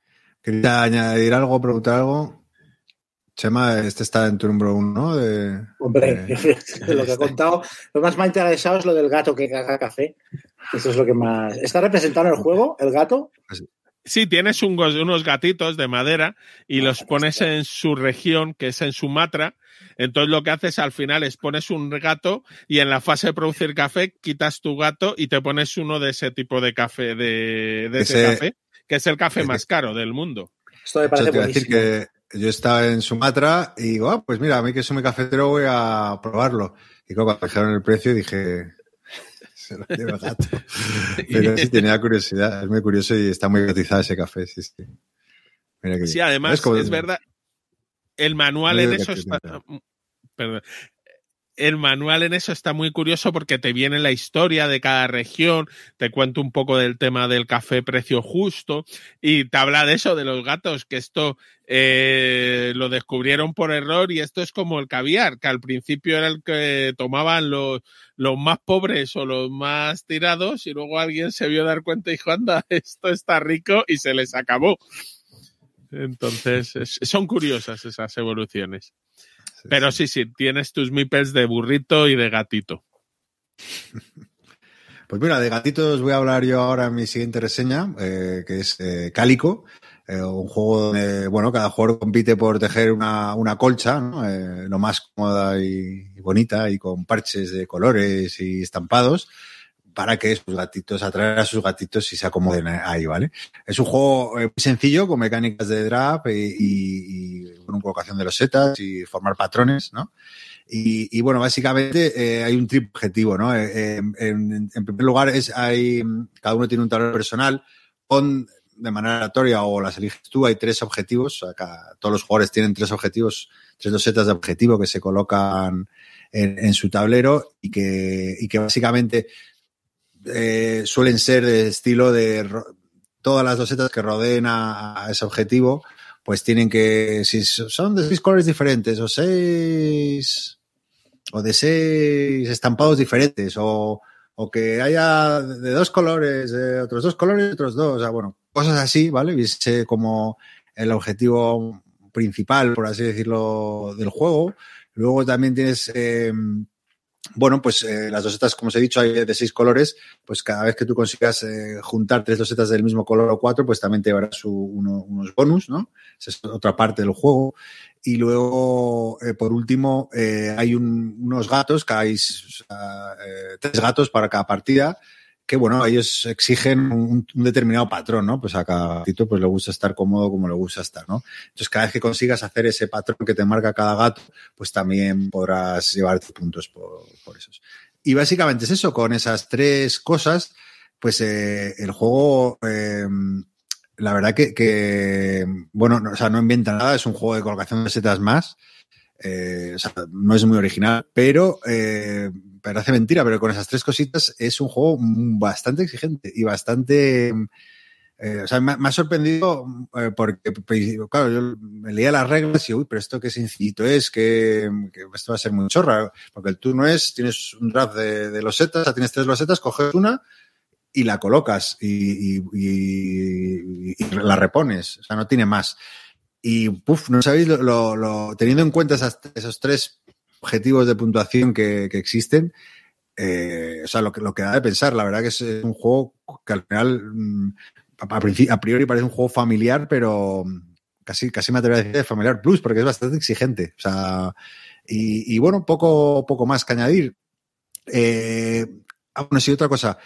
¿Quería añadir algo, preguntar algo? Chema, este está en tu número uno, ¿no? De, Hombre, de, lo que he contado, lo más me ha interesado es lo del gato que caga café. Eso es lo que más. ¿Está representado en el juego, el gato? Sí, tienes unos gatitos de madera y los pones en su región, que es en Sumatra. Entonces lo que haces al final es pones un gato y en la fase de producir café quitas tu gato y te pones uno de ese tipo de café, de, ese, café, que es el café más caro del mundo. Esto me parece decir que yo estaba en Sumatra y digo, ah, pues mira, a mí que soy muy cafetero voy a probarlo. Y cuando dijeron el precio dije, se lo llevo gato. Pero sí tenía curiosidad, es muy curioso y está muy cotizado ese café, sí, sí. sí, además es, verdad, el manual en eso está... Perdón, el manual en eso está muy curioso porque te viene la historia de cada región, te cuento un poco del tema del café precio justo y te habla de eso, de los gatos, que esto eh, lo descubrieron por error y esto es como el caviar, que al principio era el que tomaban los, los más pobres o los más tirados y luego alguien se vio dar cuenta y dijo, anda, esto está rico y se les acabó. Entonces, son curiosas esas evoluciones. Pero sí, sí, tienes tus mipels de burrito y de gatito. Pues mira, de gatitos voy a hablar yo ahora en mi siguiente reseña, eh, que es eh, Cálico, eh, un juego donde, bueno, cada jugador compite por tejer una, una colcha, ¿no? lo más cómoda y, bonita y con parches de colores y estampados. para que sus gatitos, atraer a sus gatitos y se acomoden ahí, ¿vale? Es un juego eh, muy sencillo, con mecánicas de draft y, y, con colocación de los setas y formar patrones, ¿no? Y, bueno, básicamente eh, hay un triple objetivo, ¿no? Eh, en, en, primer lugar, es hay, cada uno tiene un tablero personal con de manera aleatoria o las eliges tú, hay tres objetivos. Acá, todos los jugadores tienen tres objetivos, tres dosetas de objetivo que se colocan en, su tablero y que, y que básicamente eh, suelen ser de estilo de todas las dosetas que rodeen a, ese objetivo, pues tienen que, si son de seis colores diferentes o seis, o de seis estampados diferentes, o, o que haya de dos colores, de otros dos colores, otros dos, o sea, bueno, cosas así, ¿vale? Viste como el objetivo principal, por así decirlo, del juego. Luego también tienes, eh, bueno, pues eh, las dosetas, como os he dicho, hay de seis colores, pues cada vez que tú consigas eh, juntar tres dosetas del mismo color o cuatro, pues también te llevarás uno, unos bonus, ¿no? Esa es otra parte del juego. Y luego, eh, por último, eh, hay un, unos gatos, que hay tres gatos para cada partida, que bueno, ellos exigen un, determinado patrón, ¿no? Pues a cada gatito pues le gusta estar cómodo como le gusta estar, ¿no? Entonces, cada vez que consigas hacer ese patrón que te marca cada gato, pues también podrás llevarte puntos por, por esos. Y básicamente es eso, con esas tres cosas, pues eh, el juego, eh, la verdad que, que, bueno, no, o sea, no inventa nada, es un juego de colocación de setas más. Eh, o sea, no es muy original, pero eh, parece mentira, pero con esas tres cositas es un juego bastante exigente y bastante. Eh, o sea, me, ha sorprendido eh, porque, claro, yo leía las reglas y, uy, pero esto qué sencillito es, que, esto va a ser muy chorra, porque el turno es, tienes un draft de, de losetas, tienes tres losetas, coges una y la colocas y, la repones, o sea, no tiene más. Y, puf, no sabéis, lo, lo, lo teniendo en cuenta esas, esos tres objetivos de puntuación que, que existen, eh, o sea, lo que, lo que da de pensar, la verdad que es un juego que al final, mm, a, priori parece un juego familiar, pero casi, casi me atrevo a decir de familiar plus, porque es bastante exigente. O sea, y, y bueno, poco, poco más que añadir. Eh, bueno, sí, otra cosa.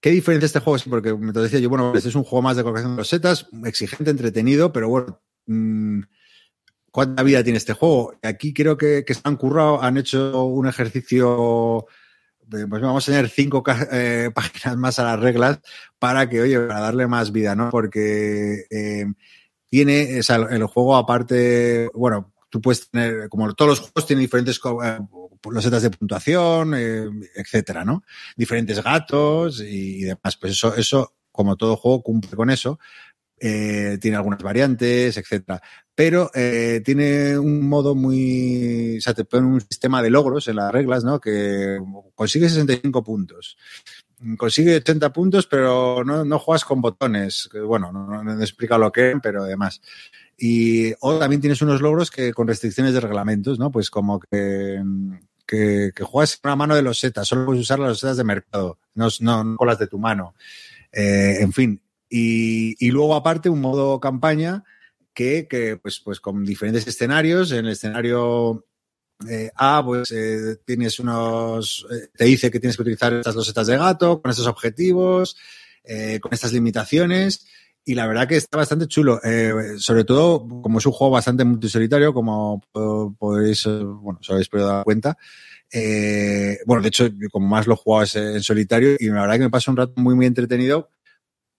¿Qué diferencia este juego? Porque me decía yo, bueno, este es un juego más de colocación de los setas, exigente, entretenido, pero bueno, mmm, ¿cuánta vida tiene este juego? Aquí creo que, que se han currado, han hecho un ejercicio, pues vamos a añadir cinco eh, páginas más a las reglas para que, oye, para darle más vida, ¿no? Porque eh, tiene, o sea, el juego aparte, bueno, tú puedes tener, como todos los juegos tienen diferentes eh, losetas de puntuación, eh, etcétera, ¿no? Diferentes gatos y, y demás. Pues eso, eso, como todo juego, cumple con eso. Tiene algunas variantes, etcétera. Pero eh, tiene un modo muy. O sea, te pone un sistema de logros en las reglas, ¿no? Que consigue 65 puntos. Consigue 80 puntos, pero no, no juegas con botones. Bueno, no, no, he explicado lo que pero además. Y o también tienes unos logros que con restricciones de reglamentos, ¿no? Pues como que, que, que juegas con la mano de los setas, solo puedes usar las setas de mercado, no, no con las de tu mano. Eh, en fin, y, y, luego, aparte, un modo campaña que, que pues, pues con diferentes escenarios. En el escenario eh, A, pues eh, tienes unos. Eh, te dice que tienes que utilizar estas losetas de gato, con estos objetivos, eh, con estas limitaciones. Y la verdad que está bastante chulo. Eh, sobre todo, como es un juego bastante multisolitario, como podéis, bueno, os habéis podido dar cuenta. Eh, bueno, de hecho, como más lo he jugado es en solitario y la verdad que me pasa un rato muy, muy entretenido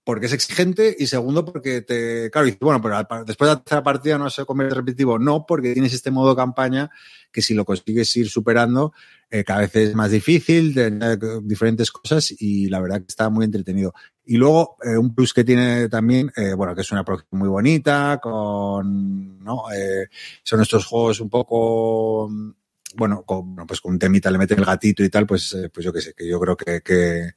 porque es exigente y segundo porque te, claro, bueno, pero después de la tercera partida no se convierte repetitivo. No, porque tienes este modo campaña que si lo consigues ir superando, eh, cada vez es más difícil, de, diferentes cosas y la verdad que está muy entretenido. Y luego, eh, un plus que tiene también, eh, bueno, que es una producción muy bonita, con, ¿no? Son estos juegos un poco, bueno, con, pues con un temita le meten el gatito y tal, pues, pues yo qué sé, que yo creo que, que,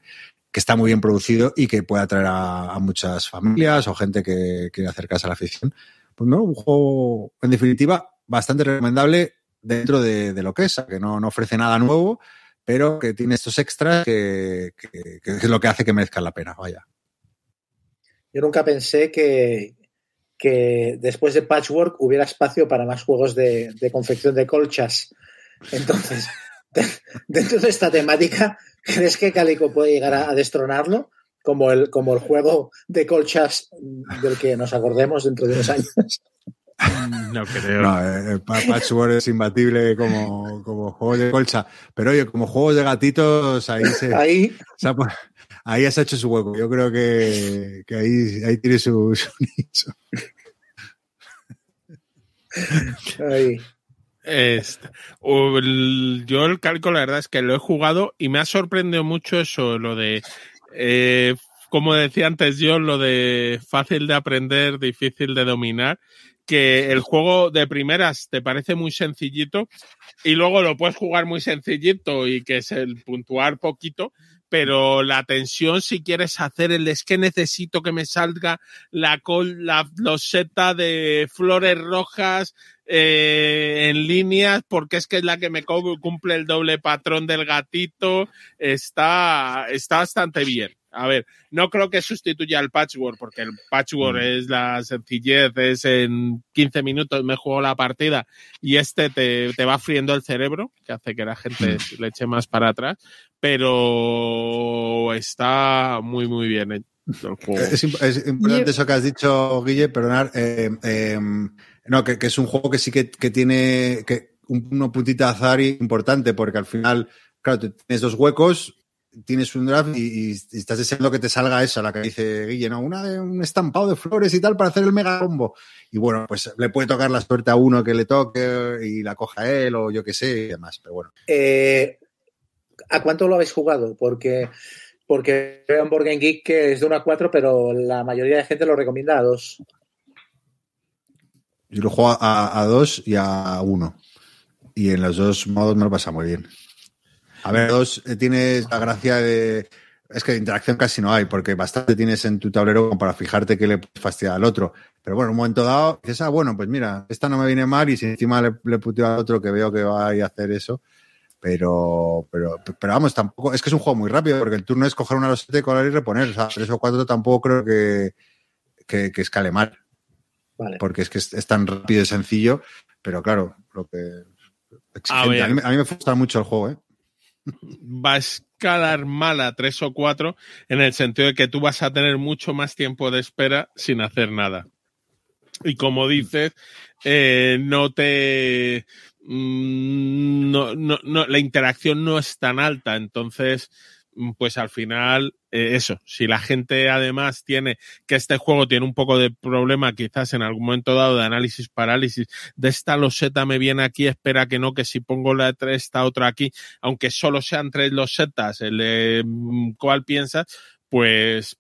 está muy bien producido y que puede atraer a, a muchas familias o gente que quiere acercarse a la afición. Pues no, un juego, en definitiva, bastante recomendable dentro de, de lo que es, que no, no, ofrece nada nuevo, pero que tiene estos extras que, que, que, es lo que hace que merezca la pena, vaya. Yo nunca pensé que, que después de Patchwork hubiera espacio para más juegos de, de confección de colchas. Entonces, dentro de esta temática, ¿crees que Calico puede llegar a, destronarlo? Como el, como el juego de colchas del que nos acordemos dentro de unos años. No creo. No, eh, Patchwork es imbatible como, como juego de colcha. Pero oye, como juegos de gatitos, ahí se, ahí, ahí has hecho su hueco. Yo creo que, que ahí, ahí tiene su, su nicho. ahí. Este, yo el cálculo, la verdad es que lo he jugado y me ha sorprendido mucho eso, lo de, eh, como decía antes yo, lo de fácil de aprender, difícil de dominar, que el juego de primeras te parece muy sencillito y luego lo puedes jugar muy sencillito y que es el puntuar poquito, pero la tensión si quieres hacer el es que necesito que me salga la, col, la loseta de flores rojas eh, en líneas porque es que es la que me cumple el doble patrón del gatito, está, está bastante bien. A ver, no creo que sustituya al patchwork, porque el patchwork mm. es la sencillez, es en 15 minutos me juego la partida y este te, te va friendo el cerebro, que hace que la gente mm. le eche más para atrás, pero está muy, muy bien el juego. Es, es importante eso que has dicho, Guille, perdonar. Eh, eh, no, que, es un juego que sí que, tiene que una puntita de azar importante, porque al final, claro, tienes dos huecos, tienes un draft y, estás deseando que te salga esa, la que dice Guille, ¿no? Una de un estampado de flores y tal para hacer el mega combo. Y bueno, pues le puede tocar la suerte a uno que le toque y la coja él o yo qué sé y demás, pero bueno. Eh, ¿A cuánto lo habéis jugado? Porque, porque veo en Board Geek que es de 1 a 4, pero la mayoría de gente lo recomienda a 2. Yo lo juego a 2 y a 1. Y en los dos modos me lo pasa muy bien. A ver, dos, eh, tienes la gracia de. Es que de interacción casi no hay, porque bastante tienes en tu tablero para fijarte que le puedes fastidiar al otro. Pero bueno, en un momento dado, dices, ah, bueno, pues mira, esta no me viene mal y si encima le, le puteo al otro que veo que va a hacer eso. Pero, pero, pero vamos, tampoco, es que es un juego muy rápido, porque el turno es coger una loseta y colar y reponer. O sea, tres o cuatro tampoco creo que, que escale mal. Vale. Porque es que es, es, tan rápido y sencillo, pero claro, lo que. A, a, mí, a mí me gusta mucho el juego, ¿eh? va a escalar mala tres o cuatro en el sentido de que tú vas a tener mucho más tiempo de espera sin hacer nada. Y como dices, eh, no te... Mm, no, no, no, la interacción no es tan alta, entonces pues al final, eh, eso, si la gente además tiene que este juego tiene un poco de problema quizás en algún momento dado de análisis parálisis, de esta loseta me viene aquí, espera que no, que si pongo la esta otra aquí, aunque solo sean tres losetas, el mm, cuál piensas, pues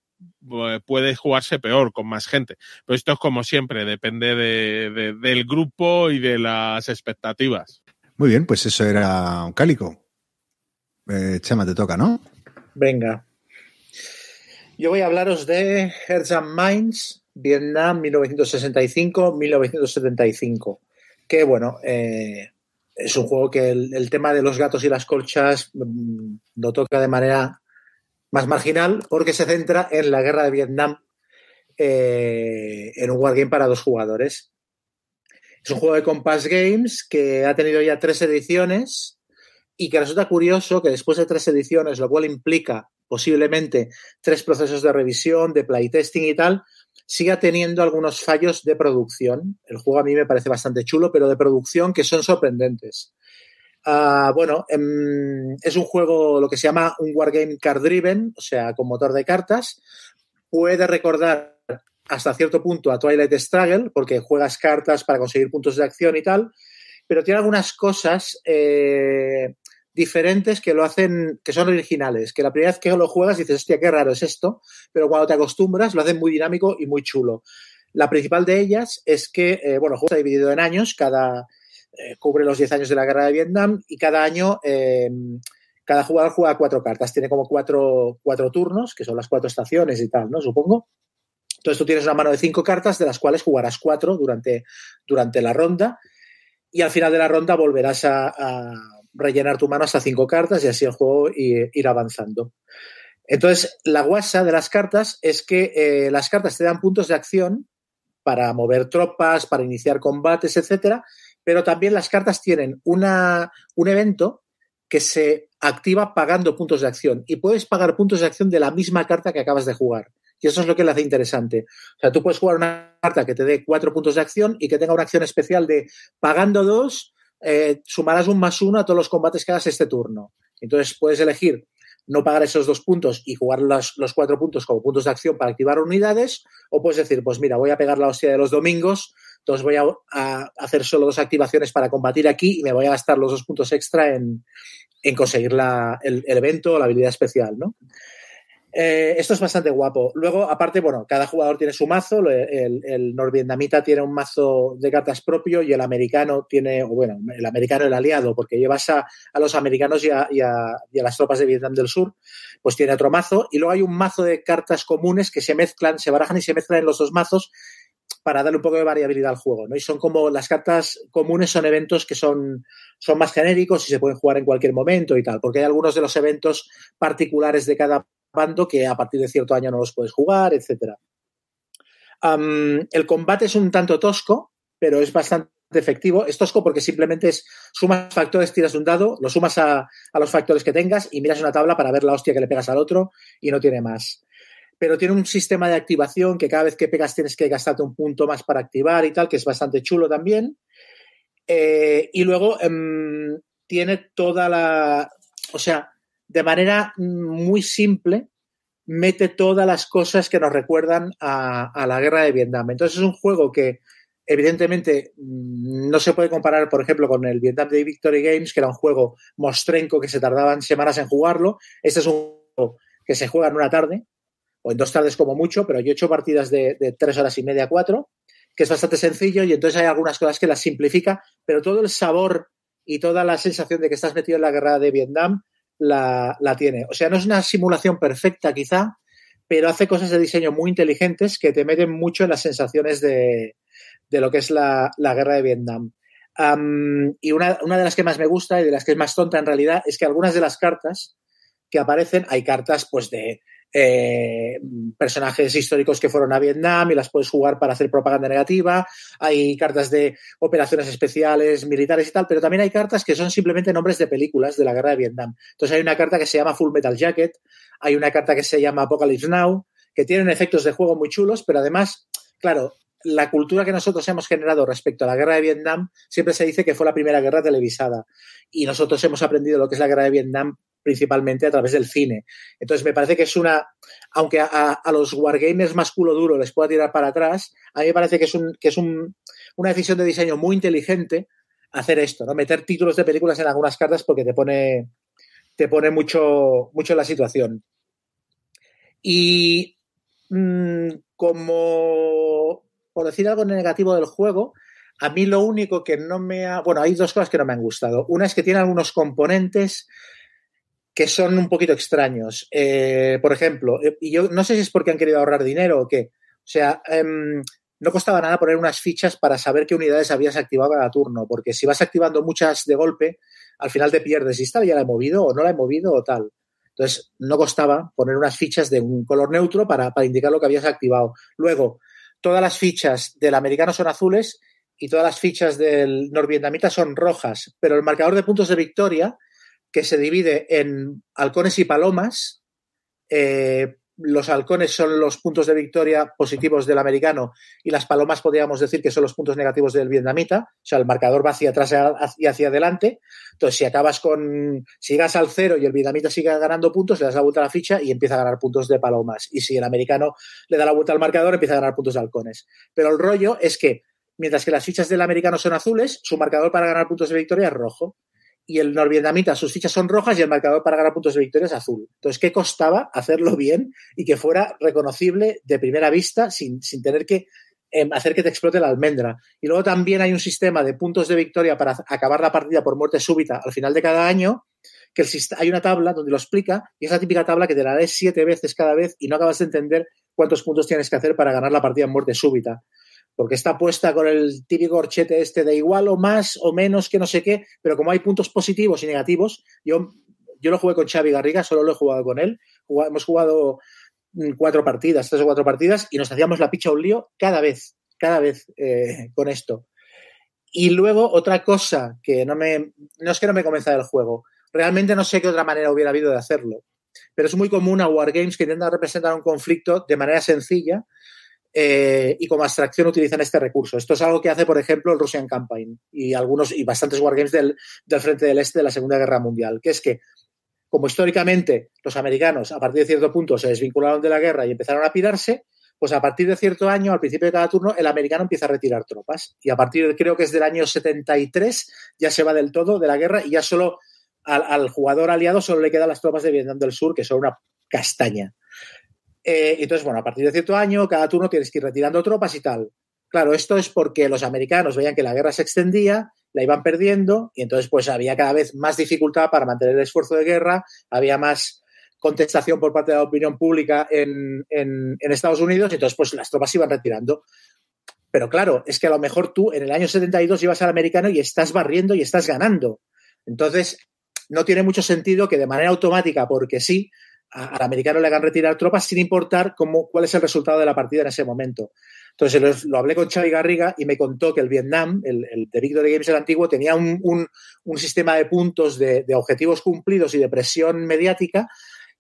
puede jugarse peor con más gente. Pero esto es como siempre, depende de, de, del grupo y de las expectativas. Muy bien, pues eso era un cálico. Eh, Chema, te toca, ¿no? Venga. Yo voy a hablaros de Hearts and Minds, Vietnam 1965-1975. Que bueno, eh, es un juego que el, tema de los gatos y las colchas mmm, lo toca de manera más marginal porque se centra en la guerra de Vietnam eh, en un wargame para dos jugadores. Es un juego de Compass Games que ha tenido ya tres ediciones y que resulta curioso que después de tres ediciones, lo cual implica posiblemente tres procesos de revisión, de playtesting y tal, siga teniendo algunos fallos de producción. El juego a mí me parece bastante chulo, pero de producción que son sorprendentes. Uh, bueno, em, es un juego lo que se llama un wargame card driven, o sea, con motor de cartas. Puede recordar hasta cierto punto a Twilight Struggle, porque juegas cartas para conseguir puntos de acción y tal, pero tiene algunas cosas eh, diferentes que lo hacen, que son originales, que la primera vez que lo juegas dices, hostia, qué raro es esto, pero cuando te acostumbras lo hacen muy dinámico y muy chulo. La principal de ellas es que, eh, bueno, el juego está dividido en años, cada eh, cubre los 10 años de la guerra de Vietnam y cada año eh, cada jugador juega cuatro cartas, tiene como cuatro, cuatro turnos, que son las cuatro estaciones y tal, ¿no? Supongo. Entonces tú tienes una mano de cinco cartas, de las cuales jugarás cuatro durante, durante la ronda y al final de la ronda volverás a, a rellenar tu mano hasta cinco cartas y así el juego ir avanzando. Entonces, la guasa de las cartas es que eh, las cartas te dan puntos de acción para mover tropas, para iniciar combates, etcétera, pero también las cartas tienen una, un evento que se activa pagando puntos de acción y puedes pagar puntos de acción de la misma carta que acabas de jugar. Y eso es lo que le hace interesante. O sea, tú puedes jugar una carta que te dé cuatro puntos de acción y que tenga una acción especial de pagando dos, eh, sumarás un más uno a todos los combates que hagas este turno. Entonces puedes elegir no pagar esos dos puntos y jugar los, los, cuatro puntos como puntos de acción para activar unidades, o puedes decir, pues mira, voy a pegar la hostia de los domingos, entonces voy a, hacer solo dos activaciones para combatir aquí y me voy a gastar los dos puntos extra en, en conseguir la, el, el, evento o la habilidad especial, ¿no? Eh, esto es bastante guapo. Luego, aparte, bueno, cada jugador tiene su mazo. El, el norvietnamita tiene un mazo de cartas propio y el americano tiene, bueno, el americano el aliado, porque llevas a, a los americanos y a, las tropas de Vietnam del Sur, pues tiene otro mazo. Y luego hay un mazo de cartas comunes que se mezclan, se barajan y se mezclan en los dos mazos para darle un poco de variabilidad al juego, ¿no? Y son como las cartas comunes son eventos que son, son más genéricos y se pueden jugar en cualquier momento y tal, porque hay algunos de los eventos particulares de cada bando que a partir de cierto año no los puedes jugar. Um, el combate es un tanto tosco, pero es bastante efectivo. Es tosco porque simplemente es sumas factores, tiras un dado, lo sumas a, los factores que tengas y miras una tabla para ver la hostia que le pegas al otro y no tiene más. Pero tiene un sistema de activación que cada vez que pegas tienes que gastarte un punto más para activar y tal, que es bastante chulo también. Eh, y luego um, tiene toda la. O sea, de manera muy simple, mete todas las cosas que nos recuerdan a, la guerra de Vietnam. Entonces es un juego que evidentemente no se puede comparar, por ejemplo, con el Vietnam de Victory Games, que era un juego mostrenco que se tardaban semanas en jugarlo. Este es un juego que se juega en una tarde, o en dos tardes como mucho, pero yo he hecho partidas de, de tres horas y media, cuatro, que es bastante sencillo y entonces hay algunas cosas que las simplifica, pero todo el sabor y toda la sensación de que estás metido en la guerra de Vietnam la, la, tiene. O sea, no es una simulación perfecta quizá, pero hace cosas de diseño muy inteligentes que te meten mucho en las sensaciones de, de lo que es la, la guerra de Vietnam. Y una, una, de las que más me gusta y de las que es más tonta en realidad es que algunas de las cartas que aparecen, hay cartas pues de eh, personajes históricos que fueron a Vietnam y las puedes jugar para hacer propaganda negativa. Hay cartas de operaciones especiales, militares y tal, pero también hay cartas que son simplemente nombres de películas de la guerra de Vietnam. Entonces hay una carta que se llama Full Metal Jacket, hay una carta que se llama Apocalypse Now, que tienen efectos de juego muy chulos, pero además, claro, la cultura que nosotros hemos generado respecto a la guerra de Vietnam siempre se dice que fue la primera guerra televisada y nosotros hemos aprendido lo que es la guerra de Vietnam principalmente a través del cine. Entonces me parece que es una, aunque a, los wargamers más culo duro les pueda tirar para atrás, a mí me parece que es, un, que es un, una decisión de diseño muy inteligente hacer esto, ¿no? Meter títulos de películas en algunas cartas porque te pone, te pone mucho, mucho en la situación. Y mmm, como, por decir algo negativo del juego, a mí lo único que no me ha... Bueno, hay dos cosas que no me han gustado. Una es que tiene algunos componentes que son un poquito extraños. Eh, por ejemplo, eh, y yo no sé si es porque han querido ahorrar dinero o qué. O sea, eh, no costaba nada poner unas fichas para saber qué unidades habías activado cada turno, porque si vas activando muchas de golpe, al final te pierdes. ¿Y esta ya la he movido o no la he movido o tal? Entonces, no costaba poner unas fichas de un color neutro para indicar lo que habías activado. Luego, todas las fichas del americano son azules y todas las fichas del norvietnamita son rojas, pero el marcador de puntos de victoria que se divide en halcones y palomas. Eh, los halcones son los puntos de victoria positivos del americano y las palomas podríamos decir que son los puntos negativos del vietnamita. O sea, el marcador va hacia atrás y hacia adelante. Entonces, si acabas con, si llegas al cero y el vietnamita sigue ganando puntos, le das la vuelta a la ficha y empieza a ganar puntos de palomas. Y si el americano le da la vuelta al marcador, empieza a ganar puntos de halcones. Pero el rollo es que, mientras que las fichas del americano son azules, su marcador para ganar puntos de victoria es rojo y el norvietnamita, sus fichas son rojas y el marcador para ganar puntos de victoria es azul. Entonces, ¿qué costaba hacerlo bien y que fuera reconocible de primera vista sin, sin tener que eh, hacer que te explote la almendra? Y luego también hay un sistema de puntos de victoria para acabar la partida por muerte súbita al final de cada año, que hay una tabla donde lo explica y es la típica tabla que te la lees siete veces cada vez y no acabas de entender cuántos puntos tienes que hacer para ganar la partida en muerte súbita porque está puesta con el típico corchete este de igual o más o menos que no sé qué, pero como hay puntos positivos y negativos, yo, yo lo jugué con Xavi Garriga, solo lo he jugado con él, hemos jugado cuatro partidas, tres o cuatro partidas, y nos hacíamos la picha un lío cada vez, cada vez eh, con esto. Y luego otra cosa que no me, no es que no me convenza del juego, realmente no sé qué otra manera hubiera habido de hacerlo. Pero es muy común a Wargames que intentan representar un conflicto de manera sencilla eh, y como abstracción utilizan este recurso. Esto es algo que hace, por ejemplo, el Russian Campaign y algunos y bastantes wargames del, del frente del este de la Segunda Guerra Mundial, que es que como históricamente los americanos a partir de cierto punto se desvincularon de la guerra y empezaron a pirarse, pues a partir de cierto año, al principio de cada turno, el americano empieza a retirar tropas. Y a partir, de, creo que es del año 73, ya se va del todo de la guerra y ya solo al, al jugador aliado solo le quedan las tropas de Vietnam del Sur, que son una castaña. Eh, entonces, bueno, a partir de cierto año, cada turno tienes que ir retirando tropas y tal. Claro, esto es porque los americanos veían que la guerra se extendía, la iban perdiendo y entonces pues había cada vez más dificultad para mantener el esfuerzo de guerra, había más contestación por parte de la opinión pública en, Estados Unidos y entonces pues las tropas iban retirando. Pero claro, es que a lo mejor tú en el año 72 ibas al americano y estás barriendo y estás ganando. Entonces, no tiene mucho sentido que de manera automática, porque sí, al americano le hagan retirar tropas sin importar cómo, cuál es el resultado de la partida en ese momento. Entonces lo, hablé con Xavi Garriga y me contó que el Vietnam, el, el de Victory Games el antiguo, tenía un, un, sistema de puntos de, objetivos cumplidos y de presión mediática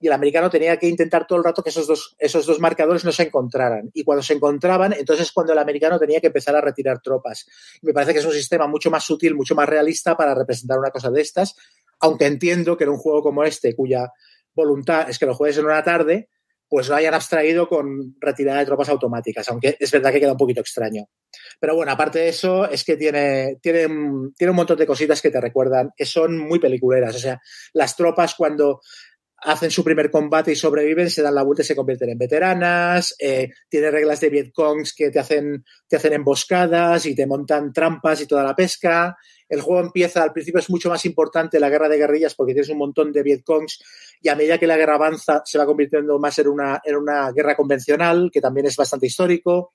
y el americano tenía que intentar todo el rato que esos dos, esos dos marcadores no se encontraran. Y cuando se encontraban, entonces es cuando el americano tenía que empezar a retirar tropas. Me parece que es un sistema mucho más sutil, mucho más realista para representar una cosa de estas, aunque entiendo que en un juego como este, cuya voluntad es que lo juegues en una tarde, pues lo hayan abstraído con retirada de tropas automáticas, aunque es verdad que queda un poquito extraño. Pero bueno, aparte de eso, es que tiene, tiene, tiene un montón de cositas que te recuerdan, que son muy peliculeras. O sea, las tropas cuando hacen su primer combate y sobreviven, se dan la vuelta y se convierten en veteranas, eh, tiene reglas de Vietcongs que te hacen, te hacen emboscadas y te montan trampas y toda la pesca. El juego empieza, al principio es mucho más importante la guerra de guerrillas porque tienes un montón de Vietcongs y a medida que la guerra avanza se va convirtiendo más en una, en una guerra convencional, que también es bastante histórico.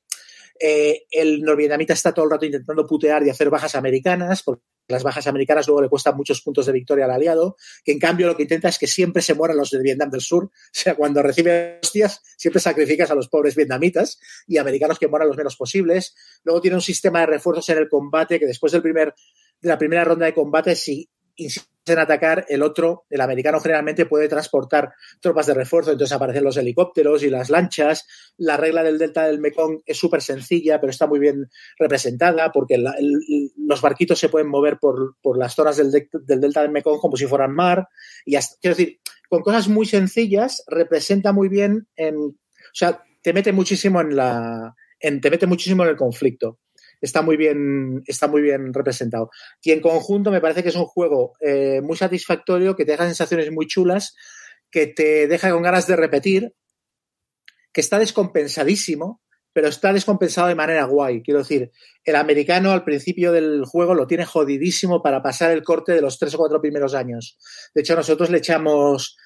Eh, el norvietnamita está todo el rato intentando putear y hacer bajas americanas, porque las bajas americanas luego le cuestan muchos puntos de victoria al aliado, que en cambio lo que intenta es que siempre se mueran los de Vietnam del Sur. O sea, cuando recibe hostias, siempre sacrificas a los pobres vietnamitas y americanos que mueran los menos posibles. Luego tiene un sistema de refuerzos en el combate que después del primer, de la primera ronda de combate, si en atacar, el otro, el americano generalmente puede transportar tropas de refuerzo, entonces aparecen los helicópteros y las lanchas. La regla del delta del Mekong es súper sencilla, pero está muy bien representada porque los barquitos se pueden mover por, por las zonas del, de, del, delta del Mekong como si fueran mar. Y hasta, quiero decir, con cosas muy sencillas representa muy bien en, o sea, te mete muchísimo en la, en, te mete muchísimo en el conflicto está muy bien, está muy bien representado. Y en conjunto me parece que es un juego eh, muy satisfactorio, que te deja sensaciones muy chulas, que te deja con ganas de repetir, que está descompensadísimo, pero está descompensado de manera guay. Quiero decir, el americano al principio del juego lo tiene jodidísimo para pasar el corte de los tres o cuatro primeros años. De hecho, nosotros le echamos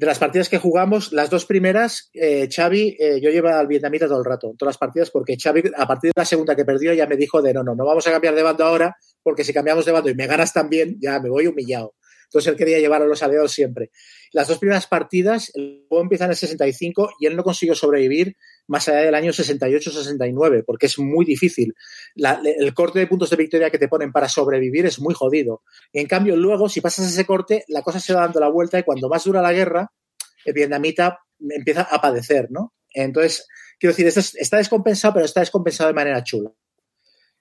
de las partidas que jugamos, las dos primeras, eh, Xavi, eh, yo llevo al vietnamita todo el rato, todas las partidas, porque Xavi, a partir de la segunda que perdió, ya me dijo de no, no, no vamos a cambiar de bando ahora, porque si cambiamos de bando y me ganas también, ya me voy humillado. Entonces él quería llevar a los aliados siempre. Las dos primeras partidas, el juego en el 65 y él no consiguió sobrevivir más allá del año 68-69, porque es muy difícil. El corte de puntos de victoria que te ponen para sobrevivir es muy jodido. Y en cambio, luego, si pasas ese corte, la cosa se va dando la vuelta y cuando más dura la guerra, el vietnamita empieza a padecer, ¿no? Entonces, quiero decir, esto está descompensado, pero está descompensado de manera chula.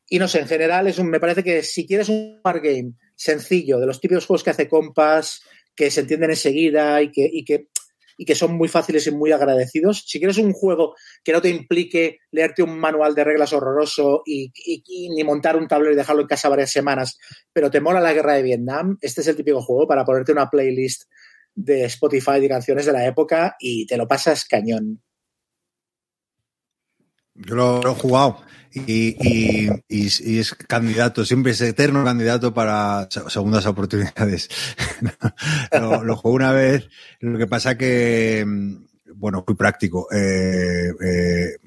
Y no sé, en general, es un, me parece que si quieres un game sencillo, de los típicos juegos que hace Compass, que se entienden enseguida y que y que son muy fáciles y muy agradecidos. Si quieres un juego que no te implique leerte un manual de reglas horroroso y, ni montar un tablero y dejarlo en casa varias semanas, pero te mola la guerra de Vietnam, este es el típico juego para ponerte una playlist de Spotify de canciones de la época y te lo pasas cañón. Yo lo, lo he jugado y, y, y, es candidato, siempre es eterno candidato para segundas oportunidades. lo, lo jugué una vez, lo que pasa que, bueno, muy práctico. Eh, eh,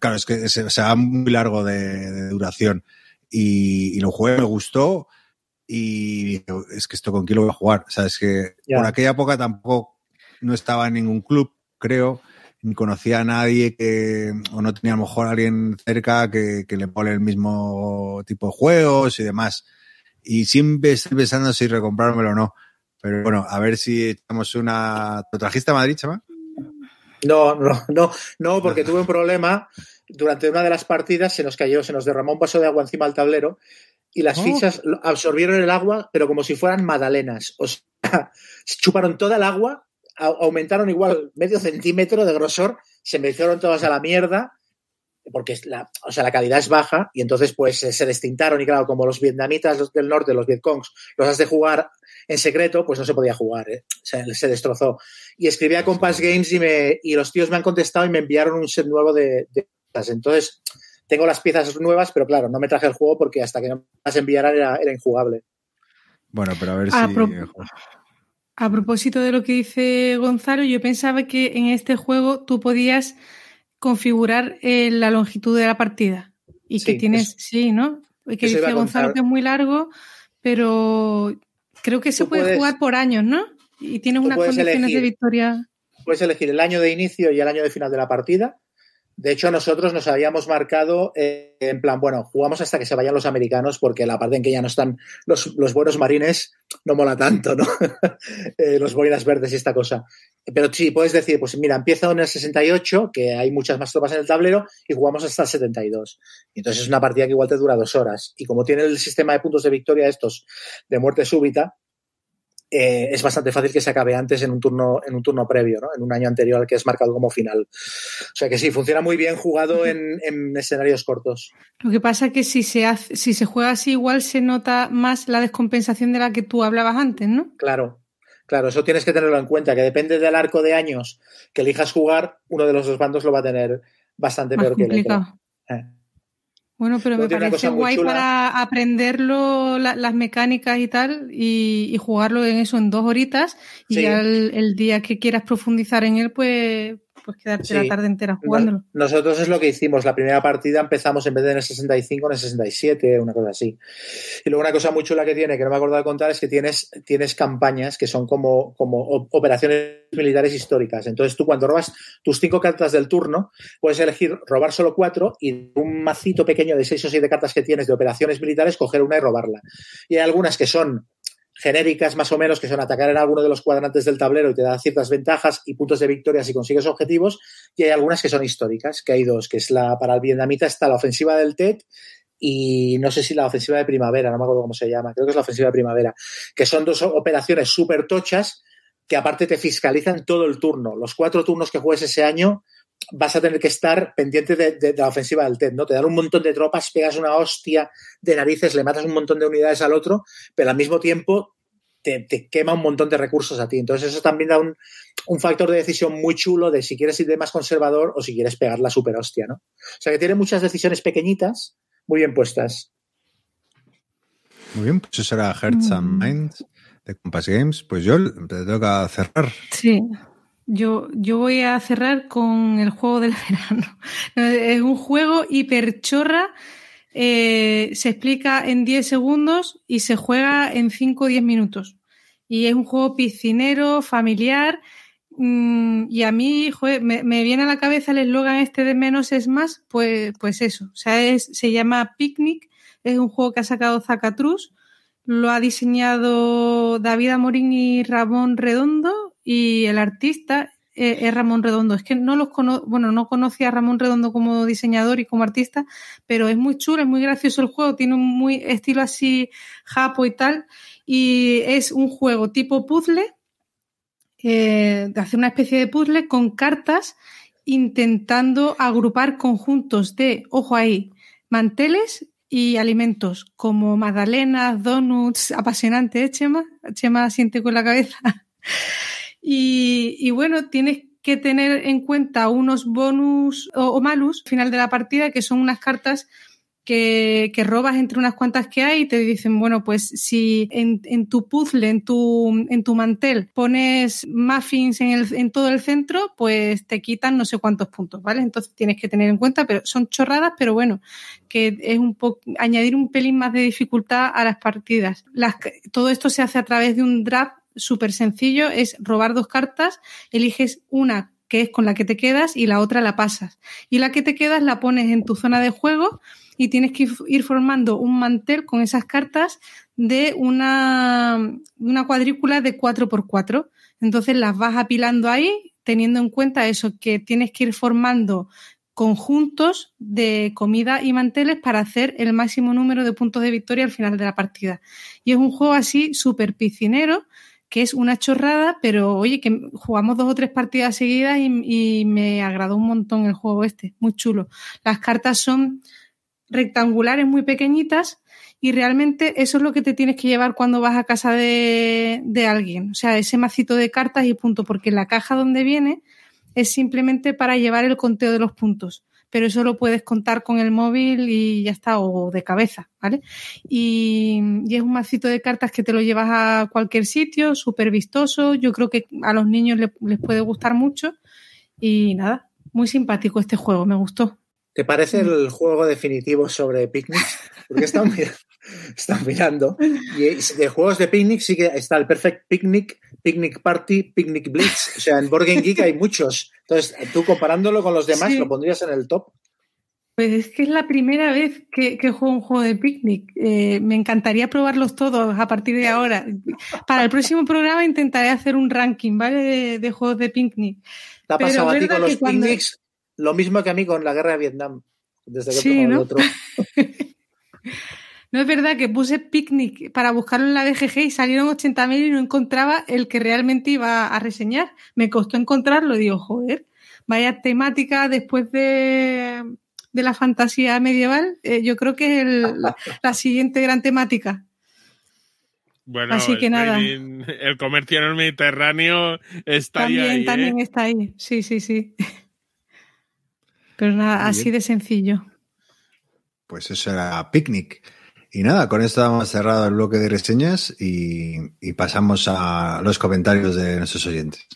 claro, es que se, se va muy largo de, de duración y, y, lo jugué, me gustó y es que esto con quién lo voy a jugar. O sea, es que yeah. por aquella época tampoco no estaba en ningún club, creo ni conocía a nadie que, o no tenía a lo mejor a alguien cerca que, que le pone el mismo tipo de juegos y demás. Y siempre estoy pensando si recomprármelo o no. Pero bueno, a ver si echamos una. ¿Lo trajiste a Madrid, chama? No, no, no, no, porque tuve un problema. Durante una de las partidas se nos cayó, se nos derramó un vaso de agua encima del tablero y las Oh. fichas absorbieron el agua, pero como si fueran magdalenas. O sea, chuparon toda el agua, aumentaron igual medio centímetro de grosor, se me hicieron todas a la mierda, porque la, o sea, la calidad es baja, y entonces pues se se destintaron, y claro, como los vietnamitas los del norte, los vietcongs, los has de jugar en secreto, pues no se podía jugar, ¿eh? se, se destrozó. Y escribí a Compass Games y, me, y los tíos me han contestado y me enviaron un set nuevo de, de piezas. Entonces, tengo las piezas nuevas, pero claro, no me traje el juego porque hasta que no me las enviaran era, era injugable. Bueno, pero a ver A si. pro- A propósito de lo que dice Gonzalo, yo pensaba que en este juego tú podías configurar eh, la longitud de la partida. Y Sí, que tienes, eso- sí, ¿no? Y que dice Gonzalo que es muy largo, pero creo que se puede puedes- jugar por años, ¿no? Y tienes unas condiciones de victoria. Puedes elegir el año de inicio y el año de final de la partida. De hecho, nosotros nos habíamos marcado eh, en plan, bueno, jugamos hasta que se vayan los americanos porque la parte en que ya no están los, los buenos marines no mola tanto, ¿no? Eh, los boinas verdes y esta cosa. Pero sí, puedes decir, pues mira, empiezo en el 68, que hay muchas más tropas en el tablero, y jugamos hasta el 72. Y entonces es una partida que igual te dura dos horas. Y como tiene el sistema de puntos de victoria estos de muerte súbita, eh, es bastante fácil que se acabe antes en un turno en un turno previo, ¿no? en un año anterior al que es marcado como final. O sea que sí, funciona muy bien jugado en, en escenarios cortos. Lo que pasa es que si se hace, si se juega así, igual se nota más la descompensación de la que tú hablabas antes, ¿no? Claro, claro, eso tienes que tenerlo en cuenta, que depende del arco de años que elijas jugar, uno de los dos bandos lo va a tener bastante Más peor que el otro. Eh. Bueno, pero Luego me parece guay chula. para aprenderlo, la- las mecánicas y tal, y, y jugarlo en eso en dos horitas, y Sí. ya el, el día que quieras profundizar en él, pues, pues quedarte Sí. la tarde entera jugándolo. No- Nosotros es lo que hicimos. La primera partida empezamos en vez de en el 65, en el 67, una cosa así. Y luego una cosa muy chula que tiene, que no me acuerdo de contar, es que tienes, tienes campañas que son como, como operaciones militares históricas. Entonces tú cuando robas tus cinco cartas del turno, puedes elegir robar solo cuatro y un macito pequeño de seis o siete cartas que tienes de operaciones militares, coger una y robarla. Y hay algunas que son genéricas más o menos, que son atacar en alguno de los cuadrantes del tablero y te da ciertas ventajas y puntos de victoria si consigues objetivos, y hay algunas que son históricas, que hay dos, que es la para el vietnamita está la ofensiva del TED y no sé si la ofensiva de primavera, no me acuerdo cómo se llama, creo que es la ofensiva de primavera, que son dos operaciones súper tochas que aparte te fiscalizan todo el turno. Los cuatro turnos que juegues ese año vas a tener que estar pendiente de, de- la ofensiva del TED, ¿no? Te dan un montón de tropas, pegas una hostia de narices, le matas un montón de unidades al otro, pero al mismo tiempo te, te quema un montón de recursos a ti. Entonces eso también da un, un factor de decisión muy chulo de si quieres ir de más conservador o si quieres pegar la super hostia, ¿no? O sea que tiene muchas decisiones pequeñitas, muy bien puestas. Muy bien, pues eso era Hearts and Minds de Compass Games. Pues yo te toca cerrar. Sí. Yo, yo voy a cerrar con el juego del verano. Es un juego hiperchorra. Eh, se explica en 10 segundos y se juega en 5 o 10 minutos. Y es un juego piscinero, familiar. mm, y a mí joder, me, viene a la cabeza el eslogan este de menos es más, pues, pues eso. O sea, se llama Picnic. Es un juego que ha sacado Zacatrus. Lo ha diseñado David Amorín y Ramón Redondo y el artista eh, es Ramón Redondo. Es que no los cono bueno, no conocía a Ramón Redondo como diseñador y como artista, pero es muy chulo, es muy gracioso el juego, tiene un muy estilo así japo y tal, y es un juego tipo puzzle, eh, de hacer una especie de puzzle con cartas intentando agrupar conjuntos de, ojo ahí, manteles y alimentos como magdalenas, donuts, apasionante, ¿eh, Chema? Chema siente con la cabeza. Y, bueno, tienes que tener en cuenta unos bonus o, malus al final de la partida, que son unas cartas que, que robas entre unas cuantas que hay y te dicen, bueno, pues si en, en tu puzzle, en tu, en tu mantel, pones muffins en, el, en todo el centro, pues te quitan no sé cuántos puntos, ¿vale? Entonces tienes que tener en cuenta, pero son chorradas, pero bueno, que es un poco añadir un pelín más de dificultad a las partidas. Las, todo esto se hace a través de un draft súper sencillo, es robar dos cartas, eliges una que es con la que te quedas, y la otra la pasas. Y la que te quedas la pones en tu zona de juego y tienes que ir formando un mantel con esas cartas de una, una cuadrícula de 4x4. Entonces las vas apilando ahí, teniendo en cuenta eso, que tienes que ir formando conjuntos de comida y manteles para hacer el máximo número de puntos de victoria al final de la partida. Y es un juego así súper piscinero, que es una chorrada, pero oye, que jugamos dos o tres partidas seguidas y, me agradó un montón el juego este, muy chulo. Las cartas son rectangulares muy pequeñitas y realmente eso es lo que te tienes que llevar cuando vas a casa de, de alguien. O sea, ese macito de cartas y punto, porque la caja donde viene es simplemente para llevar el conteo de los puntos. Pero eso lo puedes contar con el móvil y ya está, o de cabeza, ¿vale? Y, y es un macito de cartas que te lo llevas a cualquier sitio, súper vistoso. Yo creo que a los niños les, les puede gustar mucho. Y nada, muy simpático este juego, me gustó. ¿Te parece el juego definitivo sobre picnics? Porque están, están mirando. Y de juegos de picnic sí que está el Perfect Picnic, Picnic Party, Picnic Blitz. O sea, en Game Geek hay muchos. Entonces, tú comparándolo con los demás, sí. ¿lo pondrías en el top? Pues es que es la primera vez que, que juego un juego de picnic. Eh, me encantaría probarlos todos a partir de ahora. Para el próximo programa intentaré hacer un ranking, ¿vale? De, de juegos de picnic. ¿Te ha pasado a ti con los cuando... picnics lo mismo que a mí con la guerra de Vietnam, desde que sí, ¿no? el otro. no es verdad que puse picnic para buscarlo en la BGG y salieron 80.000 y no encontraba el que realmente iba a reseñar. Me costó encontrarlo y digo, joder, vaya temática después de, de la fantasía medieval, eh, yo creo que es el, la, la siguiente gran temática. Bueno, Así que el, nada. el comercio en el Mediterráneo está también, ahí. También ¿eh? está ahí, sí, sí, sí. Pero nada, así de sencillo. Pues eso era Picnic. Y nada, con esto hemos cerrado el bloque de reseñas y, y pasamos a los comentarios de nuestros oyentes.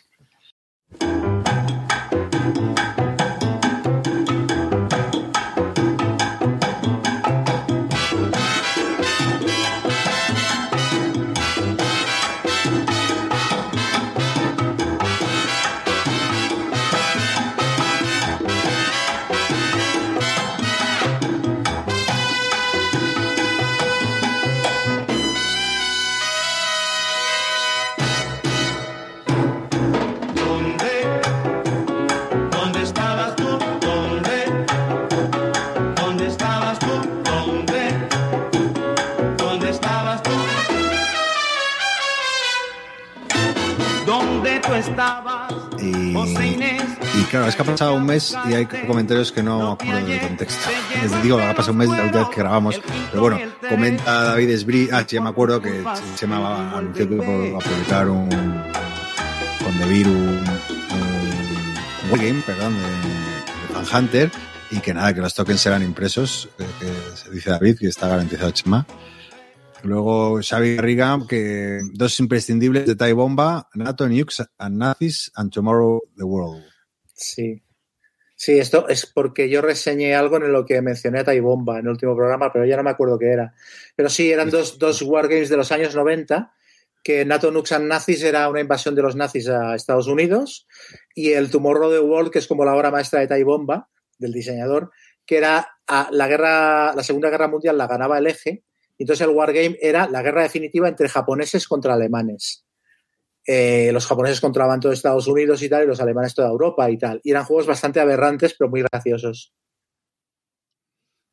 Y, y, claro, es que ha pasado un mes y hay comentarios que no acuerdo del contexto. Es, digo, ha pasado un mes de la última vez que grabamos. Pero bueno, comenta David Esbrí. Ah, ya me acuerdo que se me anunció que iba a publicar un. con Debir un. un, un game, perdón, de, de Fan Hunter. Y que nada, que los tokens serán impresos. Que, que se dice David, que está garantizado Chema. Luego Xavi Garriga, que dos imprescindibles de Tai Bomba, NATO, Nukes and Nazis and Tomorrow the World. Sí. Sí, esto es porque yo reseñé algo en lo que mencioné a Tai Bomba en el último programa, pero ya no me acuerdo qué era. Pero sí, eran dos, dos wargames de los años 90, que NATO, Nukes and Nazis era una invasión de los nazis a Estados Unidos, y el Tomorrow the World, que es como la obra maestra de Tai Bomba, del diseñador, que era la guerra, la Segunda Guerra Mundial la ganaba el eje, entonces el Wargame era la guerra definitiva entre japoneses contra alemanes. Eh, los japoneses controlaban todo Estados Unidos y tal, y los alemanes toda Europa y tal. Y eran juegos bastante aberrantes, pero muy graciosos.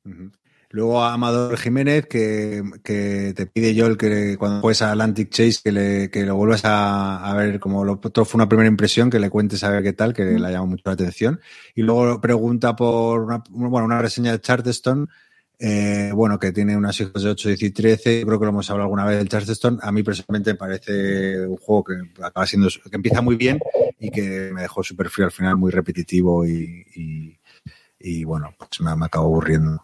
Uh -huh. Luego a Amador Jiménez, que, que, te pide Joel que cuando juegues a Atlantic Chase que, le, que lo vuelvas a, a, ver como lo otro fue una primera impresión, que le cuentes a ver qué tal, que le llama mucho la atención. Y luego pregunta por una, bueno, una reseña de Charterstone eh, bueno, que tiene unas hijos de 8, 10 y 13. Creo que lo hemos hablado alguna vez del Charleston. A mí personalmente me parece un juego que acaba siendo, que empieza muy bien y que me dejó súper frío al final, muy repetitivo y, y, y bueno, pues me, me acabo aburriendo.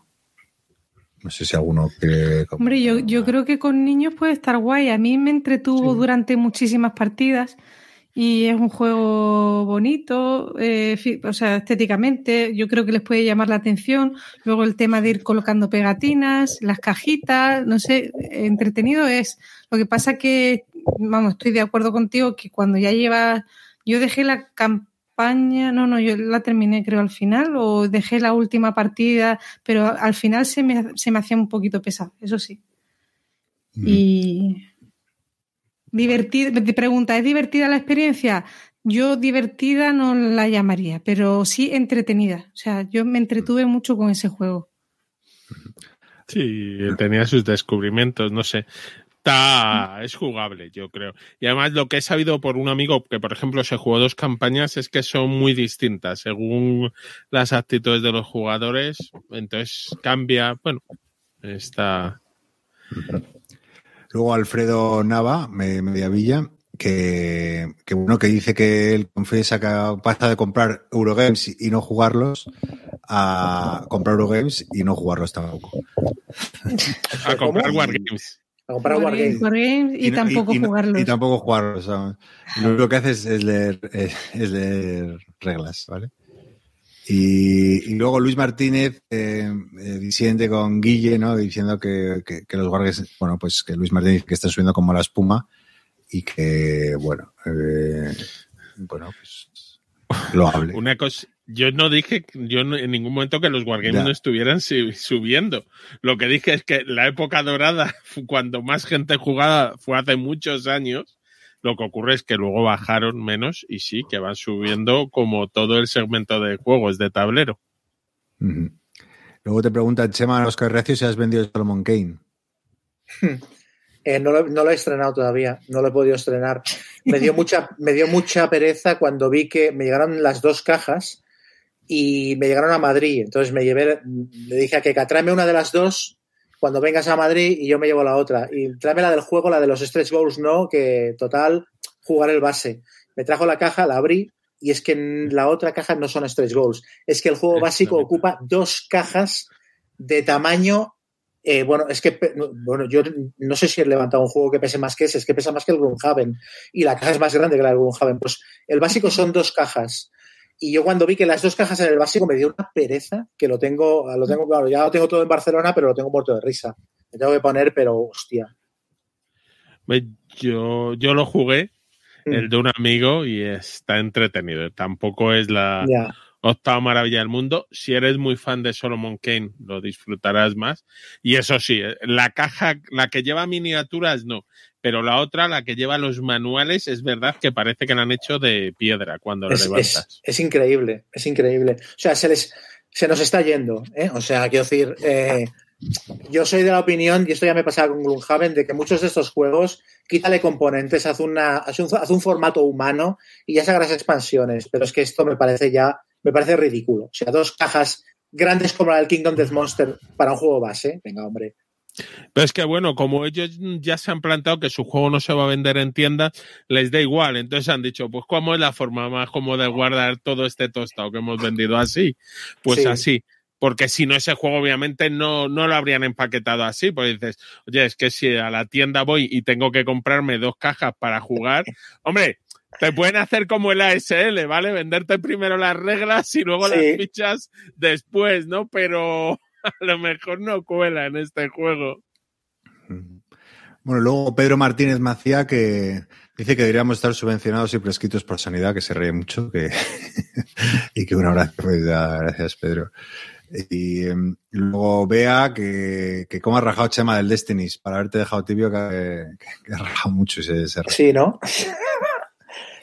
No sé si alguno quiere. Hombre, yo, yo creo que con niños puede estar guay. A mí me entretuvo sí. durante muchísimas partidas y es un juego bonito, eh, o sea, estéticamente, yo creo que les puede llamar la atención. Luego el tema de ir colocando pegatinas, las cajitas, no sé, entretenido es. Lo que pasa que, vamos, estoy de acuerdo contigo que cuando ya llevas, yo dejé la campaña no, no, yo la terminé creo al final o dejé la última partida, pero al final se me, se me hacía un poquito pesado, eso sí. Y divertida, te pregunta, ¿es divertida la experiencia? Yo divertida no la llamaría, pero sí entretenida. O sea, yo me entretuve mucho con ese juego. Sí, tenía sus descubrimientos, no sé. Está, es jugable, yo creo. Y además lo que he sabido por un amigo que, por ejemplo, se jugó dos campañas es que son muy distintas según las actitudes de los jugadores. Entonces cambia, bueno, está. Luego Alfredo Nava, Mediavilla, que, que bueno, que dice que él confiesa que pasa de comprar Eurogames y no jugarlos a comprar Eurogames y no jugarlos tampoco. a comprar Wargames. A comprar Wargames. y, tampoco jugarlos. Y tampoco jugarlos. Lo que hace es, leer, es leer reglas, ¿vale? Y, luego Luis Martínez eh, eh, diciendo con Guille, ¿no? Diciendo que, que, los guardias, bueno, pues que Luis Martínez que está subiendo como la espuma y que, bueno, eh, bueno, pues lo hable. Una cosa, yo no dije yo en ningún momento que los Wargames no estuvieran subiendo. Lo que dije es que la época dorada, cuando más gente jugaba, fue hace muchos años lo que ocurre es que luego bajaron menos y sí, que van subiendo como todo el segmento de juegos de tablero. Luego te pregunta Chema Oscar Recio si has vendido Solomon Kane. Eh, no, lo, he estrenado todavía, no lo he podido estrenar. Me dio, mucha, me dio mucha pereza cuando vi que me llegaron las dos cajas y me llegaron a Madrid. Entonces me llevé, le dije a que tráeme una de las dos cuando vengas a Madrid y yo me llevo la otra. Y tráeme la del juego, la de los stretch goals no, que total, jugar el base. Me trajo la caja, la abrí y es que en la otra caja no son stretch goals. Es que el juego básico ocupa dos cajas de tamaño. Eh, bueno, es que bueno, yo no sé si he levantado un juego que pese más que ese, es que pesa más que el Gloomhaven y la caja es más grande que la del Gloomhaven. Pues el básico son dos cajas y yo cuando vi que las dos cajas en el básico me dio una pereza que lo tengo, lo tengo claro, ya lo tengo todo en Barcelona, pero lo tengo muerto de risa. Me tengo que poner, pero hostia. Yo, yo lo jugué, mm. el de un amigo, y está entretenido. Tampoco es la octava maravilla del mundo. Si eres muy fan de Solomon Kane, lo disfrutarás más. Y eso sí, la caja, la que lleva miniaturas, no pero la otra, la que lleva los manuales, es verdad que parece que la han hecho de piedra cuando lo levantas. Es, increíble, es increíble. O sea, se les se nos está yendo, ¿eh? O sea, quiero decir, eh, yo soy de la opinión, y esto ya me pasaba con Gloomhaven, de que muchos de estos juegos, quítale componentes, haz, una, haz, un, haz un formato humano y ya sacarás expansiones. Pero es que esto me parece ya, me parece ridículo. O sea, dos cajas grandes como la del Kingdom Death Monster para un juego base, venga, hombre. Pero es que bueno, como ellos ya se han planteado que su juego no se va a vender en tiendas, les da igual. Entonces han dicho, pues ¿cómo es la forma más cómoda de guardar todo este tostado que hemos vendido así? Pues así. Porque si no, ese juego obviamente no, no lo habrían empaquetado así. Pues dices, oye, es que si a la tienda voy y tengo que comprarme dos cajas para jugar, hombre, te pueden hacer como el ASL, ¿vale? Venderte primero las reglas y luego las fichas después, ¿no? Pero a lo mejor no cuela en este juego. Bueno, luego Pedro Martínez Macía que dice que deberíamos estar subvencionados y prescritos por sanidad, que se ríe mucho, que y que un abrazo, pues, gracias Pedro. Y em, luego Bea que, que cómo ha rajado Chema del Destinies para haberte dejado tibio, que, ha rajado mucho ese, ese Sí, ¿no?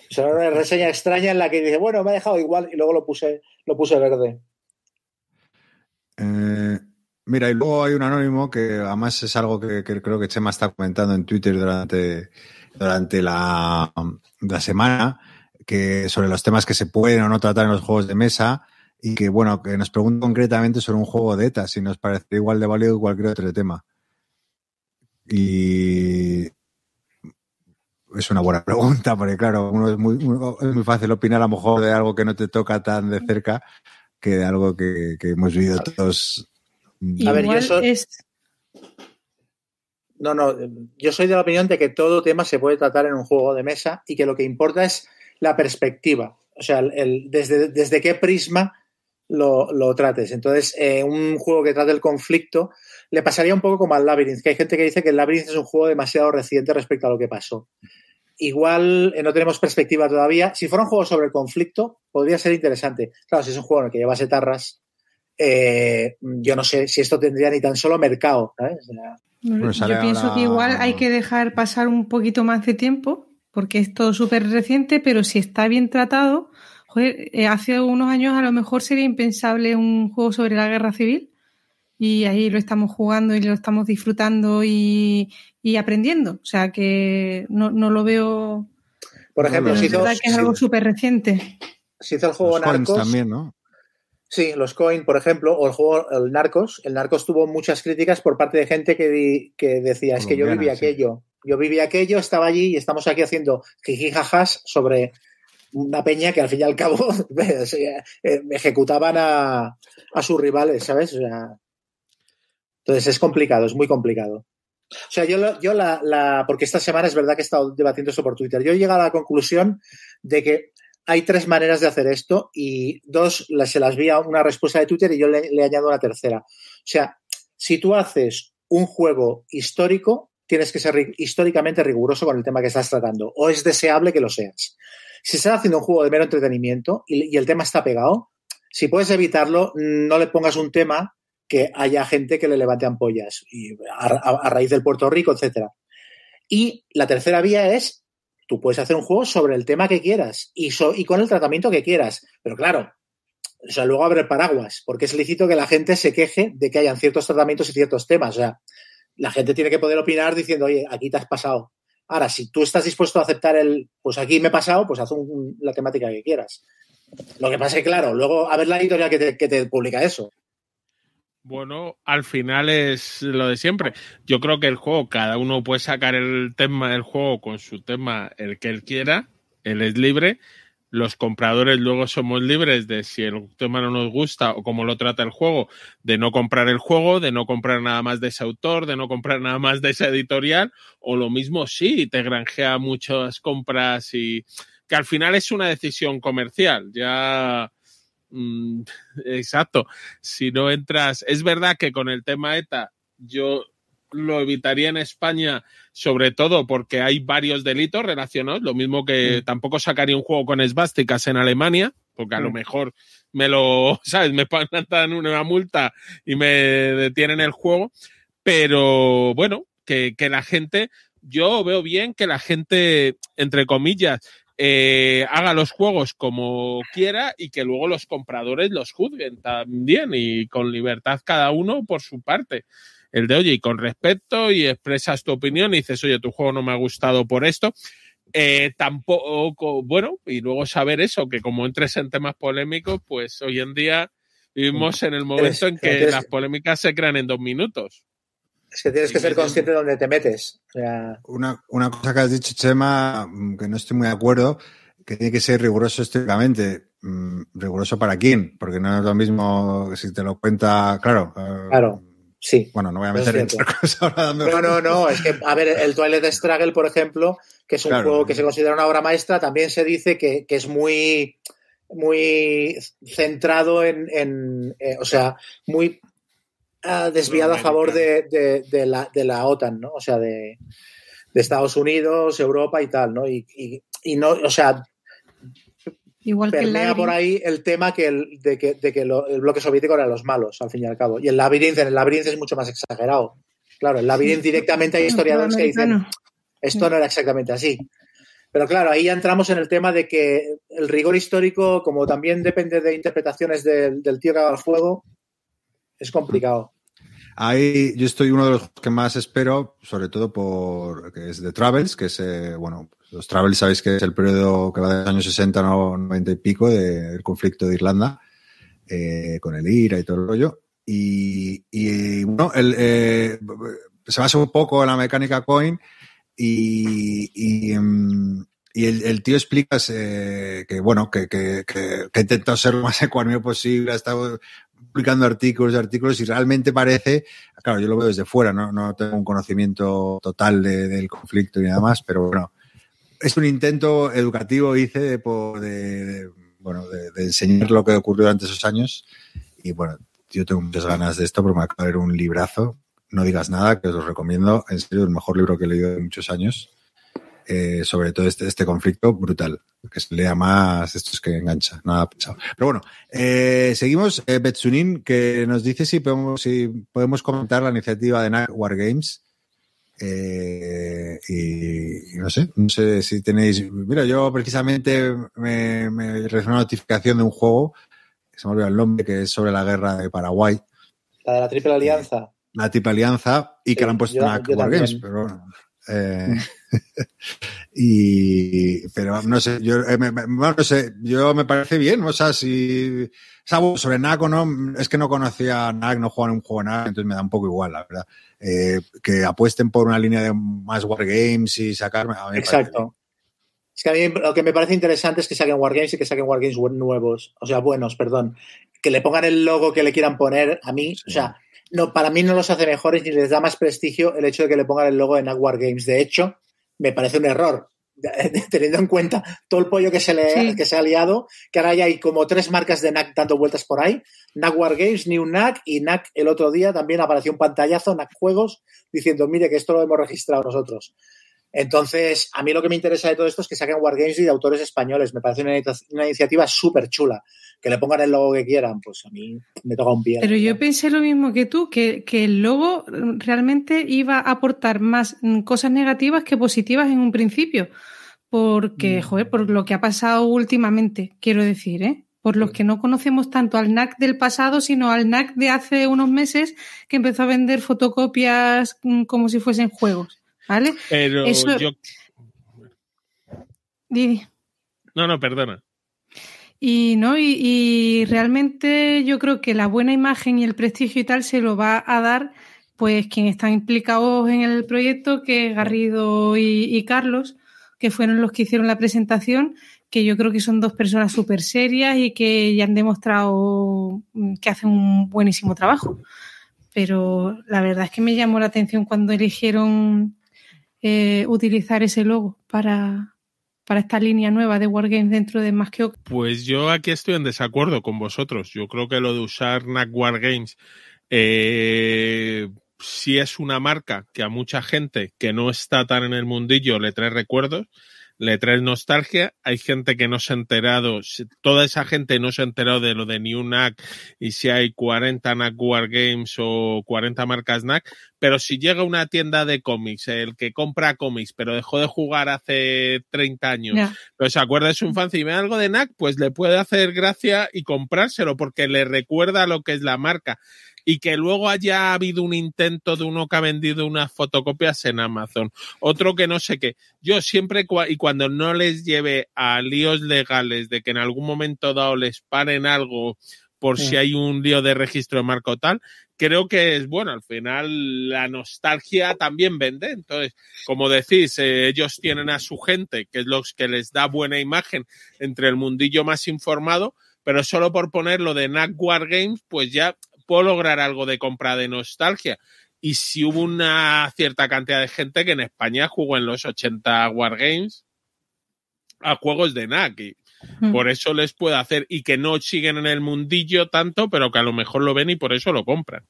Es una reseña extraña en la que dice, bueno, me ha dejado igual y luego lo puse, lo puse verde. Eh, mira, y luego hay un anónimo que además es algo que, creo que Chema está comentando en Twitter durante, durante la, la, semana, que sobre los temas que se pueden o no tratar en los juegos de mesa, y que bueno, que nos pregunta concretamente sobre un juego de ETA, si nos parece igual de válido que cualquier otro tema. Y es una buena pregunta, porque claro, uno es muy, es muy fácil opinar a lo mejor de algo que no te toca tan de cerca que de algo que, hemos vivido todos. A ver, yo soy... No, no, yo soy de la opinión de que todo tema se puede tratar en un juego de mesa y que lo que importa es la perspectiva, o sea, el, desde, desde qué prisma lo, trates. Entonces, eh, un juego que trate el conflicto le pasaría un poco como al Labyrinth, que hay gente que dice que el Labyrinth es un juego demasiado reciente respecto a lo que pasó. igual eh, no tenemos perspectiva todavía. Si fuera un juego sobre el conflicto, podría ser interesante. Claro, si es un juego en el que llevas etarras, eh, yo no sé si esto tendría ni tan solo mercado. yo pienso que igual hay que dejar pasar un poquito más de tiempo, porque es todo súper reciente, pero si está bien tratado, joder, eh, hace unos años a lo mejor sería impensable un juego sobre la guerra civil y ahí lo estamos jugando y lo estamos disfrutando y, aprendiendo. O sea que no, lo veo. Por ejemplo, si hizo, que es algo súper reciente. Si hizo el juego Narcos. también, ¿no? Sí, los Coin, por ejemplo, o el juego el Narcos. El Narcos tuvo muchas críticas por parte de gente que, que decía: es que yo viví aquello. Yo viví aquello, estaba allí y estamos aquí haciendo jijijajas sobre una peña que al fin y al cabo eh, ejecutaban a, a sus rivales, ¿sabes? O sea, entonces es complicado, es muy complicado. O sea, yo, yo la, la, porque esta semana es verdad que he estado debatiendo eso por Twitter. Yo he llegado a la conclusión de que hay tres maneras de hacer esto y dos se las vi a una respuesta de Twitter y yo le, le añado una tercera. O sea, si tú haces un juego histórico, tienes que ser históricamente riguroso con el tema que estás tratando, o es deseable que lo seas. Si estás haciendo un juego de mero entretenimiento y, el tema está pegado, si puedes evitarlo, no le pongas un tema que haya gente que le levante ampollas y a, raíz del Puerto Rico, etcétera. Y la tercera vía es, tú puedes hacer un juego sobre el tema que quieras y, y con el tratamiento que quieras. Pero claro, o sea, luego abre paraguas, porque es lícito que la gente se queje de que hayan ciertos tratamientos y ciertos temas. O sea, la gente tiene que poder opinar diciendo, oye, aquí te has pasado. Ahora, si tú estás dispuesto a aceptar el, pues aquí me he pasado, pues haz la temática que quieras. Lo que pasa es que, claro, luego a ver la editorial que que te publica eso. Bueno, al final es lo de siempre. Yo creo que el juego, cada uno puede sacar el tema del juego con su tema el que él quiera, él es libre. Los compradores luego somos libres de si el tema no nos gusta o cómo lo trata el juego, de no comprar el juego, de no comprar nada más de ese autor, de no comprar nada más de esa editorial, o lo mismo sí, te granjea muchas compras y que al final es una decisión comercial. Ya Mm, exacto. Si no entras, es verdad que con el tema ETA yo lo evitaría en España, sobre todo porque hay varios delitos relacionados, lo mismo que tampoco sacaría un juego con esvásticas en Alemania, porque a lo mejor me lo, ¿sabes? Me dan una multa y me detienen el juego, pero bueno, que, que la gente, yo veo bien que la gente, entre comillas, eh, haga los juegos como quiera y que luego los compradores los juzguen también y con libertad cada uno por su parte. El de, oye, y con respeto y expresas tu opinión y dices, oye, tu juego no me ha gustado por esto. Eh, tampoco, bueno, y luego saber eso, que como entres en temas polémicos, pues hoy en día vivimos en el momento en que las polémicas se crean en dos minutos. Es que tienes que ser consciente de dónde te metes. una, una, cosa que has dicho, Chema, mm, que no estoy muy de acuerdo, que tiene que ser riguroso estrictamente. Mm, ¿Riguroso para quién? Porque no es lo mismo si te lo cuenta, claro. Eh, claro, sí. Bueno, no voy a meter en otra cosa ahora No, no, no. Es que, a ver, el Toilet Struggle, por ejemplo, que es un juego que se considera una obra maestra, también se dice que, que es muy muy centrado en, en eh, o sea, muy ha desviado a favor de, la, de, la, OTAN, ¿no? O sea, de, Estados Unidos, Europa y tal, ¿no? Y, no, o sea, Igual permea por ahí el tema que el, de que, de que el bloque soviético era los malos, al fin y al cabo. Y el Labyrinth, en el Labyrinth es mucho más exagerado. Claro, el Labyrinth directamente hay historiadores que dicen esto no era exactamente así. Pero claro, ahí ya entramos en el tema de que el rigor histórico, como también depende de interpretaciones del, del tío que haga el juego, es complicado. Ahí yo estoy uno de los que más espero, sobre todo por que es The Travels, que es, eh, bueno, los Travels sabéis que es el periodo que va de los años 60 a 90 y pico del conflicto de Irlanda, eh, con el IRA y todo el rollo. Y, y bueno, el, eh, se basa un poco en la mecánica coin y, y, mm, y el, el, tío explica eh, que, bueno, que, que, que, que, ha intentado ser lo más ecuánime posible, ha estado publicando artículos y artículos y realmente parece, claro, yo lo veo desde fuera, no, no tengo un conocimiento total de, del conflicto y nada más, pero bueno, es un intento educativo, hice, de, de, bueno, de, de, enseñar lo que ocurrió durante esos años y bueno, yo tengo muchas ganas de esto porque me va a caer un librazo, no digas nada, que os lo recomiendo, en serio, el mejor libro que he leído en muchos años. Eh, sobre todo este, este conflicto brutal, que se lea más, esto es que engancha, nada pensado. Pero bueno, eh, seguimos, eh, Betsunin, que nos dice si podemos, si podemos comentar la iniciativa de NAC Wargames. Eh, y, no sé, no sé si tenéis. Mira, yo precisamente me, me recibí una notificación de un juego, que se me olvidó el nombre, que es sobre la guerra de Paraguay. La de la Triple Alianza. La Triple Alianza y que le han puesto yo- NAC yo Wargames, pero bueno. Eh, y pero no sé, yo eh, me, no sé, yo me parece bien, o sea, si o sea, bueno, sobre NAC no, es que no conocía a NAC, no jugaba en un juego NAC, entonces me da un poco igual, la verdad. Eh, que apuesten por una línea de más wargames y sacarme. Exacto. Es que a mí lo que me parece interesante es que saquen Wargames y que saquen Wargames nuevos, o sea, buenos, perdón. Que le pongan el logo que le quieran poner, a mí, o sea, no, para mí no los hace mejores ni les da más prestigio el hecho de que le pongan el logo de NAC Wargames. De hecho, me parece un error, teniendo en cuenta todo el pollo que se, le, Sí. que se ha liado, que ahora ya hay como tres marcas de NAC dando vueltas por ahí. NAC Wargames, New NAC y NAC el otro día también apareció un pantallazo, NAC Juegos, diciendo, mire que esto lo hemos registrado nosotros. Entonces, a mí lo que me interesa de todo esto es que saquen Wargames y de autores españoles. Me parece una, inicia- una iniciativa súper chula. Que le pongan el logo que quieran, pues a mí me toca un pie. Pero yo pensé lo mismo que tú, que, que el logo realmente iba a aportar más mm, cosas negativas que positivas en un principio. Porque, joder, por lo que ha pasado últimamente, quiero decir, ¿eh? Por los que no conocemos tanto al NAC del pasado, sino al NAC de hace unos meses que empezó a vender fotocopias mm, como si fuesen juegos. ¿Vale? Pero Eso- yo. Didi. No, no, perdona. Y no, y, y realmente yo creo que la buena imagen y el prestigio y tal se lo va a dar pues quienes están implicados en el proyecto, que es Garrido y, y Carlos, que fueron los que hicieron la presentación, que yo creo que son dos personas súper serias y que ya han demostrado mm, que hacen un buenísimo trabajo. Pero la verdad es que me llamó la atención cuando eligieron eh, utilizar ese logo para, para esta línea nueva de Wargames dentro de Más. Pues yo aquí estoy en desacuerdo con vosotros. Yo creo que lo de usar NAC Wargames, eh, si es una marca que a mucha gente que no está tan en el mundillo le trae recuerdos, le trae nostalgia. Hay gente que no se ha enterado, toda esa gente no se ha enterado de lo de New NAC y si hay 40 NAC Wargames o 40 marcas NAC, pero si llega una tienda de cómics, el que compra cómics, pero dejó de jugar hace 30 años, Ya. pero se acuerda de su infancia y ve algo de NAC, pues le puede hacer gracia y comprárselo porque le recuerda lo que es la marca. Y que luego haya habido un intento de uno que ha vendido unas fotocopias en Amazon, otro que no sé qué. Yo siempre, y cuando no les lleve a líos legales de que en algún momento dado les paren algo por Sí. si hay un lío de registro de marca o tal, creo que es bueno. Al final, la nostalgia también vende. Entonces, como decís, eh, ellos tienen a su gente, que es los que les da buena imagen entre el mundillo más informado, pero solo por ponerlo de NAC Wargames, pues ya puedo lograr algo de compra de nostalgia. Y si hubo una cierta cantidad de gente que en España jugó en los 80 Wargames a juegos de NAC. Y Mm. por eso les puede hacer y que no siguen en el mundillo tanto, pero que a lo mejor lo ven y por eso lo compran.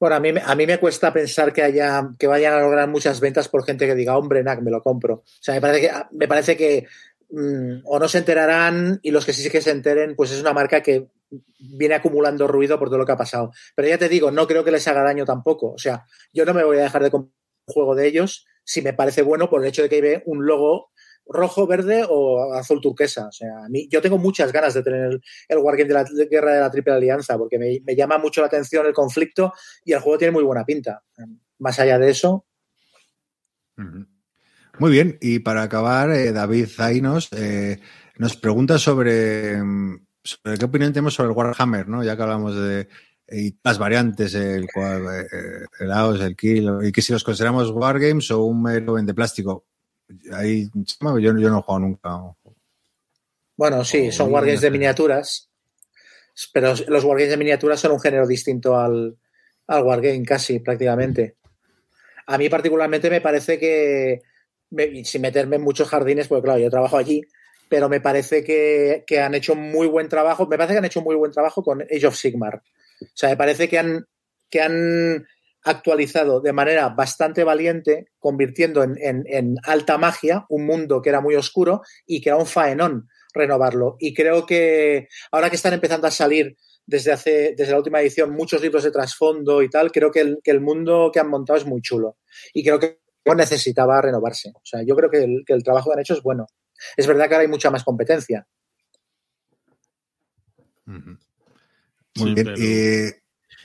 Bueno, a mí, me- a mí me cuesta pensar que haya que vayan a lograr muchas ventas por gente que diga, hombre, NAC, me lo compro. O sea, me parece que, me parece que mm, o no se enterarán y los que sí que se enteren, pues es una marca que viene acumulando ruido por todo lo que ha pasado. Pero ya te digo, no creo que les haga daño tampoco. O sea, yo no me voy a dejar de comprar un juego de ellos si me parece bueno por el hecho de que ve un logo rojo, verde o azul turquesa. O sea, a mí, yo tengo muchas ganas de tener el, Wargame de la Guerra de la Triple Alianza porque me, llama mucho la atención el conflicto y el juego tiene muy buena pinta. Más allá de eso. Muy bien, y para acabar, eh, David Zainos eh, nos pregunta sobre, mm, sobre qué opinión tenemos sobre el Warhammer, ¿no? Ya que hablamos de y las variantes, el, eh, el AOS, el Kill, y que si los consideramos Wargames o un mero de plástico. Ahí, yo, yo no he jugado nunca. bueno, sí, son Wargames de miniaturas, pero los Wargames de miniaturas son un género distinto al, al Wargame casi, prácticamente. A mí particularmente me parece que, sin meterme en muchos jardines, porque claro, yo trabajo allí, pero me parece que, que han hecho muy buen trabajo, me parece que han hecho muy buen trabajo con Age of Sigmar. O sea, me parece que han, que han, actualizado de manera bastante valiente, convirtiendo en, alta magia un mundo que era muy oscuro y que era un faenón renovarlo. Y creo que ahora que están empezando a salir desde hace, desde la última edición, muchos libros de trasfondo y tal, creo que el, que el mundo que han montado es muy chulo. Y creo que necesitaba renovarse. O sea, yo creo que el, que el trabajo que han hecho es bueno. Es verdad que ahora hay mucha más competencia. Muy bien. Eh,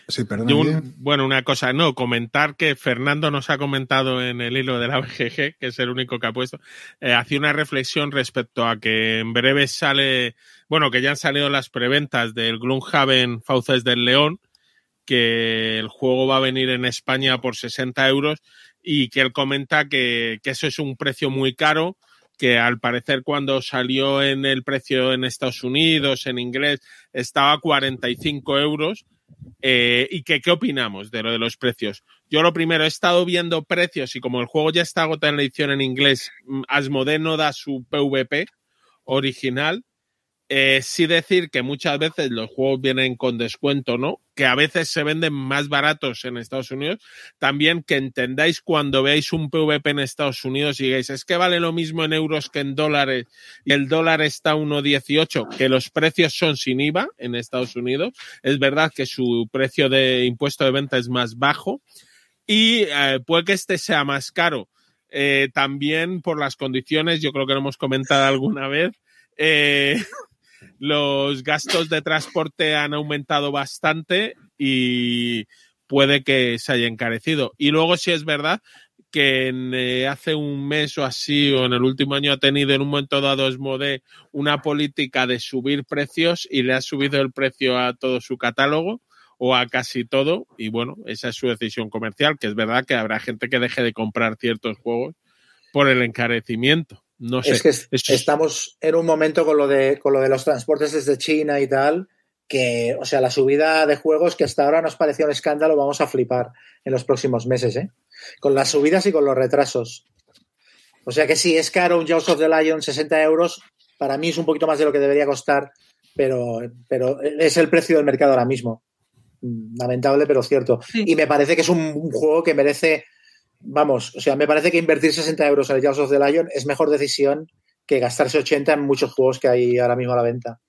Sí, perdón. bueno, una cosa, no, comentar que Fernando nos ha comentado en el hilo de la BGG, que es el único que ha puesto, eh, hacía una reflexión respecto a que en breve sale, bueno, que ya han salido las preventas del Gloomhaven Fauces del León, que el juego va a venir en España por 60 euros y que él comenta que, que eso es un precio muy caro, que al parecer cuando salió en el precio en Estados Unidos, en inglés, estaba a 45 euros eh, ¿Y que, qué opinamos de lo de los precios? Yo lo primero, he estado viendo precios y como el juego ya está agotado en la edición en inglés, mm, Asmodee no da su PvP original eh, sí decir que muchas veces los juegos vienen con descuento, ¿no? Que a veces se venden más baratos en Estados Unidos. También que entendáis cuando veáis un PvP en Estados Unidos y digáis, es que vale lo mismo en euros que en dólares y el dólar está a 1,18, que los precios son sin IVA en Estados Unidos. Es verdad que su precio de impuesto de venta es más bajo y eh, puede que este sea más caro. Eh, también por las condiciones, yo creo que lo hemos comentado alguna vez. Eh, los gastos de transporte han aumentado bastante y puede que se haya encarecido. Y luego sí es verdad que eh, hace un mes o así o en el último año ha tenido en un momento dado Esmode una política de subir precios y le ha subido el precio a todo su catálogo o a casi todo y bueno, esa es su decisión comercial, que es verdad que habrá gente que deje de comprar ciertos juegos por el encarecimiento. No sé. Es que estamos en un momento con lo, de, con lo de los transportes desde China y tal, que, o sea, la subida de juegos que hasta ahora nos parecía un escándalo, vamos a flipar en los próximos meses, ¿eh? Con las subidas y con los retrasos. O sea que sí, es caro un Jaws of the Lion, 60 euros. Para mí es un poquito más de lo que debería costar, pero, pero es el precio del mercado ahora mismo. Lamentable, pero cierto. Y me parece que es un juego que merece vamos, o sea, me parece que invertir 60 euros en el Jaws of the Lion es mejor decisión que gastarse 80 en muchos juegos que hay ahora mismo a la venta.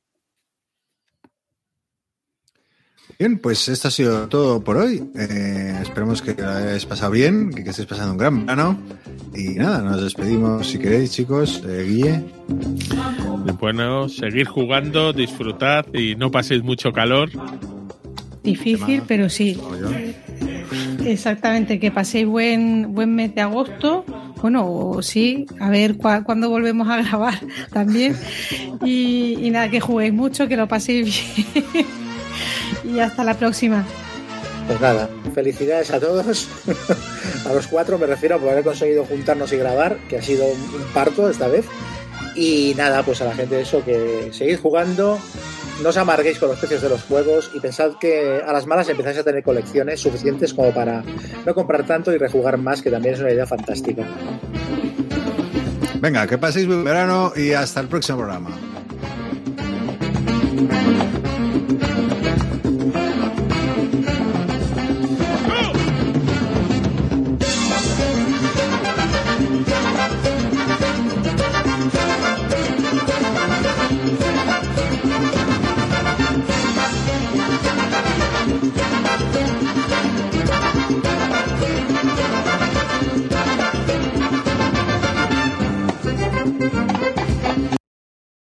Bien, pues esto ha sido todo por hoy. Eh, esperemos que lo hayáis pasado bien, que, estéis pasando un gran verano. Y nada, nos despedimos si queréis, chicos. Eh, Guille. Bueno, seguir jugando, disfrutad y no paséis mucho calor. Difícil, pero sí. Exactamente, que paséis buen, buen mes de agosto. Bueno, sí, a ver cuándo volvemos a grabar también. Y, nada, que juguéis mucho, que lo paséis bien. y hasta la próxima. Pues nada, felicidades a todos. a los cuatro me refiero por haber conseguido juntarnos y grabar, que ha sido un parto esta vez. Y nada, pues a la gente eso, que seguid jugando, no os amarguéis con los precios de los juegos y pensad que a las malas empezáis a tener colecciones suficientes como para no comprar tanto y rejugar más, que también es una idea fantástica. Venga, que paséis buen verano y hasta el próximo programa.